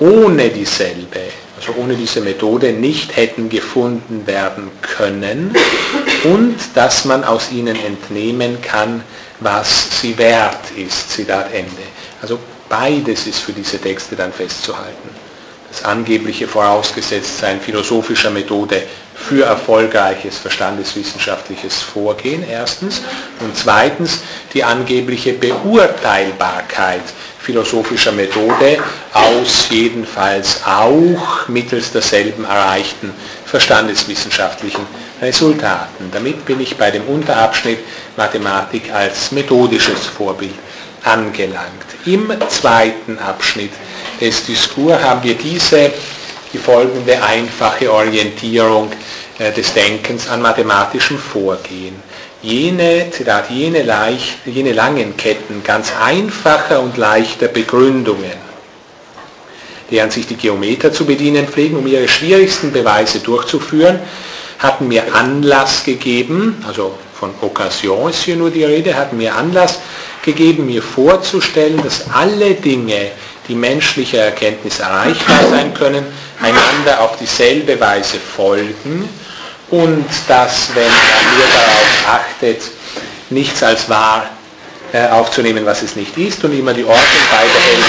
ohne dieselbe, also ohne diese Methode nicht hätten gefunden werden können und dass man aus ihnen entnehmen kann, was sie wert ist. Zitat Ende. Also beides ist für diese Texte dann festzuhalten das angebliche Vorausgesetztsein philosophischer Methode für erfolgreiches verstandeswissenschaftliches Vorgehen erstens und zweitens die angebliche Beurteilbarkeit philosophischer Methode aus jedenfalls auch mittels derselben erreichten verstandeswissenschaftlichen Resultaten. Damit bin ich bei dem Unterabschnitt Mathematik als methodisches Vorbild angelangt. Im zweiten Abschnitt des Diskurs haben wir diese, die folgende einfache Orientierung äh, des Denkens an mathematischem Vorgehen. Jene, Zitat, jene, leicht, jene langen Ketten ganz einfacher und leichter Begründungen, deren sich die Geometer zu bedienen pflegen, um ihre schwierigsten Beweise durchzuführen, hatten mir Anlass gegeben, also von Occasion ist hier nur die Rede, hatten mir Anlass gegeben, mir vorzustellen, dass alle Dinge, die menschlicher Erkenntnis erreichbar sein können, einander auf dieselbe Weise folgen und dass, wenn man nur darauf achtet, nichts als wahr äh, aufzunehmen, was es nicht ist und immer die Ordnung beibehält,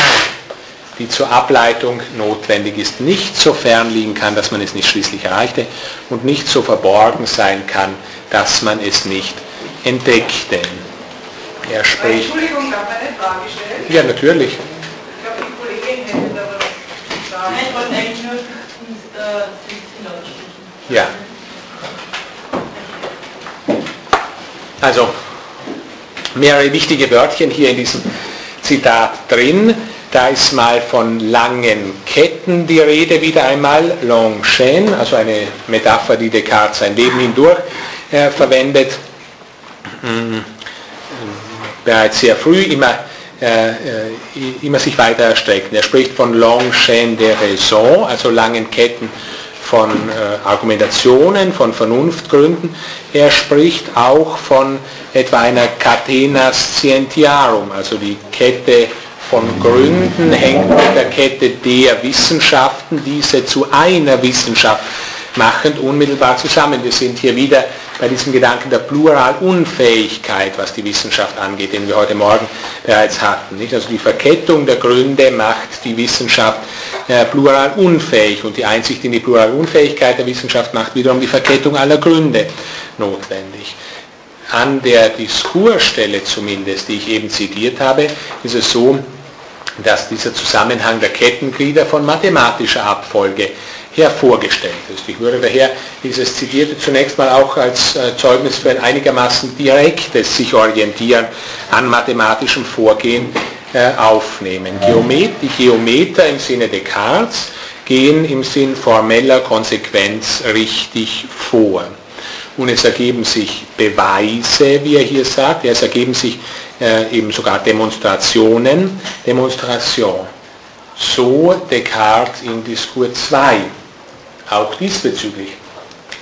die zur Ableitung notwendig ist, nicht so fern liegen kann, dass man es nicht schließlich erreichte und nicht so verborgen sein kann, dass man es nicht entdeckte. Er spricht. Entschuldigung, darf man eine Frage stellen? Ja, natürlich. Ich glaube, die Kollegin hätte da ich wollte eigentlich nur die Ja. Also mehrere wichtige Wörtchen hier in diesem Zitat drin. Da ist mal von langen Ketten die Rede wieder einmal, long chain, also eine Metapher, die Descartes sein Leben hindurch äh, verwendet. Mhm. Bereits sehr früh immer, äh, äh, immer sich weiter erstrecken. Er spricht von long chain de raison, also langen Ketten von äh, Argumentationen, von Vernunftgründen. Er spricht auch von etwa einer catena scientiarum, also die Kette von Gründen hängt mit der Kette der Wissenschaften, diese zu einer Wissenschaft machend unmittelbar zusammen. Wir sind hier wieder bei diesem Gedanken der Pluralunfähigkeit, was die Wissenschaft angeht, den wir heute Morgen bereits hatten. Nicht? Also die Verkettung der Gründe macht die Wissenschaft äh, pluralunfähig und die Einsicht in die Pluralunfähigkeit der Wissenschaft macht wiederum die Verkettung aller Gründe notwendig. An der Diskursstelle zumindest, die ich eben zitiert habe, ist es so, dass dieser Zusammenhang der Kettenglieder von mathematischer Abfolge hervorgestellt ist. Ich würde daher dieses Zitierte zunächst mal auch als äh, Zeugnis für ein einigermaßen direktes sich orientieren an mathematischem Vorgehen äh, aufnehmen. Geomet, die Geometer im Sinne Descartes gehen im Sinn formeller Konsequenz richtig vor. Und es ergeben sich Beweise, wie er hier sagt, es ergeben sich äh, eben sogar Demonstrationen, Demonstration. So Descartes in Diskurs 2. Auch diesbezüglich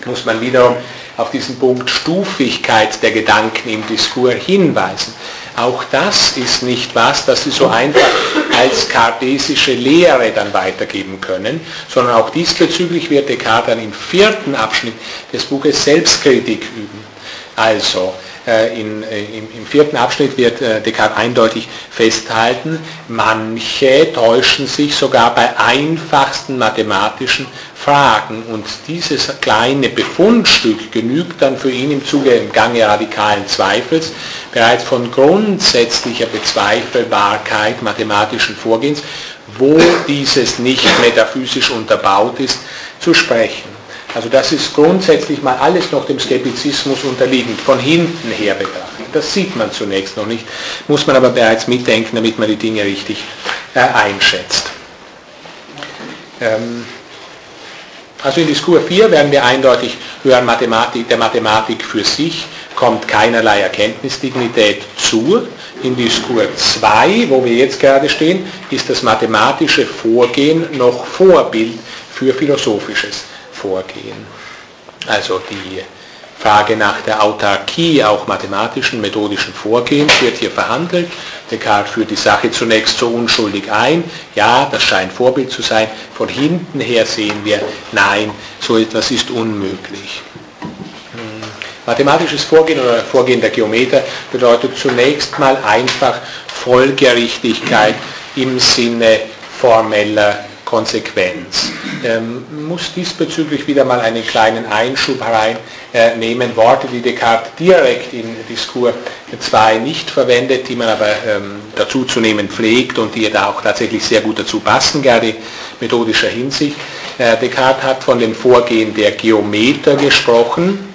muss man wiederum auf diesen Punkt Stufigkeit der Gedanken im Diskurs hinweisen. Auch das ist nicht was, das Sie so einfach als kartesische Lehre dann weitergeben können, sondern auch diesbezüglich wird Descartes dann im vierten Abschnitt des Buches Selbstkritik üben. Also, in, äh, im, im, vierten Abschnitt wird äh, Descartes eindeutig festhalten, manche täuschen sich sogar bei einfachsten mathematischen Fragen und dieses kleine Befundstück genügt dann für ihn im Zuge im Gange radikalen Zweifels bereits von grundsätzlicher Bezweifelbarkeit mathematischen Vorgehens, wo dieses nicht metaphysisch unterbaut ist, zu sprechen. Also das ist grundsätzlich mal alles noch dem Skeptizismus unterliegend, von hinten her betrachtet. Das sieht man zunächst noch nicht, muss man aber bereits mitdenken, damit man die Dinge richtig äh, einschätzt. Ähm, also in Diskurs 4 werden wir eindeutig hören, Mathematik, der Mathematik für sich kommt keinerlei Erkenntnisdignität zu. In Diskurs 2, wo wir jetzt gerade stehen, ist das mathematische Vorgehen noch Vorbild für philosophisches vorgehen. Also die Frage nach der Autarkie auch mathematischen, methodischen Vorgehens wird hier verhandelt. Descartes führt die Sache zunächst so unschuldig ein. Ja, das scheint Vorbild zu sein. Von hinten her sehen wir, nein, so etwas ist unmöglich. Mathematisches Vorgehen oder Vorgehen der Geometer bedeutet zunächst mal einfach Folgerichtigkeit im Sinne formeller Konsequenz. Ähm, muss diesbezüglich wieder mal einen kleinen Einschub hereinnehmen. Äh, Worte, die Descartes direkt in Diskurs 2 nicht verwendet, die man aber ähm, dazu zu nehmen pflegt und die da auch tatsächlich sehr gut dazu passen, gerade methodischer Hinsicht. Äh, Descartes hat von dem Vorgehen der Geometer gesprochen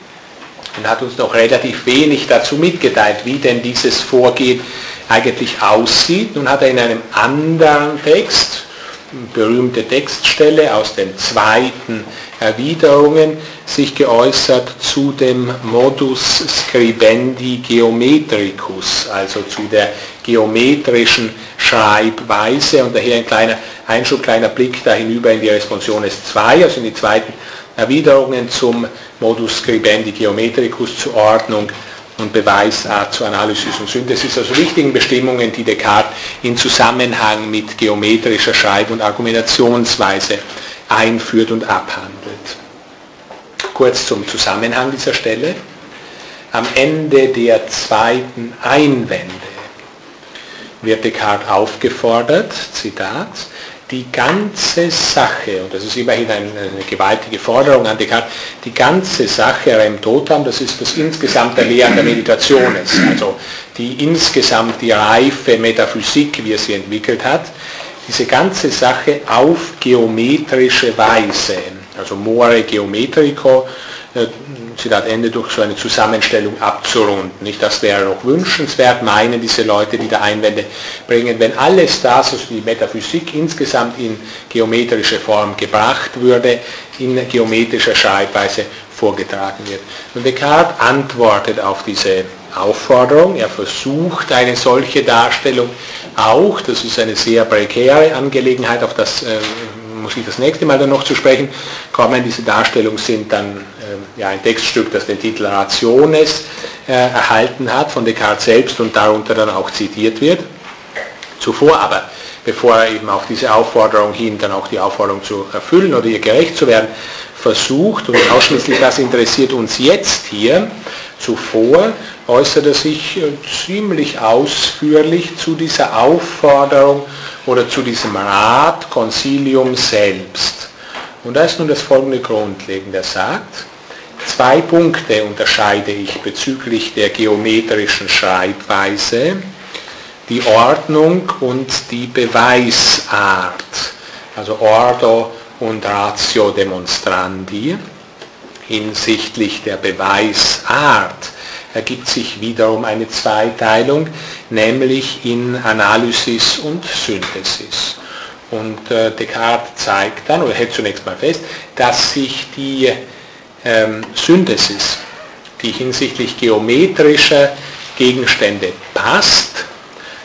und hat uns noch relativ wenig dazu mitgeteilt, wie denn dieses Vorgehen eigentlich aussieht. Nun hat er in einem anderen Text, berühmte Textstelle aus den zweiten Erwiderungen sich geäußert zu dem Modus scribendi geometricus, also zu der geometrischen Schreibweise. Und daher ein kleiner Einschub, kleiner Blick da hinüber in die Responsiones 2, also in die zweiten Erwiderungen zum Modus scribendi geometricus zur Ordnung und Beweisart zur Analysis und Synthesis, also wichtigen Bestimmungen, die Descartes in Zusammenhang mit geometrischer Schreib- und Argumentationsweise einführt und abhandelt. Kurz zum Zusammenhang dieser Stelle. Am Ende der zweiten Einwände wird Descartes aufgefordert, Zitat, die ganze Sache, und das ist immerhin eine, gewaltige Forderung an Descartes, die ganze Sache rem totam, das ist das insgesamte Lehren der Meditation, also die insgesamt die reife Metaphysik, wie er sie entwickelt hat, diese ganze Sache auf geometrische Weise, also more geometrico, Zitat Ende, durch so eine Zusammenstellung abzurunden. Nicht, das wäre noch wünschenswert, meinen diese Leute, die da Einwände bringen, wenn alles das, also die Metaphysik insgesamt in geometrische Form gebracht würde, in geometrischer Schreibweise vorgetragen wird. Und Descartes antwortet auf diese Aufforderung, er versucht eine solche Darstellung auch, das ist eine sehr prekäre Angelegenheit, auf das äh, muss ich das nächste Mal dann noch zu sprechen kommen. Diese Darstellungen sind dann ja, ein Textstück, das den Titel Rationes äh, erhalten hat von Descartes selbst und darunter dann auch zitiert wird. Zuvor aber, bevor er eben auf diese Aufforderung hin, dann auch die Aufforderung zu erfüllen oder ihr gerecht zu werden, versucht, und ausschließlich das interessiert uns jetzt hier, zuvor äußert er sich äh, ziemlich ausführlich zu dieser Aufforderung oder zu diesem Rat, Concilium selbst. Und da ist nun das folgende grundlegend. Er sagt, zwei Punkte unterscheide ich bezüglich der geometrischen Schreibweise, die Ordnung und die Beweisart, also Ordo und Ratio demonstrandi. Hinsichtlich der Beweisart ergibt sich wiederum eine Zweiteilung, nämlich in Analysis und Synthesis. Und äh, Descartes zeigt dann, oder hält zunächst mal fest, dass sich die ähm, Synthesis, die hinsichtlich geometrischer Gegenstände passt,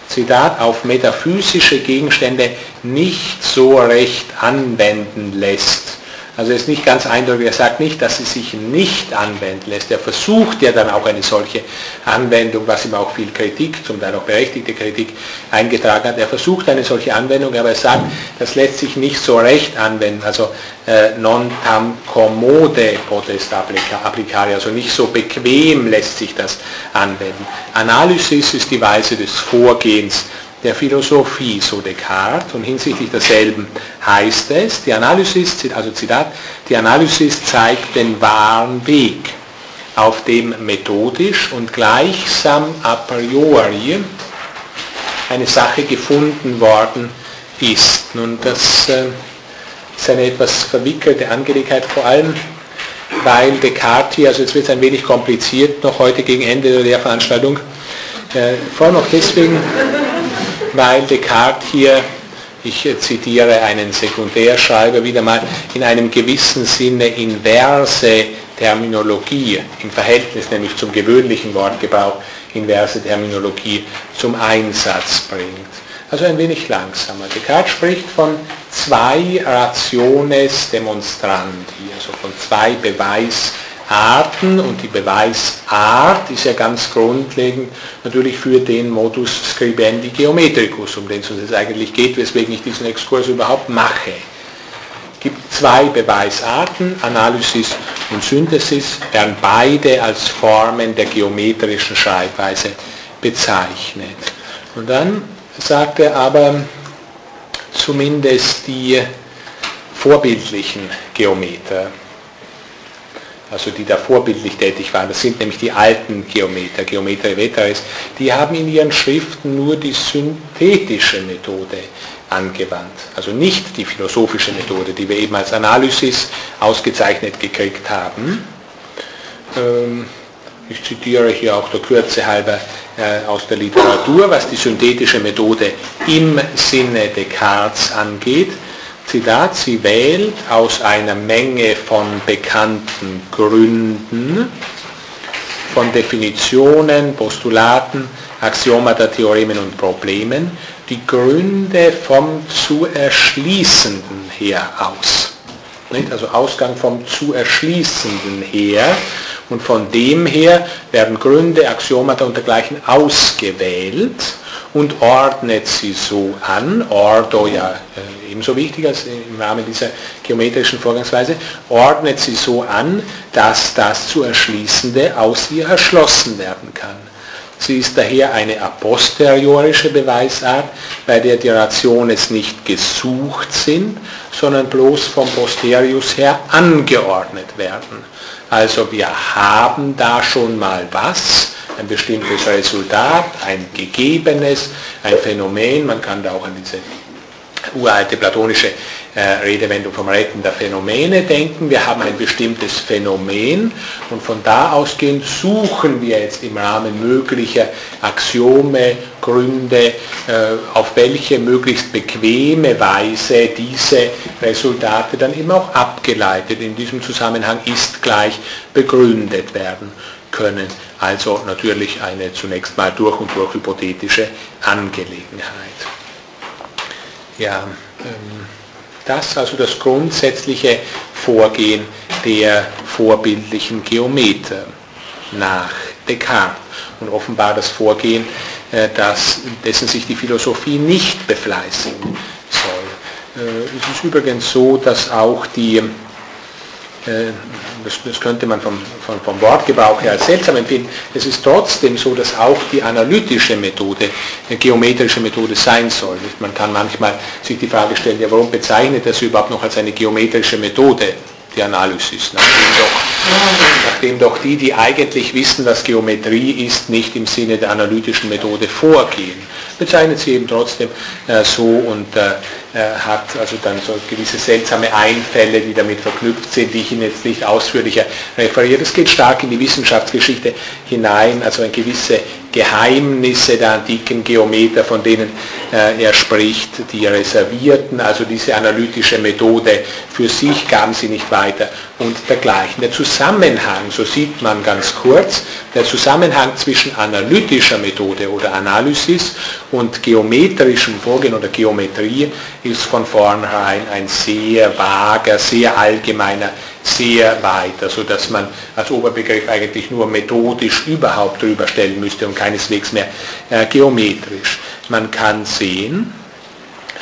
Zitat, auf metaphysische Gegenstände nicht so recht anwenden lässt, also er ist nicht ganz eindeutig, er sagt nicht, dass sie sich nicht anwenden lässt. Er versucht ja dann auch eine solche Anwendung, was ihm auch viel Kritik, zum Teil auch berechtigte Kritik eingetragen hat. Er versucht eine solche Anwendung, aber er sagt, das lässt sich nicht so recht anwenden. Also äh, non tam commode potest applicare, also nicht so bequem lässt sich das anwenden. Analysis ist die Weise des Vorgehens der Philosophie, so Descartes, und hinsichtlich derselben heißt es, die Analysis, also Zitat, die Analysis zeigt den wahren Weg, auf dem methodisch und gleichsam a priori eine Sache gefunden worden ist. Nun, das äh, ist eine etwas verwickelte Angelegenheit, vor allem weil Descartes hier, also jetzt wird es ein wenig kompliziert, noch heute gegen Ende der Veranstaltung, äh, vor allem auch deswegen, weil Descartes hier, ich zitiere einen Sekundärschreiber wieder mal, in einem gewissen Sinne inverse Terminologie im Verhältnis nämlich zum gewöhnlichen Wortgebrauch inverse Terminologie zum Einsatz bringt. Also ein wenig langsamer. Descartes spricht von zwei Rationes demonstrandi, also von zwei Beweis Arten und die Beweisart ist ja ganz grundlegend natürlich für den Modus scribendi geometricus, um den es uns jetzt eigentlich geht, weswegen ich diesen Exkurs überhaupt mache. Es gibt zwei Beweisarten, Analysis und Synthesis, werden beide als Formen der geometrischen Schreibweise bezeichnet. Und dann sagt er aber zumindest die vorbildlichen Geometer also die da vorbildlich tätig waren, das sind nämlich die alten Geometer, Geometer Veteris, die haben in ihren Schriften nur die synthetische Methode angewandt. Also nicht die philosophische Methode, die wir eben als Analysis ausgezeichnet gekriegt haben. Ähm, ich zitiere hier auch der Kürze halber äh, aus der Literatur, was die synthetische Methode im Sinne Descartes angeht. Zitat, sie wählt aus einer Menge von bekannten Gründen, von Definitionen, Postulaten, Axiomata, Theoremen und Problemen, die Gründe vom zu Erschließenden her aus. Also Ausgang vom zu Erschließenden her. Und von dem her werden Gründe, Axiomata und dergleichen ausgewählt und ordnet sie so an, Ordo ja äh, ebenso wichtig als im Rahmen dieser geometrischen Vorgangsweise, ordnet sie so an, dass das zu Erschließende aus ihr erschlossen werden kann. Sie ist daher eine a posteriorische Beweisart, bei der die Rationes nicht gesucht sind, sondern bloß vom Posterius her angeordnet werden. Also wir haben da schon mal was, ein bestimmtes Resultat, ein gegebenes, ein Phänomen, man kann da auch an diese uralte platonische äh, Redewendung vom Retten der Phänomene denken. Wir haben ein bestimmtes Phänomen und von da ausgehend suchen wir jetzt im Rahmen möglicher Axiome, Gründe, äh, auf welche möglichst bequeme Weise diese Resultate dann immer auch abgeleitet in diesem Zusammenhang ist gleich begründet werden können. Also natürlich eine zunächst mal durch und durch hypothetische Angelegenheit. Ja, ähm, das also das grundsätzliche Vorgehen der vorbildlichen Geometer nach Descartes und offenbar das Vorgehen, äh, das, dessen sich die Philosophie nicht befleißigen soll. Äh, es ist übrigens so, dass auch die äh, das, das könnte man vom, vom, vom, Wortgebrauch her als seltsam empfinden, es ist trotzdem so, dass auch die analytische Methode eine geometrische Methode sein soll. Man kann manchmal sich die Frage stellen, ja, warum bezeichnet das überhaupt noch als eine geometrische Methode? die Analysis, nachdem doch, nachdem doch die, die eigentlich wissen, was Geometrie ist, nicht im Sinne der analytischen Methode vorgehen. Bezeichnet sie eben trotzdem äh, so und äh, äh, hat also dann so gewisse seltsame Einfälle, die damit verknüpft sind, die ich Ihnen jetzt nicht ausführlicher referiere. Das geht stark in die Wissenschaftsgeschichte hinein, also eine gewisse Geheimnisse der antiken Geometer, von denen äh, er spricht, die reservierten, also diese analytische Methode für sich gaben sie nicht weiter und dergleichen. Der Zusammenhang, so sieht man ganz kurz, der Zusammenhang zwischen analytischer Methode oder Analysis und geometrischem Vorgehen oder Geometrie ist von vornherein ein sehr vager, sehr allgemeiner sehr weit, also dass man als Oberbegriff eigentlich nur methodisch überhaupt drüber stellen müsste und keineswegs mehr äh, geometrisch. Man kann sehen,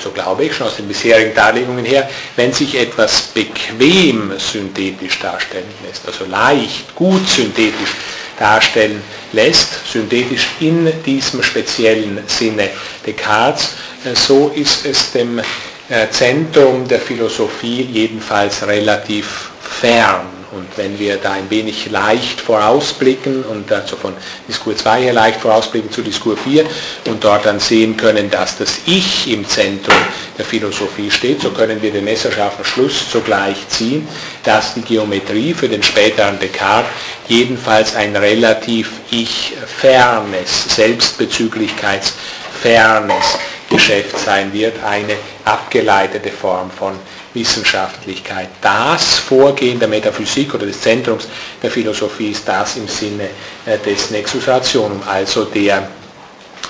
so glaube ich schon aus den bisherigen Darlegungen her, wenn sich etwas bequem synthetisch darstellen lässt, also leicht, gut synthetisch darstellen lässt, synthetisch in diesem speziellen Sinne Descartes, äh, so ist es dem äh, Zentrum der Philosophie jedenfalls relativ fern. Und wenn wir da ein wenig leicht vorausblicken und also von Diskur 2 her leicht vorausblicken zu Diskur 4 und dort dann sehen können, dass das Ich im Zentrum der Philosophie steht, so können wir den messerscharfen Schluss sogleich ziehen, dass die Geometrie für den späteren Descartes jedenfalls ein relativ Ich-fernes, Selbstbezüglichkeitsfernes Geschäft sein wird, eine abgeleitete Form von Wissenschaftlichkeit. Das Vorgehen der Metaphysik oder des Zentrums der Philosophie ist das im Sinne äh, des Nexus Rationum, also der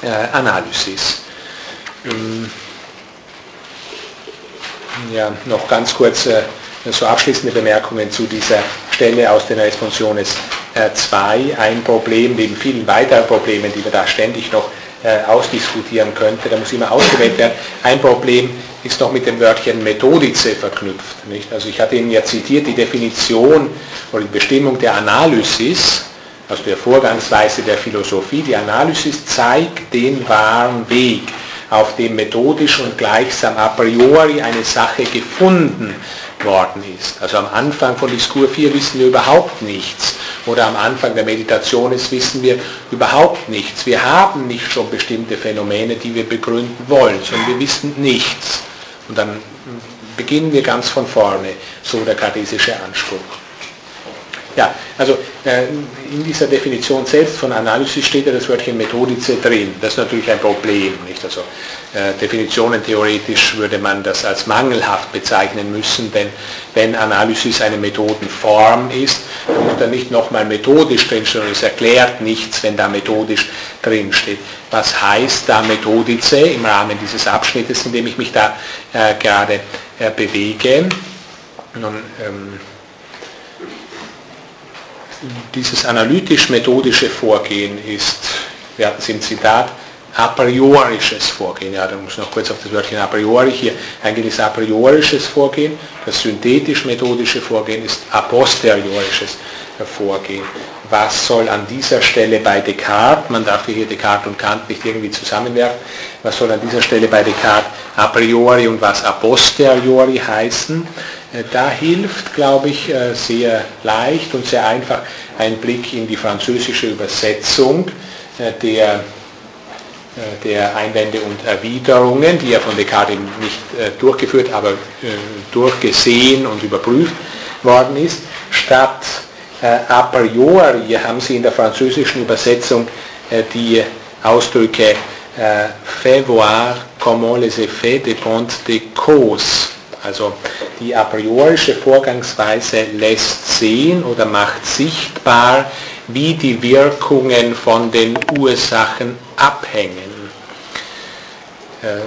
äh, Analysis. Ähm, ja, noch ganz kurz äh, so abschließende Bemerkungen zu dieser Stelle aus den Responsiones 2. Ein Problem neben vielen weiteren Problemen, die wir da ständig noch ausdiskutieren könnte, da muss immer ausgewählt werden. Ein Problem ist noch mit dem Wörtchen Methodice verknüpft. Nicht? Also ich hatte Ihnen ja zitiert die Definition oder die Bestimmung der Analysis, also der Vorgangsweise der Philosophie. Die Analysis zeigt den wahren Weg, auf dem methodisch und gleichsam a priori eine Sache gefunden worden ist. Also am Anfang von Diskur 4 wissen wir überhaupt nichts. Oder am Anfang der Meditation ist, wissen wir überhaupt nichts. Wir haben nicht schon bestimmte Phänomene, die wir begründen wollen, sondern wir wissen nichts. Und dann beginnen wir ganz von vorne, so der kartesische Anspruch. Ja, also äh, in dieser Definition selbst von Analysis steht ja das Wörtchen Methodice drin. Das ist natürlich ein Problem. Nicht? Also äh, Definitionen theoretisch würde man das als mangelhaft bezeichnen müssen, denn wenn Analysis eine Methodenform ist, muss da nicht nochmal methodisch drinstehen und es erklärt nichts, wenn da methodisch drinsteht. Was heißt da Methodice im Rahmen dieses Abschnittes, in dem ich mich da äh, gerade äh, bewege? Nun, ähm, dieses analytisch-methodische Vorgehen ist, wir hatten es im Zitat a priorisches Vorgehen. Ja, da muss ich noch kurz auf das Wörtchen a priori hier eingehen, ist a priorisches Vorgehen. Das synthetisch-methodische Vorgehen ist a posteriorisches Vorgehen. Was soll an dieser Stelle bei Descartes, man darf hier Descartes und Kant nicht irgendwie zusammenwerfen, was soll an dieser Stelle bei Descartes a priori und was a posteriori heißen? Äh, da hilft, glaube ich, äh, sehr leicht und sehr einfach ein Blick in die französische Übersetzung äh, der der Einwände und Erwiderungen, die ja von Descartes nicht durchgeführt, aber durchgesehen und überprüft worden ist. Statt a priori haben Sie in der französischen Übersetzung die Ausdrücke fait voir comment les effets dépendent des causes. Also die a priorische Vorgangsweise lässt sehen oder macht sichtbar, wie die Wirkungen von den Ursachen abhängen. Äh,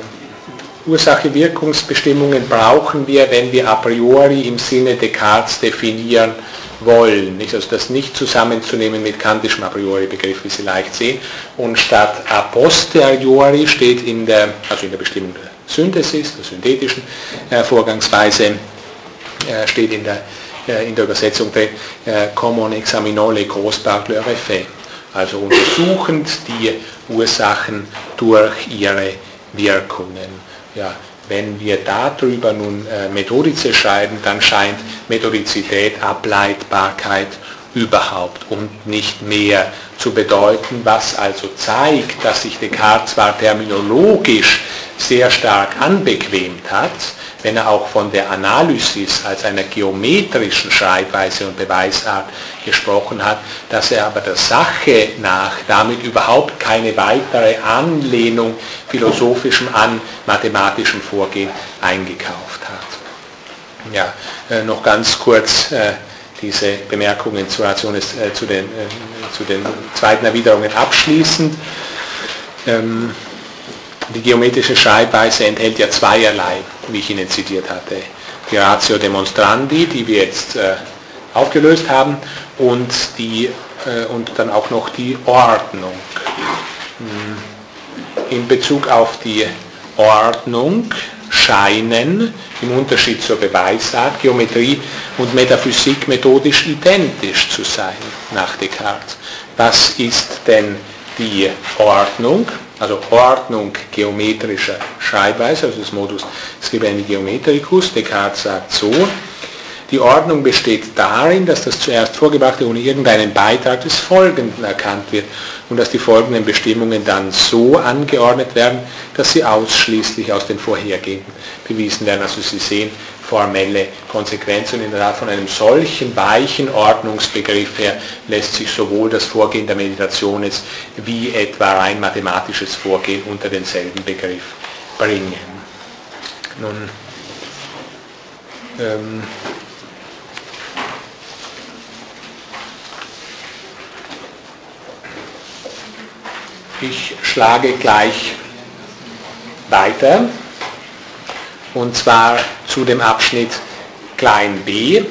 Ursache-Wirkungsbestimmungen brauchen wir, wenn wir a priori im Sinne Descartes definieren wollen. Nicht? Also das nicht zusammenzunehmen mit kantischem a priori Begriff, wie Sie leicht sehen. Und statt a posteriori steht in der, also in der Bestimmung der Synthesis, der synthetischen äh, Vorgangsweise, äh, steht in der, äh, in der Übersetzung drin, äh, comme on examinant les causes par leur effet. Also untersuchend die Ursachen durch ihre Wirkungen. Ja, wenn wir darüber nun äh, Methodice schreiben, dann scheint Methodizität Ableitbarkeit überhaupt und nicht mehr zu bedeuten, was also zeigt, dass sich Descartes zwar terminologisch sehr stark anbequemt hat, wenn er auch von der Analysis als einer geometrischen Schreibweise und Beweisart gesprochen hat, dass er aber der Sache nach damit überhaupt keine weitere Anlehnung philosophischem an mathematischem Vorgehen eingekauft hat. Ja, äh, noch ganz kurz äh, diese Bemerkungen zur äh, zu, den, äh, zu den zweiten Erwiderungen abschließend. Ähm, die geometrische Schreibweise enthält ja zweierlei, wie ich Ihnen zitiert hatte. Die Ratio Demonstrandi, die wir jetzt äh, aufgelöst haben, und, die, äh, und dann auch noch die Ordnung. Hm. In Bezug auf die Ordnung scheinen im Unterschied zur Beweisart Geometrie und Metaphysik methodisch identisch zu sein nach Descartes. Was ist denn die Ordnung? also Ordnung geometrischer Schreibweise, also des Modus Scribendi Geometricus. Descartes sagt so, die Ordnung besteht darin, dass das zuerst Vorgebrachte ohne irgendeinen Beitrag des Folgenden erkannt wird und dass die folgenden Bestimmungen dann so angeordnet werden, dass sie ausschließlich aus den vorhergehenden bewiesen werden. Also Sie sehen, formelle Konsequenz. Und in der Tat von einem solchen weichen Ordnungsbegriff her lässt sich sowohl das Vorgehen der Meditation jetzt wie etwa rein mathematisches Vorgehen unter denselben Begriff bringen. Nun, ähm, ich schlage gleich weiter und zwar zu dem Abschnitt klein b,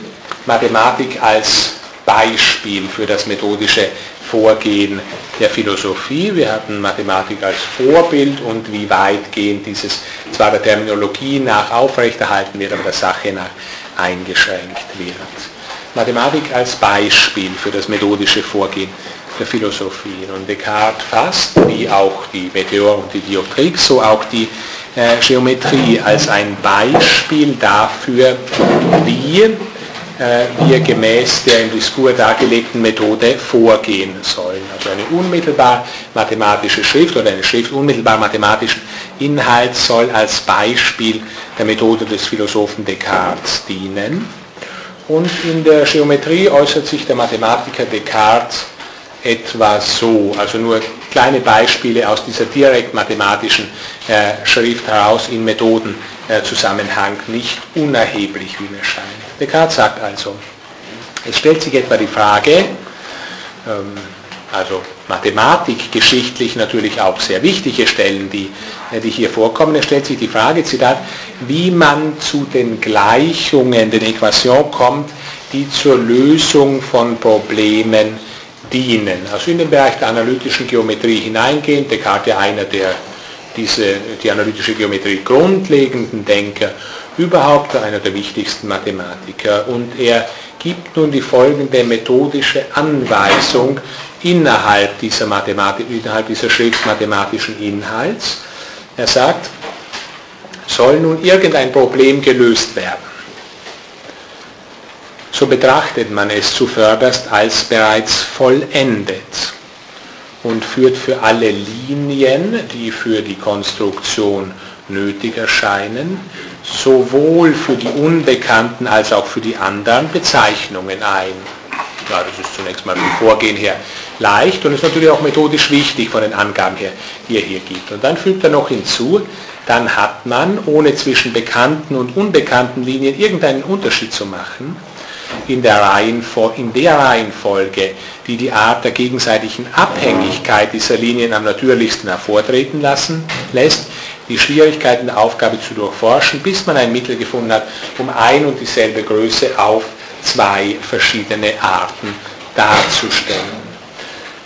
Mathematik als Beispiel für das methodische Vorgehen der Philosophie. Wir hatten Mathematik als Vorbild und wie weitgehend dieses zwar der Terminologie nach aufrechterhalten wird, aber der Sache nach eingeschränkt wird. Mathematik als Beispiel für das methodische Vorgehen der Philosophie. Und Descartes fasst, wie auch die Meteor und die Dioptrix, so auch die äh, Geometrie als ein Beispiel dafür, wie äh, wir gemäß der im Diskurs dargelegten Methode vorgehen sollen. Also eine unmittelbar mathematische Schrift oder eine Schrift unmittelbar mathematischen Inhalts soll als Beispiel der Methode des Philosophen Descartes dienen. Und in der Geometrie äußert sich der Mathematiker Descartes etwa so, also nur kleine Beispiele aus dieser direkt mathematischen äh, Schrift heraus in Methodenzusammenhang, äh, nicht unerheblich, wie mir scheint. Descartes sagt also, es stellt sich etwa die Frage, ähm, also Mathematik geschichtlich natürlich auch sehr wichtige Stellen, die, äh, die hier vorkommen. Es stellt sich die Frage, Zitat, wie man zu den Gleichungen, den Äquationen kommt, die zur Lösung von Problemen Also in den Bereich der analytischen Geometrie hineingehen, Descartes ja einer der diese, die analytische Geometrie grundlegenden Denker, überhaupt einer der wichtigsten Mathematiker. Und er gibt nun die folgende methodische Anweisung innerhalb dieser, Mathematik, innerhalb dieser Schrift mathematischen Inhalts. Er sagt, soll nun irgendein Problem gelöst werden, so betrachtet man es zuvörderst als bereits vollendet und führt für alle Linien, die für die Konstruktion nötig erscheinen, sowohl für die Unbekannten als auch für die anderen Bezeichnungen ein. Ja, das ist zunächst mal vom Vorgehen her leicht und ist natürlich auch methodisch wichtig von den Angaben her, die er hier gibt. Und dann fügt er noch hinzu, dann hat man, ohne zwischen bekannten und unbekannten Linien irgendeinen Unterschied zu machen, in der, Reihenfolge, in der Reihenfolge, die die Art der gegenseitigen Abhängigkeit dieser Linien am natürlichsten hervortreten lassen lässt, die Schwierigkeiten der Aufgabe zu durchforschen, bis man ein Mittel gefunden hat, um ein und dieselbe Größe auf zwei verschiedene Arten darzustellen.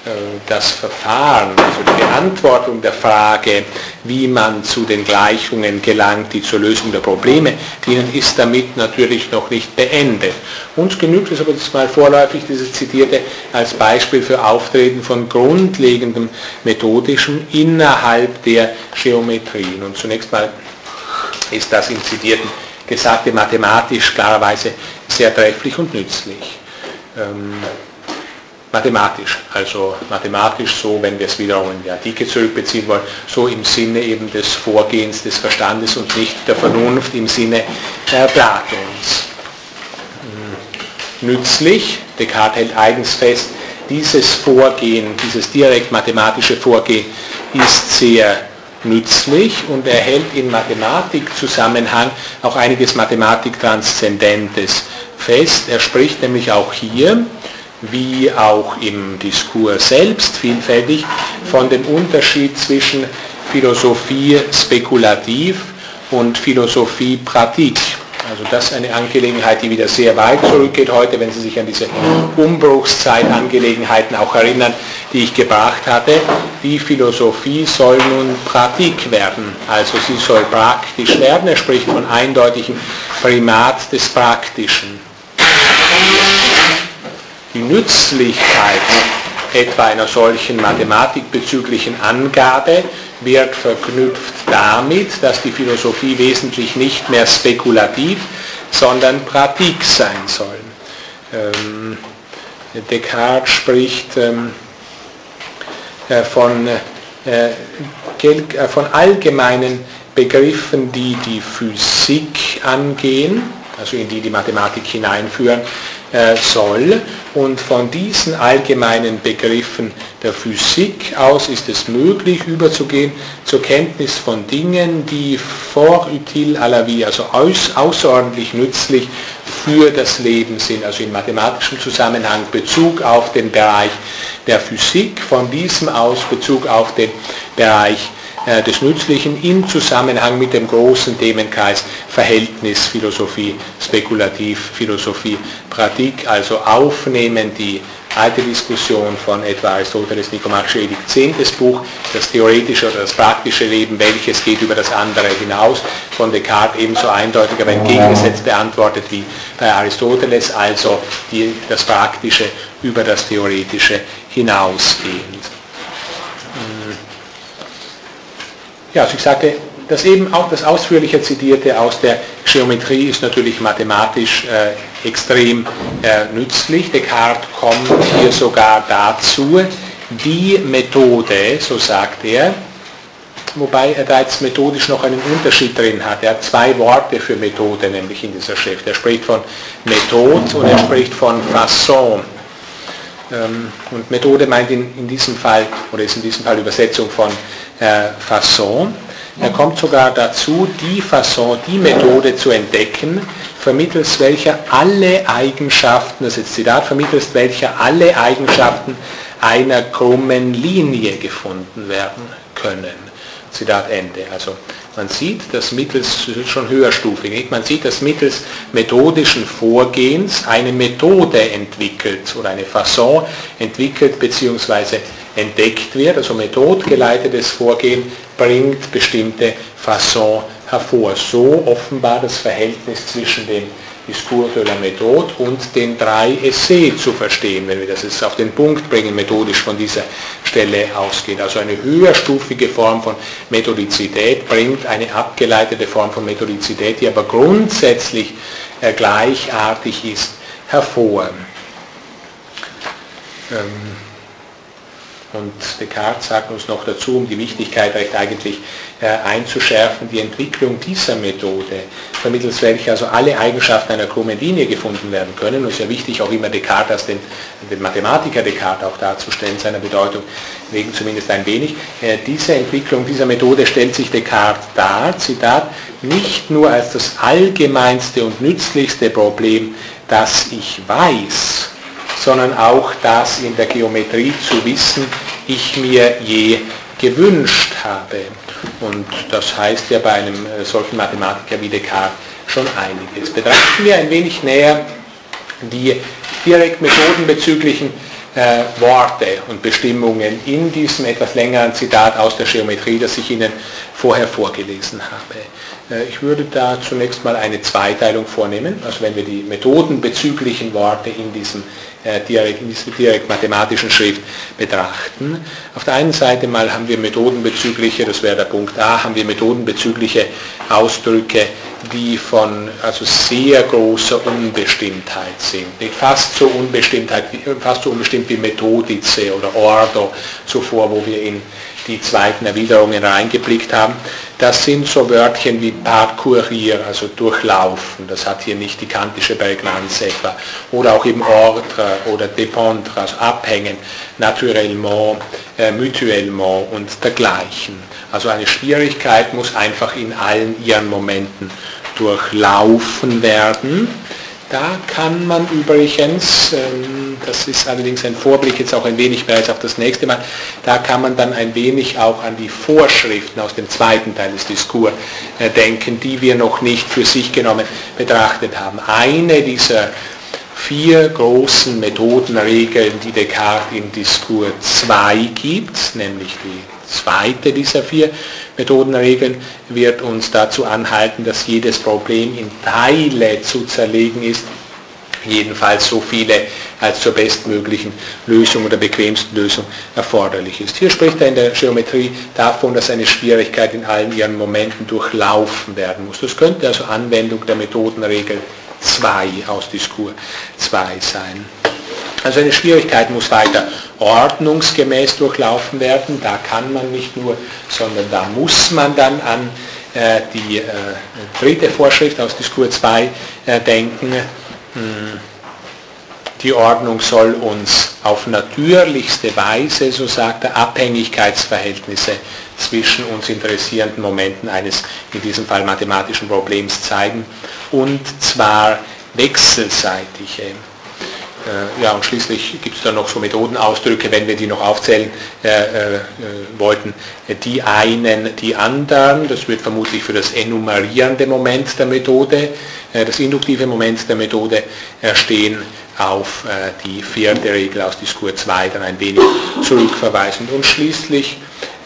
Äh, das Verfahren, also die Beantwortung der Frage, wie man zu den Gleichungen gelangt, die zur Lösung der Probleme dienen, ist damit natürlich noch nicht beendet. Uns genügt es aber das mal vorläufig, dieses zitierte, als Beispiel für Auftreten von grundlegendem Methodischem innerhalb der Geometrien. Und zunächst mal ist das im zitierten Gesagte mathematisch klarerweise sehr trefflich und nützlich. Ähm, mathematisch. Also mathematisch so, wenn wir es wiederum in die Antike zurückbeziehen wollen, so im Sinne eben des Vorgehens des Verstandes und nicht der Vernunft im Sinne äh, Platons. Hm. Nützlich, Descartes hält eigens fest, dieses Vorgehen, dieses direkt mathematische Vorgehen ist sehr nützlich und er hält in Mathematikzusammenhang auch einiges Mathematik-Transzendentes fest. Er spricht nämlich auch hier wie auch im Diskurs selbst vielfältig von dem Unterschied zwischen Philosophie spekulativ und Philosophie pratik. Also das ist eine Angelegenheit, die wieder sehr weit zurückgeht heute, wenn Sie sich an diese Umbruchszeit-Angelegenheiten auch erinnern, die ich gebracht hatte. Die Philosophie soll nun Pratik werden, also sie soll praktisch werden. Er spricht von eindeutigem Primat des Praktischen die Nützlichkeit etwa einer solchen mathematikbezüglichen Angabe wird verknüpft damit, dass die Philosophie wesentlich nicht mehr spekulativ, sondern pratik sein soll. Ähm, Descartes spricht ähm, äh, von, äh, äh, von allgemeinen Begriffen, die die Physik angehen, also in die die Mathematik hineinführen, soll. Und von diesen allgemeinen Begriffen der Physik aus ist es möglich, überzugehen zur Kenntnis von Dingen, die vor util à la vie, also außerordentlich nützlich für das Leben sind, also in mathematischem Zusammenhang Bezug auf den Bereich der Physik, von diesem aus Bezug auf den Bereich äh, des Nützlichen im Zusammenhang mit dem großen Themenkreis Verhältnis, Philosophie, Spekulativ, Philosophie, Pratik, also aufnehmen die alte Diskussion von etwa Aristoteles Nikomachische Edikt 10. Buch, das theoretische oder das praktische Leben, welches geht über das andere hinaus, von Descartes ebenso eindeutig, aber entgegengesetzt beantwortet wie bei Aristoteles, also die, das Praktische über das Theoretische hinausgehend. Ja, also ich sagte, das eben auch das ausführliche Zitierte aus der Geometrie ist natürlich mathematisch äh, extrem äh, nützlich. Descartes kommt hier sogar dazu, die Methode, so sagt er, wobei er da jetzt methodisch noch einen Unterschied drin hat. Er hat zwei Worte für Methode, nämlich in dieser Schrift. Er spricht von Methode und er spricht von Fasson. Ähm, und Methode meint in, in diesem Fall, oder ist in diesem Fall Übersetzung von äh, Fasson. Er kommt sogar dazu, die Fasson, die Methode zu entdecken, vermittels welcher alle Eigenschaften, das ist jetzt Zitat, vermittels welcher alle Eigenschaften einer krummen Linie gefunden werden können. Zitat Ende. Also Man sieht, dass mittels, schon höherstufig, man sieht, dass mittels methodischen Vorgehens eine Methode entwickelt oder eine Fasson entwickelt bzw. entdeckt wird. Also methodgeleitetes Vorgehen bringt bestimmte Fasson hervor. So offenbar das Verhältnis zwischen dem Discours de la Méthode und den drei Essais zu verstehen, wenn wir das jetzt auf den Punkt bringen, methodisch von dieser Stelle ausgehen. Also eine höherstufige Form von Methodizität bringt eine abgeleitete Form von Methodizität, die aber grundsätzlich äh, gleichartig ist, hervor. Ähm, und Descartes sagt uns noch dazu, um die Wichtigkeit recht eigentlich äh, einzuschärfen, die Entwicklung dieser Methode, vermittels welcher also alle Eigenschaften einer krummen Linie gefunden werden können. Und es ist ja wichtig, auch immer Descartes als den, den Mathematiker Descartes auch darzustellen, seiner Bedeutung wegen zumindest ein wenig. Äh, diese Entwicklung dieser Methode stellt sich Descartes dar, Zitat, nicht nur als das allgemeinste und nützlichste Problem, das ich weiß, sondern auch das in der Geometrie zu wissen, ich mir je gewünscht habe. Und das heißt ja bei einem äh, solchen Mathematiker wie Descartes schon einiges. Betrachten wir ein wenig näher die direkt methodenbezüglichen äh, Worte und Bestimmungen in diesem etwas längeren Zitat aus der Geometrie, das ich Ihnen vorher vorgelesen habe. Äh, ich würde da zunächst mal eine Zweiteilung vornehmen, also wenn wir die methodenbezüglichen Worte in diesem äh, direkt, in dieser direkt mathematischen Schrift betrachten. Auf der einen Seite mal haben wir methodenbezügliche, das wäre der Punkt A, haben wir methodenbezügliche Ausdrücke, die von also sehr großer Unbestimmtheit sind. Fast so, Unbestimmtheit, fast so unbestimmt wie Methodice oder Ordo zuvor, wo wir in die zweiten Erwiderungen reingeblickt haben. Das sind so Wörtchen wie parcourir, also durchlaufen. Das hat hier nicht die kantische Prägnanz etwa. Oder auch im ordre oder dépendre, also abhängen, naturellement, äh, mutuellement und dergleichen. Also eine Schwierigkeit muss einfach in allen ihren Momenten durchlaufen werden. Da kann man übrigens, ähm, das ist allerdings ein Vorblick jetzt auch ein wenig bereits auf das nächste Mal, da kann man dann ein wenig auch an die Vorschriften aus dem zweiten Teil des Diskurs äh, denken, die wir noch nicht für sich genommen betrachtet haben. Eine dieser vier großen Methodenregeln, die Descartes im Diskurs 2 gibt, nämlich die zweite dieser vier Methodenregeln wird uns dazu anhalten, dass jedes Problem in Teile zu zerlegen ist, jedenfalls so viele als zur bestmöglichen Lösung oder bequemsten Lösung erforderlich ist. Hier spricht er in der Geometrie davon, dass eine Schwierigkeit in allen ihren Momenten durchlaufen werden muss. Das könnte also Anwendung der Methodenregel 2 aus Diskurs 2 sein. Also eine Schwierigkeit muss weiter ordnungsgemäß durchlaufen werden. Da kann man nicht nur, sondern da muss man dann an äh, die äh, dritte Vorschrift aus Diskurs 2 äh, denken. Hm. Die Ordnung soll uns auf natürlichste Weise, so sagt er, Abhängigkeitsverhältnisse zwischen uns interessierenden Momenten eines, in diesem Fall mathematischen Problems zeigen, und zwar wechselseitige. Äh, ja, und schließlich gibt es dann noch so Methodenausdrücke, wenn wir die noch aufzählen äh, äh, wollten. Die einen, die anderen, das wird vermutlich für das enumerierende Moment der Methode, äh, das induktive Moment der Methode stehen, auf äh, die vierte Regel aus Diskurs 2 dann ein wenig zurückverweisend. Und schließlich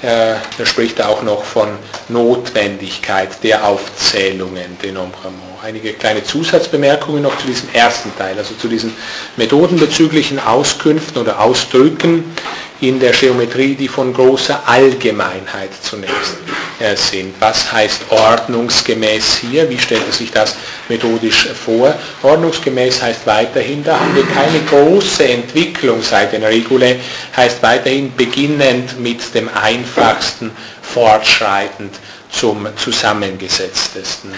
äh, spricht er auch noch von Notwendigkeit der Aufzählungen, Denombrement. Einige kleine Zusatzbemerkungen noch zu diesem ersten Teil, also zu diesen methodenbezüglichen Auskünften oder Ausdrücken in der Geometrie, die von großer Allgemeinheit zunächst äh, sind. Was heißt ordnungsgemäß hier? Wie stellt er sich das methodisch vor? Ordnungsgemäß heißt weiterhin, da haben wir keine große Entwicklung seit den Regule, heißt weiterhin beginnend mit dem einfachsten, fortschreitend zum zusammengesetztesten.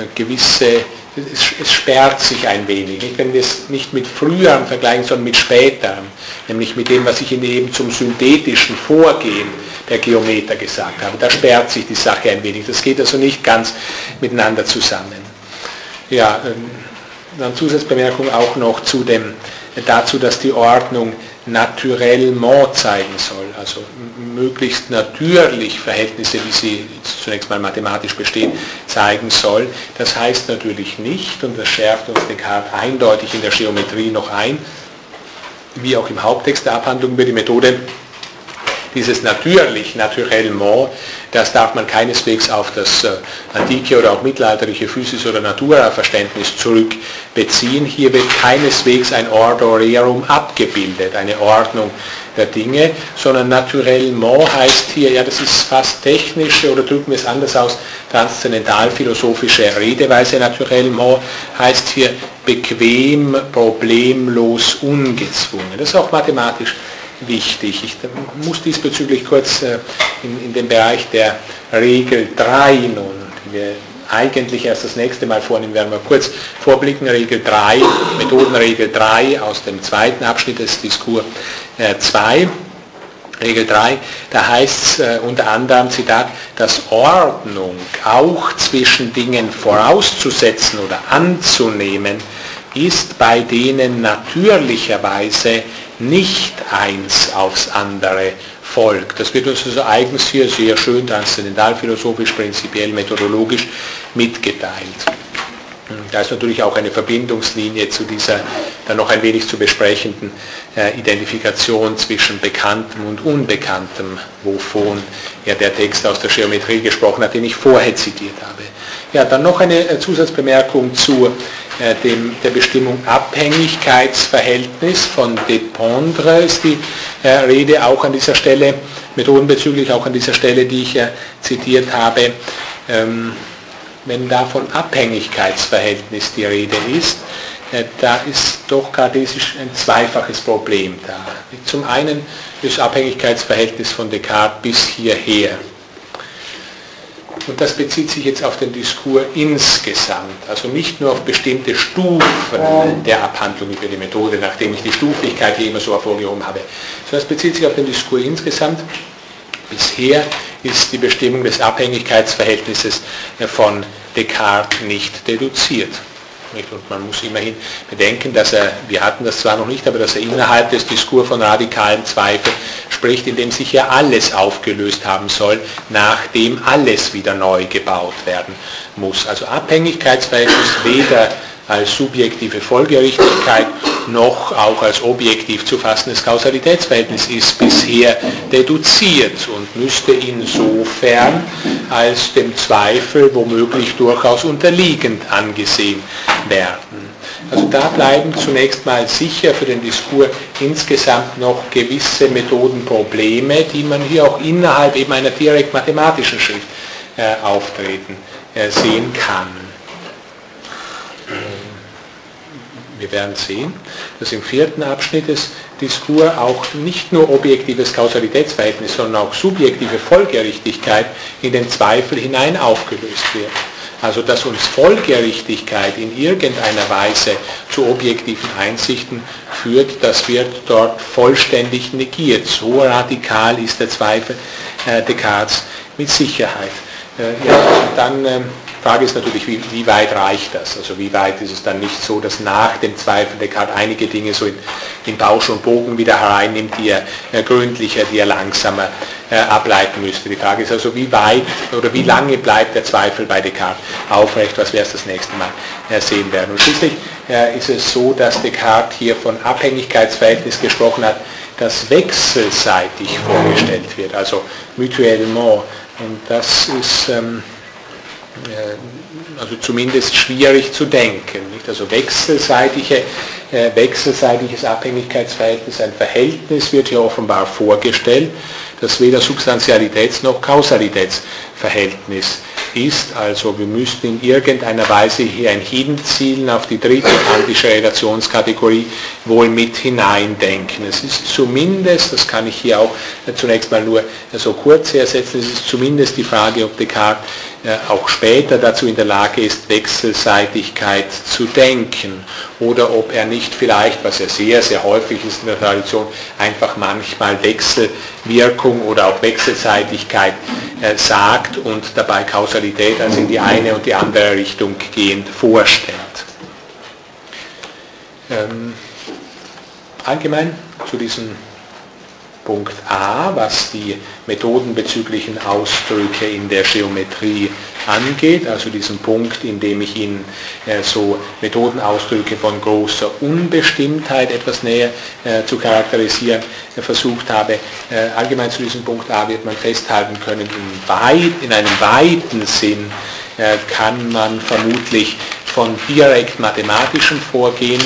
Äh, gewisse es, sperrt sich ein wenig. Nicht? Wenn wir es nicht mit früherem vergleichen, sondern mit späterem, nämlich mit dem, was ich Ihnen eben zum synthetischen Vorgehen der Geometer gesagt habe. Da sperrt sich die Sache ein wenig. Das geht also nicht ganz miteinander zusammen. Ja, ähm, dann Zusatzbemerkung auch noch zu dem, dazu, dass die Ordnung naturellement zeigen soll, also möglichst natürlich Verhältnisse, wie sie zunächst mal mathematisch bestehen, zeigen soll. Das heißt natürlich nicht, und das schärft uns Descartes eindeutig in der Geometrie noch ein, wie auch im Haupttext der Abhandlung über die Methode, dieses natürlich, naturellement, das darf man keineswegs auf das äh, antike oder auch mittelalterliche Physis- oder Naturverständnis zurückbeziehen. Hier wird keineswegs ein Ordorerum abgebildet, eine Ordnung der Dinge, sondern naturellement heißt hier, ja das ist fast technische oder drücken wir es anders aus, transzendentalphilosophische Redeweise naturellement heißt hier bequem, problemlos, ungezwungen. Das ist auch mathematisch wichtig. Ich muss diesbezüglich kurz äh, in, in den Bereich der Regel 3 nun, die wir eigentlich erst das nächste Mal vornehmen, werden wir kurz vorblicken. Regel 3, Methodenregel 3 aus dem zweiten Abschnitt des Diskurs 2. Äh, Regel 3, da heißt es äh, unter anderem, Zitat, dass Ordnung auch zwischen Dingen vorauszusetzen oder anzunehmen, ist bei denen natürlicherweise nicht eins aufs andere folgt. Das wird uns also eigens hier sehr schön transzendentalphilosophisch, prinzipiell, methodologisch mitgeteilt. Da ist natürlich auch eine Verbindungslinie zu dieser dann noch ein wenig zu besprechenden äh, Identifikation zwischen Bekanntem und Unbekanntem, wovon ja der Text aus der Geometrie gesprochen hat, den ich vorher zitiert habe. Ja, dann noch eine äh, Zusatzbemerkung zu äh, dem, der Bestimmung Abhängigkeitsverhältnis von Dependre ist die äh, Rede auch an dieser Stelle, methodenbezüglich auch an dieser Stelle, die ich äh, zitiert habe. Ähm, wenn da von Abhängigkeitsverhältnis die Rede ist, äh, da ist doch kartesisch ein zweifaches Problem da. Zum einen das Abhängigkeitsverhältnis von Descartes bis hierher. Und das bezieht sich jetzt auf den Diskurs insgesamt, also nicht nur auf bestimmte Stufen der Abhandlung über die Methode, nachdem ich die Stufigkeit hier immer so hervorgehoben habe, sondern es bezieht sich auf den Diskurs insgesamt. Bisher ist die Bestimmung des Abhängigkeitsverhältnisses von Descartes nicht deduziert. Und man muss immerhin bedenken, dass er, wir hatten das zwar noch nicht, aber dass er innerhalb des Diskurs von radikalen Zweifel spricht, in dem sich ja alles aufgelöst haben soll, nachdem alles wieder neu gebaut werden muss. Also Abhängigkeitsverhältnis weder als subjektive Folgerichtigkeit noch auch als objektiv zu fassendes Kausalitätsverhältnis ist bisher deduziert und müsste insofern als dem Zweifel womöglich durchaus unterliegend angesehen werden. Also da bleiben zunächst mal sicher für den Diskurs insgesamt noch gewisse Methodenprobleme, die man hier auch innerhalb eben einer direkt mathematischen Schrift äh, auftreten äh, sehen kann. Wir werden sehen, dass im vierten Abschnitt des Diskurs auch nicht nur objektives Kausalitätsverhältnis, sondern auch subjektive Folgerichtigkeit in den Zweifel hinein aufgelöst wird. Also dass uns Folgerichtigkeit in irgendeiner Weise zu objektiven Einsichten führt, das wird dort vollständig negiert. So radikal ist der Zweifel äh, Descartes mit Sicherheit. Äh, ja, dann äh, Frage ist natürlich, wie, wie, weit reicht das? Also wie weit ist es dann nicht so, dass nach dem Zweifel Descartes einige Dinge so in, in Bausch und Bogen wieder hereinnimmt, die er äh, gründlicher, die er langsamer äh, ableiten müsste. Die Frage ist also, wie weit oder wie lange bleibt der Zweifel bei Descartes aufrecht, was wir erst das nächste Mal äh, sehen werden. Und schließlich äh, ist es so, dass Descartes hier von Abhängigkeitsverhältnis gesprochen hat, das wechselseitig vorgestellt wird, also mutuellement. Und das ist... Ähm, äh, also zumindest schwierig zu denken. Nicht? Also wechselseitige, äh, wechselseitiges Abhängigkeitsverhältnis, ein Verhältnis wird hier offenbar vorgestellt, das weder Substantialitäts- noch Kausalitätsverhältnis ist. Also wir müssten in irgendeiner Weise hier ein Hinzielen auf die dritte kantische Relationskategorie wohl mit hineindenken. Es ist zumindest, das kann ich hier auch zunächst mal nur so kurz hersetzen, es ist zumindest die Frage, ob Descartes auch später dazu in der Lage ist, Wechselseitigkeit zu denken oder ob er nicht vielleicht, was ja sehr, sehr häufig ist in der Tradition, einfach manchmal Wechselwirkung oder auch Wechselseitigkeit äh, sagt und dabei Kausalität also in die eine und die andere Richtung gehend vorstellt. Ähm, allgemein zu diesem Punkt A, was die methodenbezüglichen Ausdrücke in der Geometrie angeht, also diesen Punkt, in dem ich Ihnen äh, so Methodenausdrücke von großer Unbestimmtheit etwas näher äh, zu charakterisieren äh, versucht habe. Äh, allgemein zu diesem Punkt A wird man festhalten können, in, weit, in einem weiten Sinn äh, kann man vermutlich von direkt mathematischem Vorgehen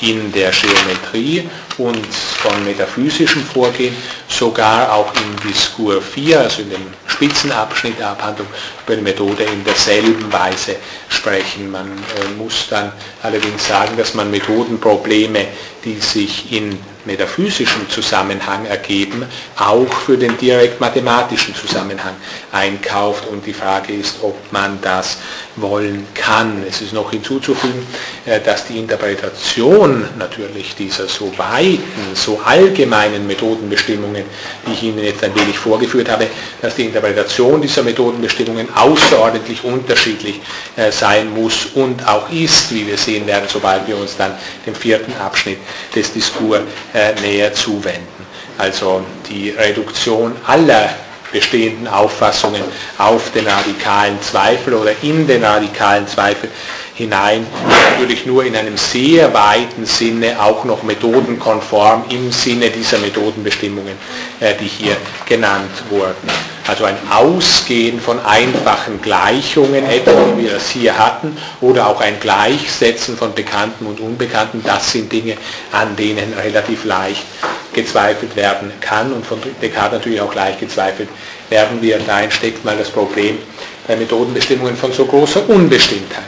in der Geometrie und von metaphysischem Vorgehen, sogar auch im Diskur 4, also in dem Spitzenabschnitt der Abhandlung über die Methode in derselben Weise sprechen. Man äh, muss dann allerdings sagen, dass man Methodenprobleme, die sich in metaphysischem Zusammenhang ergeben, auch für den direkt mathematischen Zusammenhang einkauft. Und die Frage ist, ob man das wollen kann. Es ist noch hinzuzufügen, äh, dass die Interpretation natürlich dieser so weiten, so allgemeinen Methodenbestimmungen, die ich Ihnen jetzt ein wenig vorgeführt habe, dass die Interpretation dieser Methodenbestimmungen außerordentlich unterschiedlich äh, sein muss und auch ist, wie wir sehen werden, sobald wir uns dann dem vierten Abschnitt des Diskurs äh, näher zuwenden. Also die Reduktion aller bestehenden Auffassungen auf den radikalen Zweifel oder in den radikalen Zweifel hinein, natürlich nur in einem sehr weiten Sinne auch noch methodenkonform im Sinne dieser Methodenbestimmungen, äh, die hier genannt wurden. Also ein Ausgehen von einfachen Gleichungen, etwa wie wir das hier hatten, oder auch ein Gleichsetzen von Bekannten und Unbekannten, das sind Dinge, an denen relativ leicht gezweifelt werden kann und von Descartes natürlich auch leicht gezweifelt werden wird. Da steckt mal das Problem bei Methodenbestimmungen von so großer Unbestimmtheit.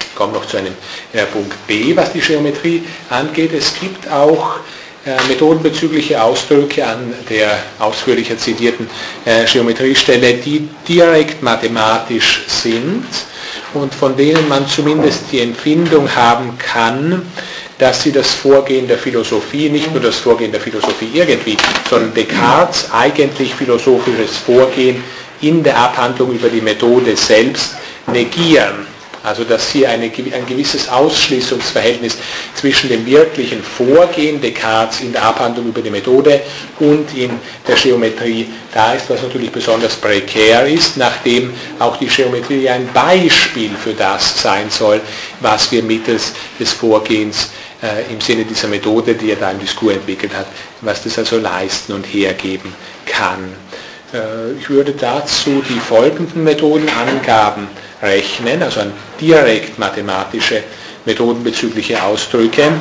Ich komme noch zu einem äh, Punkt B, was die Geometrie angeht. Es gibt auch methodenbezügliche Ausdrücke an der ausführlicher zitierten äh, Geometriestelle, die direkt mathematisch sind und von denen man zumindest die Empfindung haben kann, dass sie das Vorgehen der Philosophie, nicht nur das Vorgehen der Philosophie irgendwie, sondern Descartes eigentlich philosophisches Vorgehen in der Abhandlung über die Methode selbst negieren. Also dass hier eine, ein gewisses Ausschließungsverhältnis zwischen dem wirklichen Vorgehen Descartes in der Abhandlung über die Methode und in der Geometrie da ist, was natürlich besonders prekär ist, nachdem auch die Geometrie ein Beispiel für das sein soll, was wir mittels des Vorgehens äh, im Sinne dieser Methode, die er da im Diskurs entwickelt hat, was das also leisten und hergeben kann. Äh, ich würde dazu die folgenden Methodenangaben rechnen, also an direkt mathematische methodenbezügliche Ausdrücke.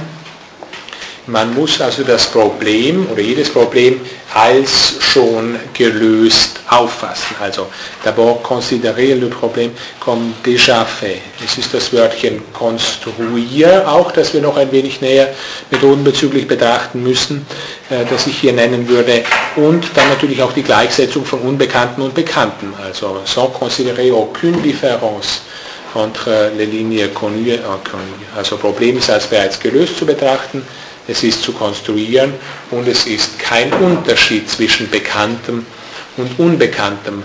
Man muss also das Problem oder jedes Problem als schon gelöst auffassen. Also d'abord considérer le problème comme déjà fait. Es ist das Wörtchen konstruier auch, das wir noch ein wenig näher methodenbezüglich betrachten müssen, äh, das ich hier nennen würde. Und dann natürlich auch die Gleichsetzung von Unbekannten und Bekannten. Also sans considérer aucune différence entre les lignes connues et inconnues. Also Problem ist als bereits gelöst zu betrachten es ist zu konstruieren und es ist kein Unterschied zwischen Bekanntem und Unbekanntem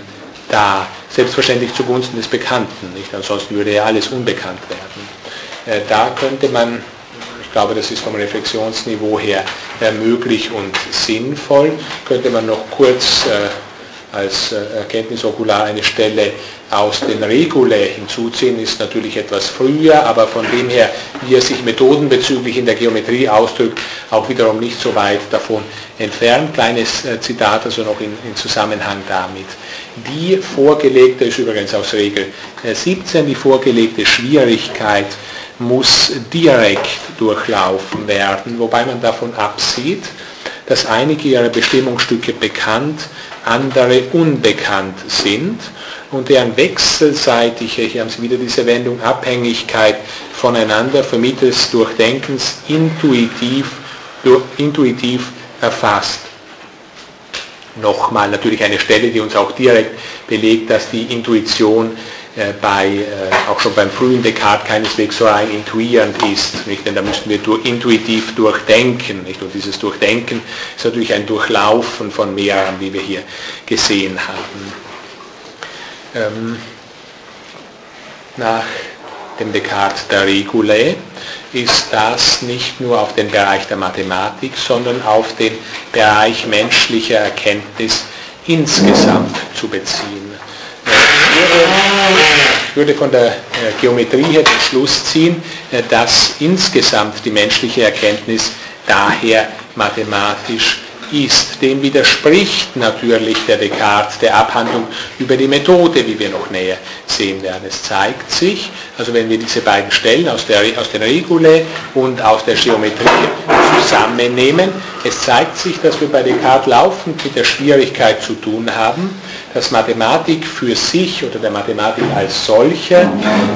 da. Selbstverständlich zugunsten des Bekannten, nicht? ansonsten würde ja alles unbekannt werden. Äh, da könnte man, ich glaube, das ist vom Reflexionsniveau her möglich und sinnvoll, könnte man noch kurz äh, als äh, Erkenntnisokular eine Stelle aus den Regule hinzuziehen, ist natürlich etwas früher, aber von dem her, wie er sich methodenbezüglich in der Geometrie ausdrückt, auch wiederum nicht so weit davon entfernt. Kleines äh, Zitat also noch in, in Zusammenhang damit. Die vorgelegte, ist übrigens aus Regel 17, äh, die vorgelegte Schwierigkeit muss direkt durchlaufen werden, wobei man davon absieht, dass einige ihrer Bestimmungsstücke bekannt, andere unbekannt sind und deren wechselseitige, hier haben Sie wieder diese Wendung, Abhängigkeit voneinander vermittels Durchdenkens intuitiv, intuitiv erfasst. Nochmal natürlich eine Stelle, die uns auch direkt belegt, dass die Intuition bei, äh, auch schon beim frühen Descartes keineswegs so rein intuierend ist, nicht? denn da müssten wir intuitiv durchdenken. Nicht? Und dieses Durchdenken ist natürlich ein Durchlaufen von mehreren, wie wir hier gesehen haben. Ähm, nach dem Descartes der Regulae, ist das nicht nur auf den Bereich der Mathematik, sondern auf den Bereich menschlicher Erkenntnis insgesamt zu beziehen. Ich würde von der Geometrie her den Schluss ziehen, dass insgesamt die menschliche Erkenntnis daher mathematisch ist. Dem widerspricht natürlich der Descartes der Abhandlung über die Methode, wie wir noch näher sehen werden. Es zeigt sich, also wenn wir diese beiden Stellen aus, der, aus den Regule und aus der Geometrie zusammennehmen, es zeigt sich, dass wir bei Descartes laufend mit der Schwierigkeit zu tun haben, dass Mathematik für sich oder der Mathematik als solche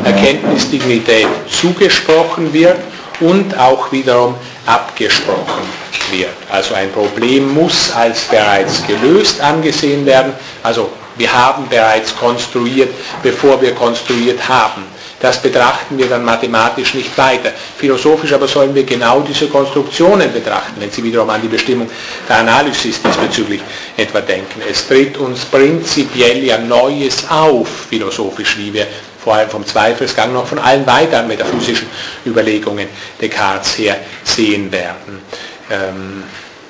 Erkenntnisdignität zugesprochen wird und auch wiederum abgesprochen wird. Also ein Problem muss als bereits gelöst angesehen werden. Also wir haben bereits konstruiert, bevor wir konstruiert haben. Das betrachten wir dann mathematisch nicht weiter. Philosophisch aber sollen wir genau diese Konstruktionen betrachten, wenn Sie wiederum an die Bestimmung der Analysis diesbezüglich etwa denken. Es tritt uns prinzipiell ja Neues auf, philosophisch, wie wir vor allem vom Zweifelsgang noch von allen weiteren metaphysischen Überlegungen Descartes her sehen werden. Ähm,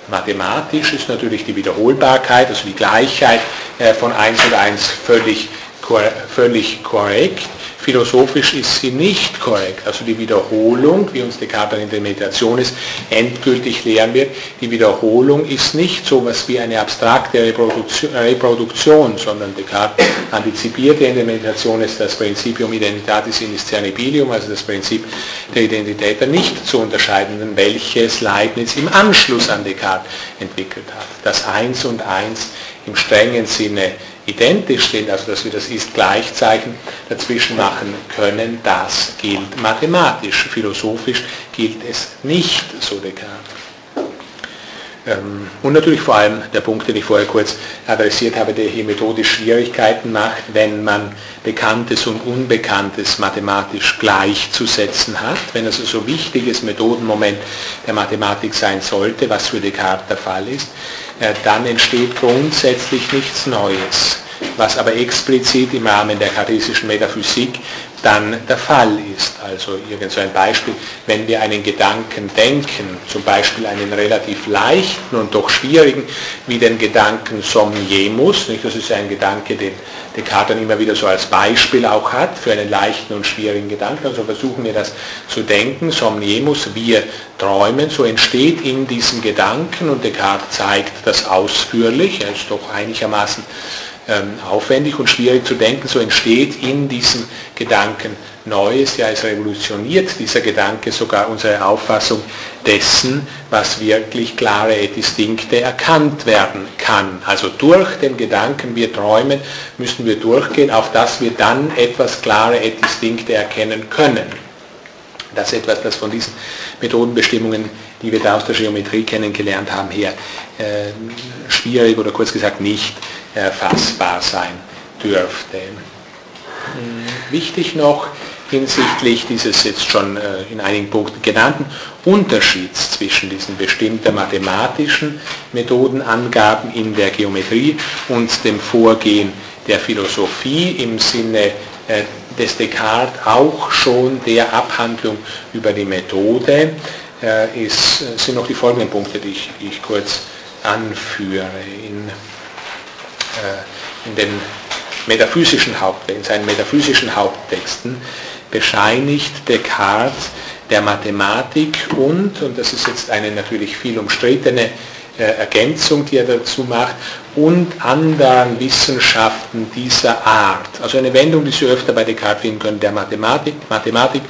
mathematisch ist natürlich die Wiederholbarkeit, also die Gleichheit äh, von 1 und 1 völlig, völlig korrekt. Philosophisch ist sie nicht korrekt. Also die Wiederholung, wie uns Descartes in der Meditation ist, endgültig lehren wird, die Wiederholung ist nicht so etwas wie eine abstrakte Reproduktion, sondern Descartes antizipierte in der Meditation ist das Principium Identitatis Indiscernibilium, also das Prinzip der Identität der nicht zu unterscheidenden, welches Leibniz im Anschluss an Descartes entwickelt hat. Das Eins und Eins im strengen Sinne identisch sind, also dass wir das Ist-Gleichzeichen dazwischen machen können, das gilt mathematisch. Philosophisch gilt es nicht, so Descartes. Ähm, und natürlich vor allem der Punkt, den ich vorher kurz adressiert habe, der hier methodisch Schwierigkeiten macht, wenn man Bekanntes und Unbekanntes mathematisch gleichzusetzen hat, wenn es also so wichtiges Methodenmoment der Mathematik sein sollte, was für Descartes der Fall ist, dann entsteht grundsätzlich nichts Neues, was aber explizit im Rahmen der kartesischen Metaphysik dann der Fall ist. Also irgend so ein Beispiel, wenn wir einen Gedanken denken, zum Beispiel einen relativ leichten und doch schwierigen, wie den Gedanken somniemus, nicht? das ist ein Gedanke, den Descartes dann immer wieder so als Beispiel auch hat für einen leichten und schwierigen Gedanken, also versuchen wir das zu denken, somniemus, wir träumen, so entsteht in diesem Gedanken und Descartes zeigt das ausführlich, er ist doch einigermaßen aufwendig und schwierig zu denken, so entsteht in diesem Gedanken Neues, ja es revolutioniert dieser Gedanke sogar unsere Auffassung dessen, was wirklich klare distinkte erkannt werden kann. Also durch den Gedanken, wir träumen, müssen wir durchgehen, auf das wir dann etwas klare distinkte erkennen können. Das ist etwas, das von diesen Methodenbestimmungen, die wir da aus der Geometrie kennengelernt haben, her äh, schwierig oder kurz gesagt nicht erfassbar sein dürfte. Hm, wichtig noch hinsichtlich dieses jetzt schon äh, in einigen Punkten genannten Unterschieds zwischen diesen bestimmten mathematischen Methodenangaben in der Geometrie und dem Vorgehen der Philosophie im Sinne des Descartes auch schon der Abhandlung über die Methode äh, ist, sind noch die folgenden Punkte, die ich, die ich kurz anführe. In äh, in den metaphysischen Haupt, in seinen metaphysischen Haupttexten bescheinigt Descartes der Mathematik und, und das ist jetzt eine natürlich viel umstrittene äh, Ergänzung, die er dazu macht, und anderen Wissenschaften dieser Art. Also eine Wendung, die Sie öfter bei Descartes finden können, der Mathematik, Mathematik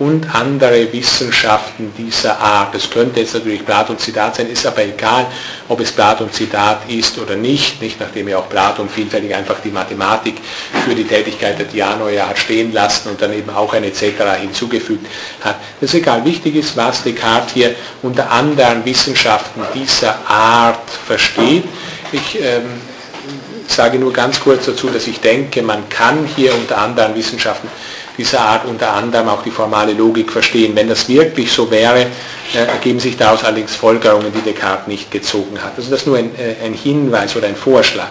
und andere Wissenschaften dieser Art. Es könnte jetzt natürlich Platon Zitat sein, ist aber egal, ob es Platon Zitat ist oder nicht, nicht nachdem ja auch Platon vielfältig einfach die Mathematik für die Tätigkeit der Dianoia hat stehen lassen und dann eben auch ein etc. hinzugefügt hat. Das ist egal. Wichtig ist, was Descartes hier unter anderen Wissenschaften dieser Art versteht. Ich ähm, sage nur ganz kurz dazu, dass ich denke, man kann hier unter anderen Wissenschaften dieser Art unter anderem auch die formale Logik verstehen. Wenn das wirklich so wäre, äh, ergeben sich daraus allerdings Folgerungen, die Descartes nicht gezogen hat. Also das ist nur ein, äh, ein Hinweis oder ein Vorschlag.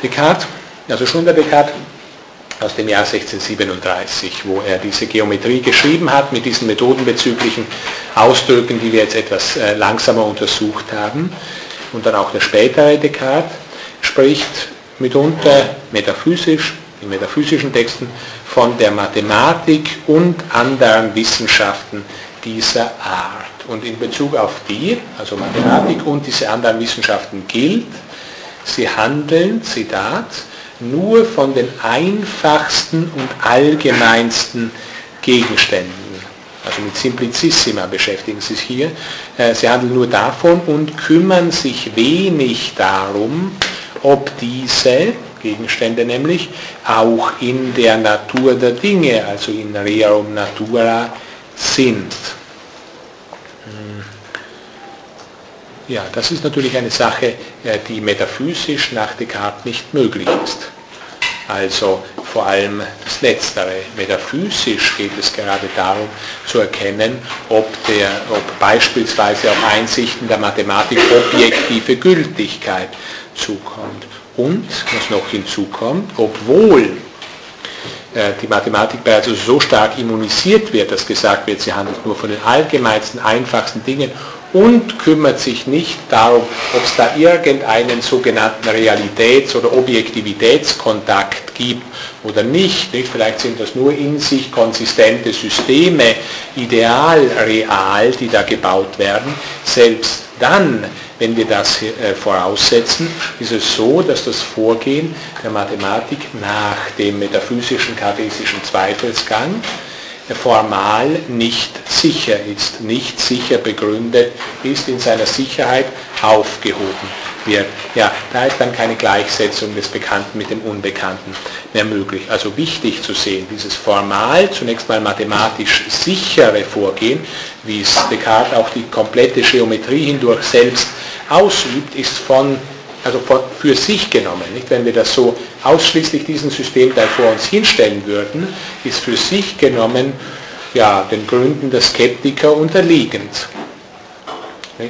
Descartes, also schon der Descartes, aus dem Jahr 1637, wo er diese Geometrie geschrieben hat mit diesen methodenbezüglichen Ausdrücken, die wir jetzt etwas äh, langsamer untersucht haben. Und dann auch der spätere Descartes spricht mitunter metaphysisch, in metaphysischen Texten, von der Mathematik und anderen Wissenschaften dieser Art. Und in Bezug auf die, also Mathematik und diese anderen Wissenschaften gilt, sie handeln, Zitat, nur von den einfachsten und allgemeinsten Gegenständen. Also mit Simplicissima beschäftigen Sie sich hier. Äh, sie handeln nur davon und kümmern sich wenig darum, ob diese Gegenstände nämlich auch in der Natur der Dinge, also in rerum natura, sind. Hm. Ja, das ist natürlich eine Sache, äh, die metaphysisch nach Descartes nicht möglich ist. Also vor allem das Letztere. Metaphysisch geht es gerade darum zu erkennen, ob, der, ob beispielsweise auch Einsichten der Mathematik objektive Gültigkeit zukommt. Und, was noch hinzukommt, obwohl äh, die Mathematik bereits also so stark immunisiert wird, dass gesagt wird, sie handelt nur von den allgemeinsten, einfachsten Dingen und kümmert sich nicht darum, ob es da irgendeinen sogenannten Realitäts- oder Objektivitätskontakt gibt oder nicht. nicht. Vielleicht sind das nur in sich konsistente Systeme, ideal, real, die da gebaut werden. Selbst dann, wenn wir das äh, voraussetzen, ist es so, dass das Vorgehen der Mathematik nach dem metaphysischen kartesischen Zweifelsgang formal nicht sicher ist, nicht sicher begründet ist, in seiner Sicherheit aufgehoben wird. Ja, da ist dann keine Gleichsetzung des Bekannten mit dem Unbekannten mehr möglich. Also wichtig zu sehen, dieses formal, zunächst mal mathematisch sichere Vorgehen, wie es Descartes auch die komplette Geometrie hindurch selbst ausübt, ist von also für sich genommen, nicht? wenn wir das so ausschließlich diesen Systemteil vor uns hinstellen würden, ist für sich genommen ja, den Gründen der Skeptiker unterliegend.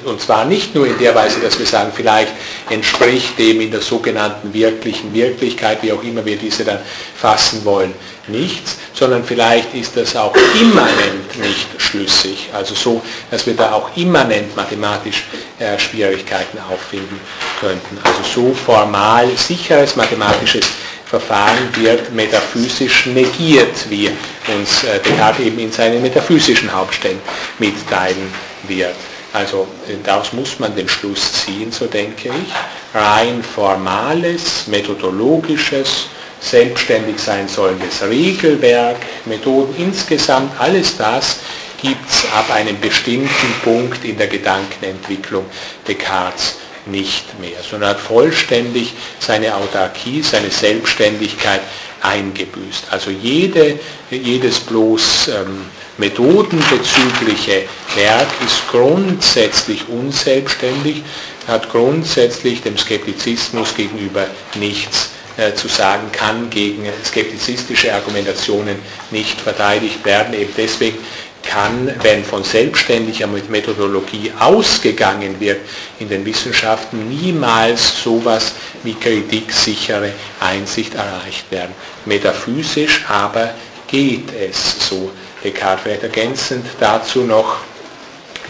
Und zwar nicht nur in der Weise, dass wir sagen, vielleicht entspricht dem in der sogenannten wirklichen Wirklichkeit, wie auch immer wir diese dann fassen wollen, nichts, sondern vielleicht ist das auch immanent nicht schlüssig. Also so, dass wir da auch immanent mathematisch äh, Schwierigkeiten auffinden könnten. Also so formal sicheres mathematisches Verfahren wird metaphysisch negiert, wie uns äh, Descartes eben in seinen metaphysischen Hauptstellen mitteilen wird. Also daraus muss man den Schluss ziehen, so denke ich. Rein formales, methodologisches, selbstständig sein sollendes Regelwerk, Methoden insgesamt, alles das gibt es ab einem bestimmten Punkt in der Gedankenentwicklung Descartes nicht mehr, sondern hat vollständig seine Autarkie, seine Selbstständigkeit eingebüßt. Also jede, jedes bloß ähm, methodenbezügliche Werk ist grundsätzlich unselbstständig, hat grundsätzlich dem Skeptizismus gegenüber nichts zu sagen, kann gegen skeptizistische Argumentationen nicht verteidigt werden. Eben deswegen kann, wenn von selbstständiger Methodologie ausgegangen wird in den Wissenschaften, niemals sowas wie kritiksichere Einsicht erreicht werden. Metaphysisch aber geht es so. Descartes vielleicht ergänzend dazu noch,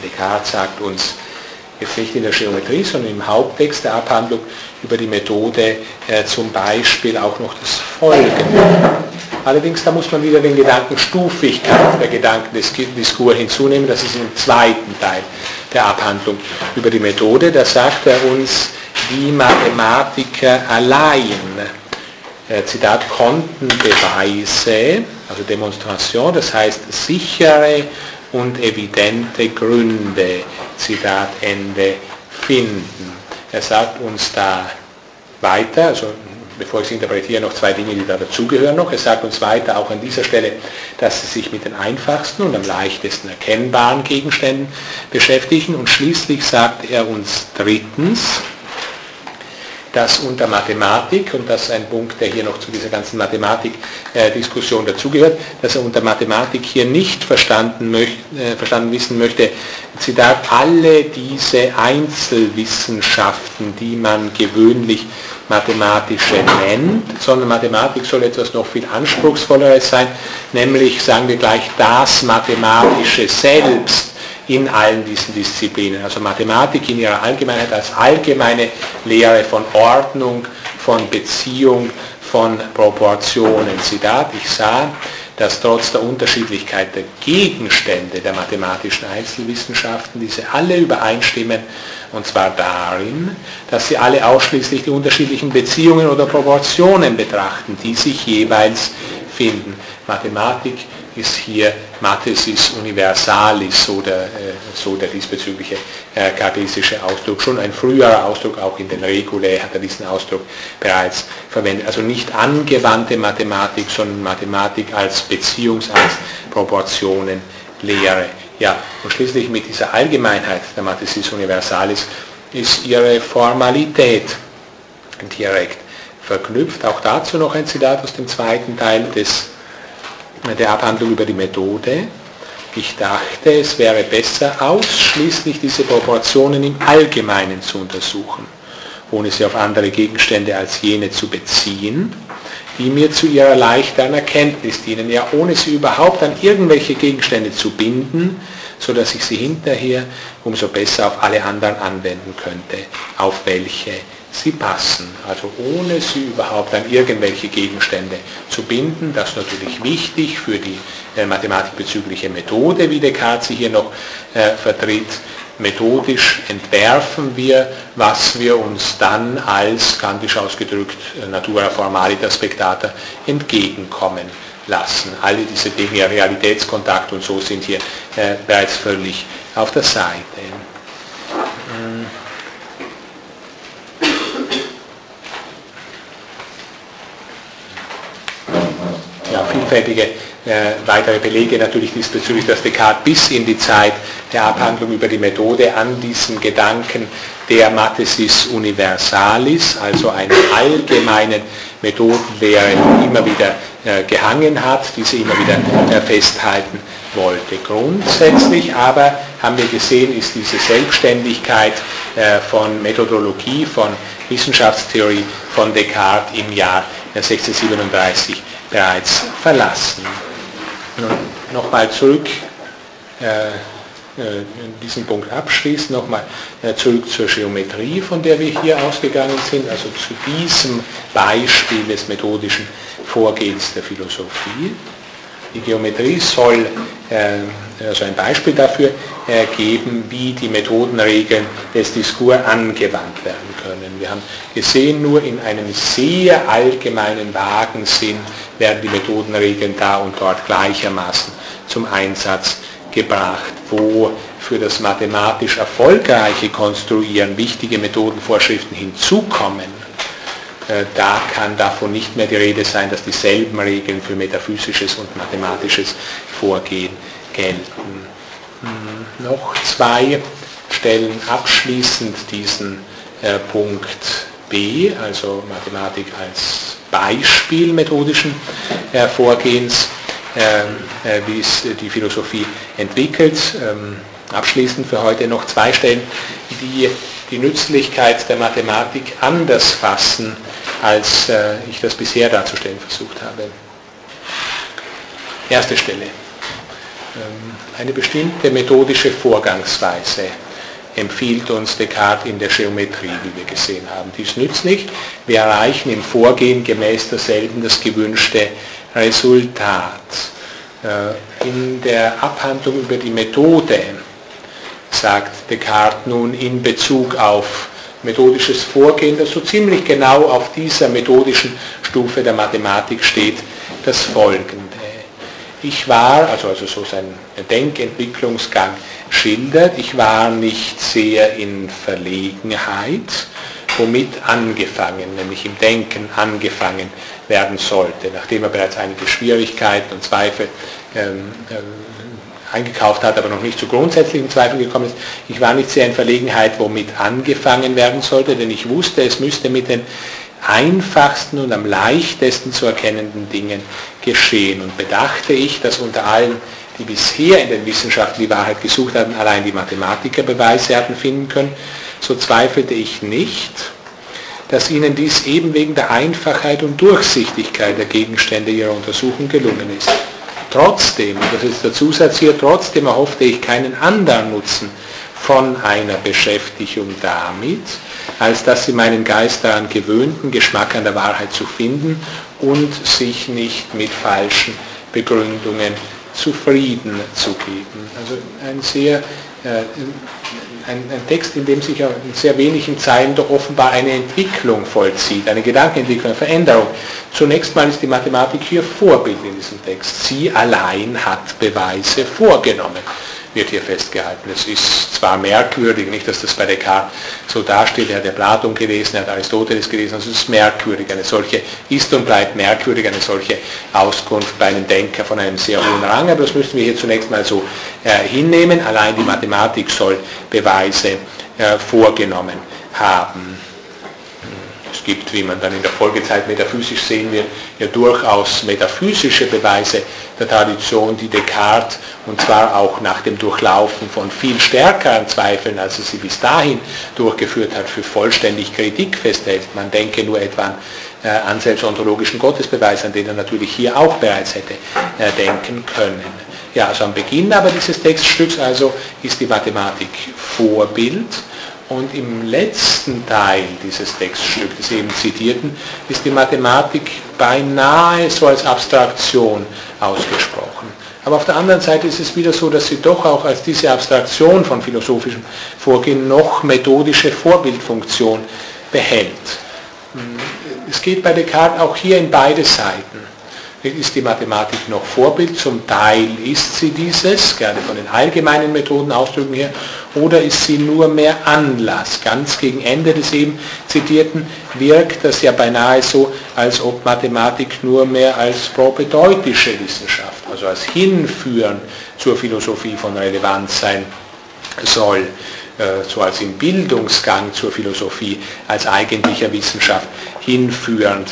Descartes sagt uns jetzt nicht in der Geometrie, sondern im Haupttext der Abhandlung über die Methode äh, zum Beispiel auch noch das Folgende. Allerdings, da muss man wieder den Gedanken Stufigkeit der Gedankendiskurs hinzunehmen. Das ist im zweiten Teil der Abhandlung über die Methode. Da sagt er uns, die Mathematiker allein, äh, Zitat, konnten Beweise, also Demonstration, das heißt sichere und evidente Gründe, Zitat Ende, finden. Er sagt uns da weiter, also bevor ich es interpretiere, noch zwei Dinge, die da dazugehören noch. Er sagt uns weiter auch an dieser Stelle, dass sie sich mit den einfachsten und am leichtesten erkennbaren Gegenständen beschäftigen. Und schließlich sagt er uns drittens, dass unter Mathematik, und das ist ein Punkt, der hier noch zu dieser ganzen Mathematik-Diskussion dazugehört, dass er unter Mathematik hier nicht verstanden, möcht, äh, verstanden wissen möchte, Zitat, alle diese Einzelwissenschaften, die man gewöhnlich mathematische nennt, sondern Mathematik soll etwas noch viel anspruchsvolleres sein, nämlich sagen wir gleich das Mathematische selbst in allen diesen Disziplinen. Also Mathematik in ihrer Allgemeinheit als allgemeine Lehre von Ordnung, von Beziehung, von Proportionen. Zitat, ich sah, dass trotz der Unterschiedlichkeit der Gegenstände der mathematischen Einzelwissenschaften diese alle übereinstimmen, und zwar darin, dass sie alle ausschließlich die unterschiedlichen Beziehungen oder Proportionen betrachten, die sich jeweils finden. Mathematik ist hier Mathesis Universalis, so der, äh, so der diesbezügliche äh, kartesische Ausdruck. Schon ein früherer Ausdruck, auch in den Regulae hat er diesen Ausdruck bereits verwendet. Also nicht angewandte Mathematik, sondern Mathematik als Beziehungs-, als Proportionenlehre. Ja, und schließlich mit dieser Allgemeinheit der Mathesis Universalis ist ihre Formalität direkt verknüpft. Auch dazu noch ein Zitat aus dem zweiten Teil des der Abhandlung über die Methode. Ich dachte, es wäre besser, ausschließlich diese Proportionen im Allgemeinen zu untersuchen, ohne sie auf andere Gegenstände als jene zu beziehen, die mir zu ihrer leichteren Erkenntnis dienen, ja ohne sie überhaupt an irgendwelche Gegenstände zu binden, so dass ich sie hinterher umso besser auf alle anderen anwenden könnte, auf welche sie passen, also ohne sie überhaupt an irgendwelche Gegenstände zu binden. Das ist natürlich wichtig für die äh, mathematikbezügliche Methode, wie Descartes sie hier noch äh, vertritt. Methodisch entwerfen wir, was wir uns dann als, kantisch ausgedrückt, äh, Natura Formalita Spectata entgegenkommen lassen. Alle diese Dinge, Realitätskontakt und so sind hier äh, bereits völlig auf der Seite. Vielfältige äh, weitere Belege natürlich diesbezüglich, dass Descartes bis in die Zeit der Abhandlung über die Methode an diesem Gedanken der Mathesis Universalis, also einer allgemeinen Methodenlehre, immer wieder äh, gehangen hat, diese immer wieder äh, festhalten wollte. Grundsätzlich aber haben wir gesehen, ist diese Selbstständigkeit von Methodologie, von Wissenschaftstheorie von Descartes im Jahr 1637 äh, bereits verlassen. Nochmal zurück, äh, äh, diesen Punkt abschließen, nochmal äh, zurück zur Geometrie, von der wir hier ausgegangen sind, also zu diesem Beispiel des methodischen Vorgehens der Philosophie. Die Geometrie soll äh, also ein Beispiel dafür äh, geben, wie die Methodenregeln des Diskurs angewandt werden können. Wir haben gesehen, nur in einem sehr allgemeinen vagen Sinn werden die Methodenregeln da und dort gleichermaßen zum Einsatz gebracht, wo für das mathematisch erfolgreiche Konstruieren wichtige Methodenvorschriften hinzukommen, da kann davon nicht mehr die Rede sein, dass dieselben Regeln für metaphysisches und mathematisches Vorgehen gelten. Hm, noch zwei stellen abschließend diesen äh, Punkt B, also Mathematik als Beispiel methodischen äh, Vorgehens, äh, wie es die Philosophie entwickelt. Ähm, abschließend für heute noch zwei Stellen, die die Nützlichkeit der Mathematik anders fassen, als äh, ich das bisher darzustellen versucht habe. Erste Stelle. Ähm, eine bestimmte methodische Vorgangsweise empfiehlt uns Descartes in der Geometrie, wie wir gesehen haben. Die ist nützlich. Wir erreichen im Vorgehen gemäß derselben das gewünschte Resultat. Äh, in der Abhandlung über die Methode sagt Descartes nun in Bezug auf methodisches Vorgehen, das so ziemlich genau auf dieser methodischen Stufe der Mathematik steht, das folgende. Ich war, also, also so sein Denkentwicklungsgang schildert, ich war nicht sehr in Verlegenheit, womit angefangen, nämlich im Denken angefangen werden sollte, nachdem er bereits einige Schwierigkeiten und Zweifel ähm, äh, eingekauft hat, aber noch nicht zu grundsätzlichen Zweifeln gekommen ist. Ich war nicht sehr in Verlegenheit, womit angefangen werden sollte, denn ich wusste, es müsste mit den einfachsten und am leichtesten zu erkennenden Dingen geschehen. Und bedachte ich, dass unter allen, die bisher in den Wissenschaften die Wahrheit gesucht hatten, allein die Mathematiker Beweise hatten finden können, so zweifelte ich nicht, dass ihnen dies eben wegen der Einfachheit und Durchsichtigkeit der Gegenstände ihrer Untersuchung gelungen ist. Trotzdem, und das ist der Zusatz hier, trotzdem erhoffte ich keinen anderen Nutzen von einer Beschäftigung damit, als dass sie meinen Geist daran gewöhnten, Geschmack an der Wahrheit zu finden und sich nicht mit falschen Begründungen zufrieden zu geben. Also ein sehr äh, ein, ein, Text, in dem sich in sehr wenigen Zeilen doch offenbar eine Entwicklung vollzieht, eine Gedankenentwicklung, eine Veränderung. Zunächst mal ist die Mathematik hier Vorbild in diesem Text. Sie allein hat Beweise vorgenommen wird hier festgehalten. Es ist zwar merkwürdig, nicht, dass das bei Descartes so dasteht, er hat ja Platon gelesen, er hat Aristoteles gelesen, also es ist merkwürdig, eine solche, ist und bleibt merkwürdig, eine solche Auskunft bei einem Denker von einem sehr hohen Rang, aber das müssen wir hier zunächst mal so äh, hinnehmen, allein die Mathematik soll Beweise äh, vorgenommen haben. Es gibt, wie man dann in der Folgezeit metaphysisch sehen wird, ja durchaus metaphysische Beweise der Tradition, die Descartes, und zwar auch nach dem Durchlaufen von viel stärkeren Zweifeln, als er sie bis dahin durchgeführt hat, für vollständig Kritik festhält. Man denke nur etwa an äh, Anselms Gottesbeweis, an den er natürlich hier auch bereits hätte äh, denken können. Ja, also am Beginn aber dieses Textstücks also ist die Mathematik Vorbild und im letzten Teil dieses Textstücks, des eben zitierten, ist die Mathematik beinahe so als Abstraktion ausgesprochen. Aber auf der anderen Seite ist es wieder so, dass sie doch auch als diese Abstraktion von philosophischem Vorgehen noch methodische Vorbildfunktion behält. Es geht bei Descartes auch hier in beide Seiten ist die Mathematik noch Vorbild, zum Teil ist sie dieses, gerne von den allgemeinen Methoden ausdrücken hier, oder ist sie nur mehr Anlass? Ganz gegen Ende des eben zitierten wirkt das ja beinahe so, als ob Mathematik nur mehr als propedeutische Wissenschaft, also als Hinführen zur Philosophie von Relevanz sein soll äh, so als im Bildungsgang zur Philosophie als eigentlicher Wissenschaft hinführend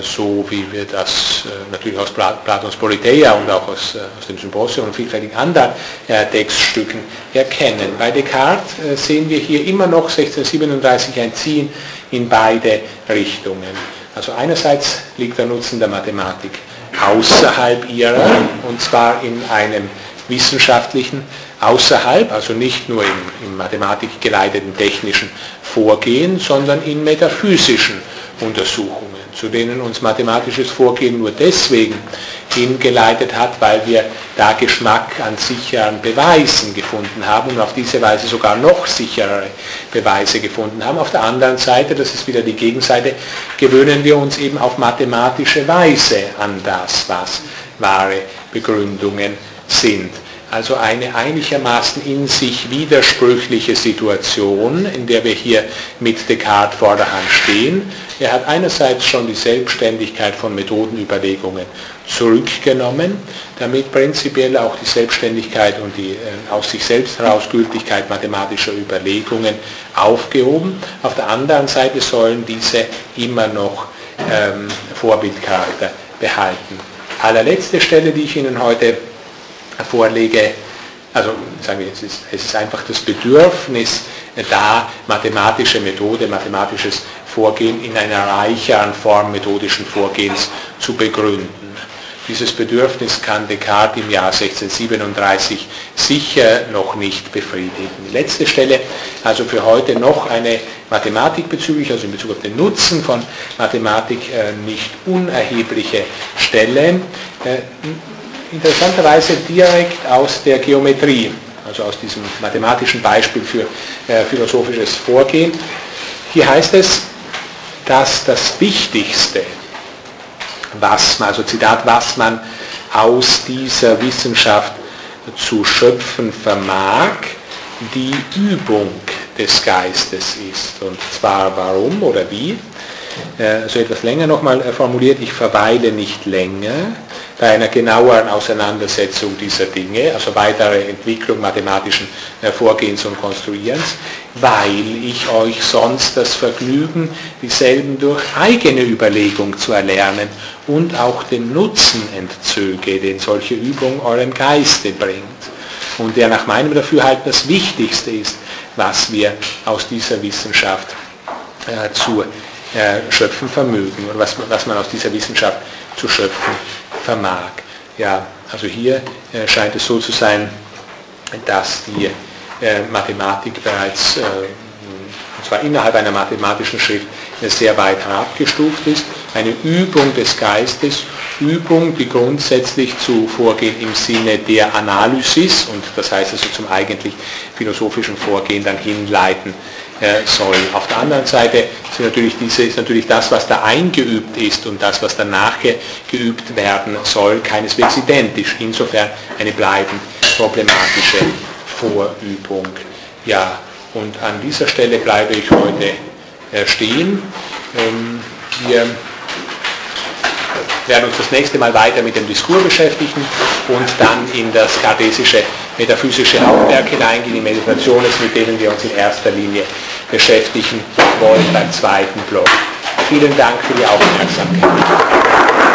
so wie wir das äh, natürlich aus Platons Politeia und auch aus, äh, aus dem Symposium und vielfältigen anderen Textstücken erkennen. Bei Descartes sehen wir hier immer noch 1637 ein Ziehen in beide Richtungen. Also einerseits liegt der Nutzen der Mathematik außerhalb ihrer, und zwar in einem wissenschaftlichen außerhalb, also nicht nur im, im Mathematik geleiteten technischen Vorgehen, sondern in metaphysischen Untersuchungen zu denen uns mathematisches Vorgehen nur deswegen hingeleitet hat, weil wir da Geschmack an sicheren Beweisen gefunden haben und auf diese Weise sogar noch sicherere Beweise gefunden haben. Auf der anderen Seite, das ist wieder die Gegenseite, gewöhnen wir uns eben auf mathematische Weise an das, was wahre Begründungen sind. Also eine einigermaßen in sich widersprüchliche Situation, in der wir hier mit Descartes vorderhand stehen. Er hat einerseits schon die Selbstständigkeit von Methodenüberlegungen zurückgenommen, damit prinzipiell auch die Selbstständigkeit und die äh, aus sich selbst heraus Gültigkeit mathematischer Überlegungen aufgehoben. Auf der anderen Seite sollen diese immer noch ähm, Vorbildcharakter behalten. Allerletzte Stelle, die ich Ihnen heute vorlege, also sagen wir, es ist, es ist einfach das Bedürfnis da, mathematische Methode, mathematisches Vorgehen in einer reicheren Form methodischen Vorgehens zu begründen. Dieses Bedürfnis kann Descartes im Jahr 1637 sicher noch nicht befriedigen. Die letzte Stelle, also für heute noch eine Mathematik bezüglich, also in Bezug auf den Nutzen von Mathematik äh, nicht unerhebliche Stelle. Interessanterweise direkt aus der Geometrie, also aus diesem mathematischen Beispiel für äh, philosophisches Vorgehen. Hier heißt es, dass das Wichtigste, was man, also Zitat, was man aus dieser Wissenschaft zu schöpfen vermag, die Übung des Geistes ist. Und zwar warum oder wie? Äh, so etwas länger nochmal äh, formuliert, ich verweile nicht länger, bei einer genaueren Auseinandersetzung dieser Dinge, also weitere Entwicklung mathematischen äh, Vorgehens und Konstruierens, weil ich euch sonst das Vergnügen, dieselben durch eigene Überlegung zu erlernen und auch den Nutzen entzöge, den solche Übung eurem Geiste bringt. Und der nach meinem Dafürhalten das Wichtigste ist, was wir aus dieser Wissenschaft äh, zu äh, schöpfen vermögen oder was, was man aus dieser Wissenschaft zu schöpfen vermag. Ja, also hier äh, scheint es so zu sein, dass die äh, Mathematik bereits, äh, und zwar innerhalb einer mathematischen Schrift, sehr weit herabgestuft ist. Eine Übung des Geistes, Übung, die grundsätzlich zu Vorgehen im Sinne der Analysis und das heißt also zum eigentlich philosophischen Vorgehen dann hinleiten äh, soll. Auf der anderen Seite ist natürlich, diese, ist natürlich das, was da eingeübt ist und das, was danach geübt werden soll, keineswegs identisch. Insofern eine bleibend problematische Vorübung. Ja, und an dieser Stelle bleibe ich heute äh, stehen. Ähm, wir werden uns das nächste Mal weiter mit dem Diskurs beschäftigen und dann in das kartesische metaphysische Hauptwerk hineingehen, die Meditationen, mit denen wir uns in erster Linie beschäftigen wollen beim zweiten Block. Vielen Dank für die Aufmerksamkeit.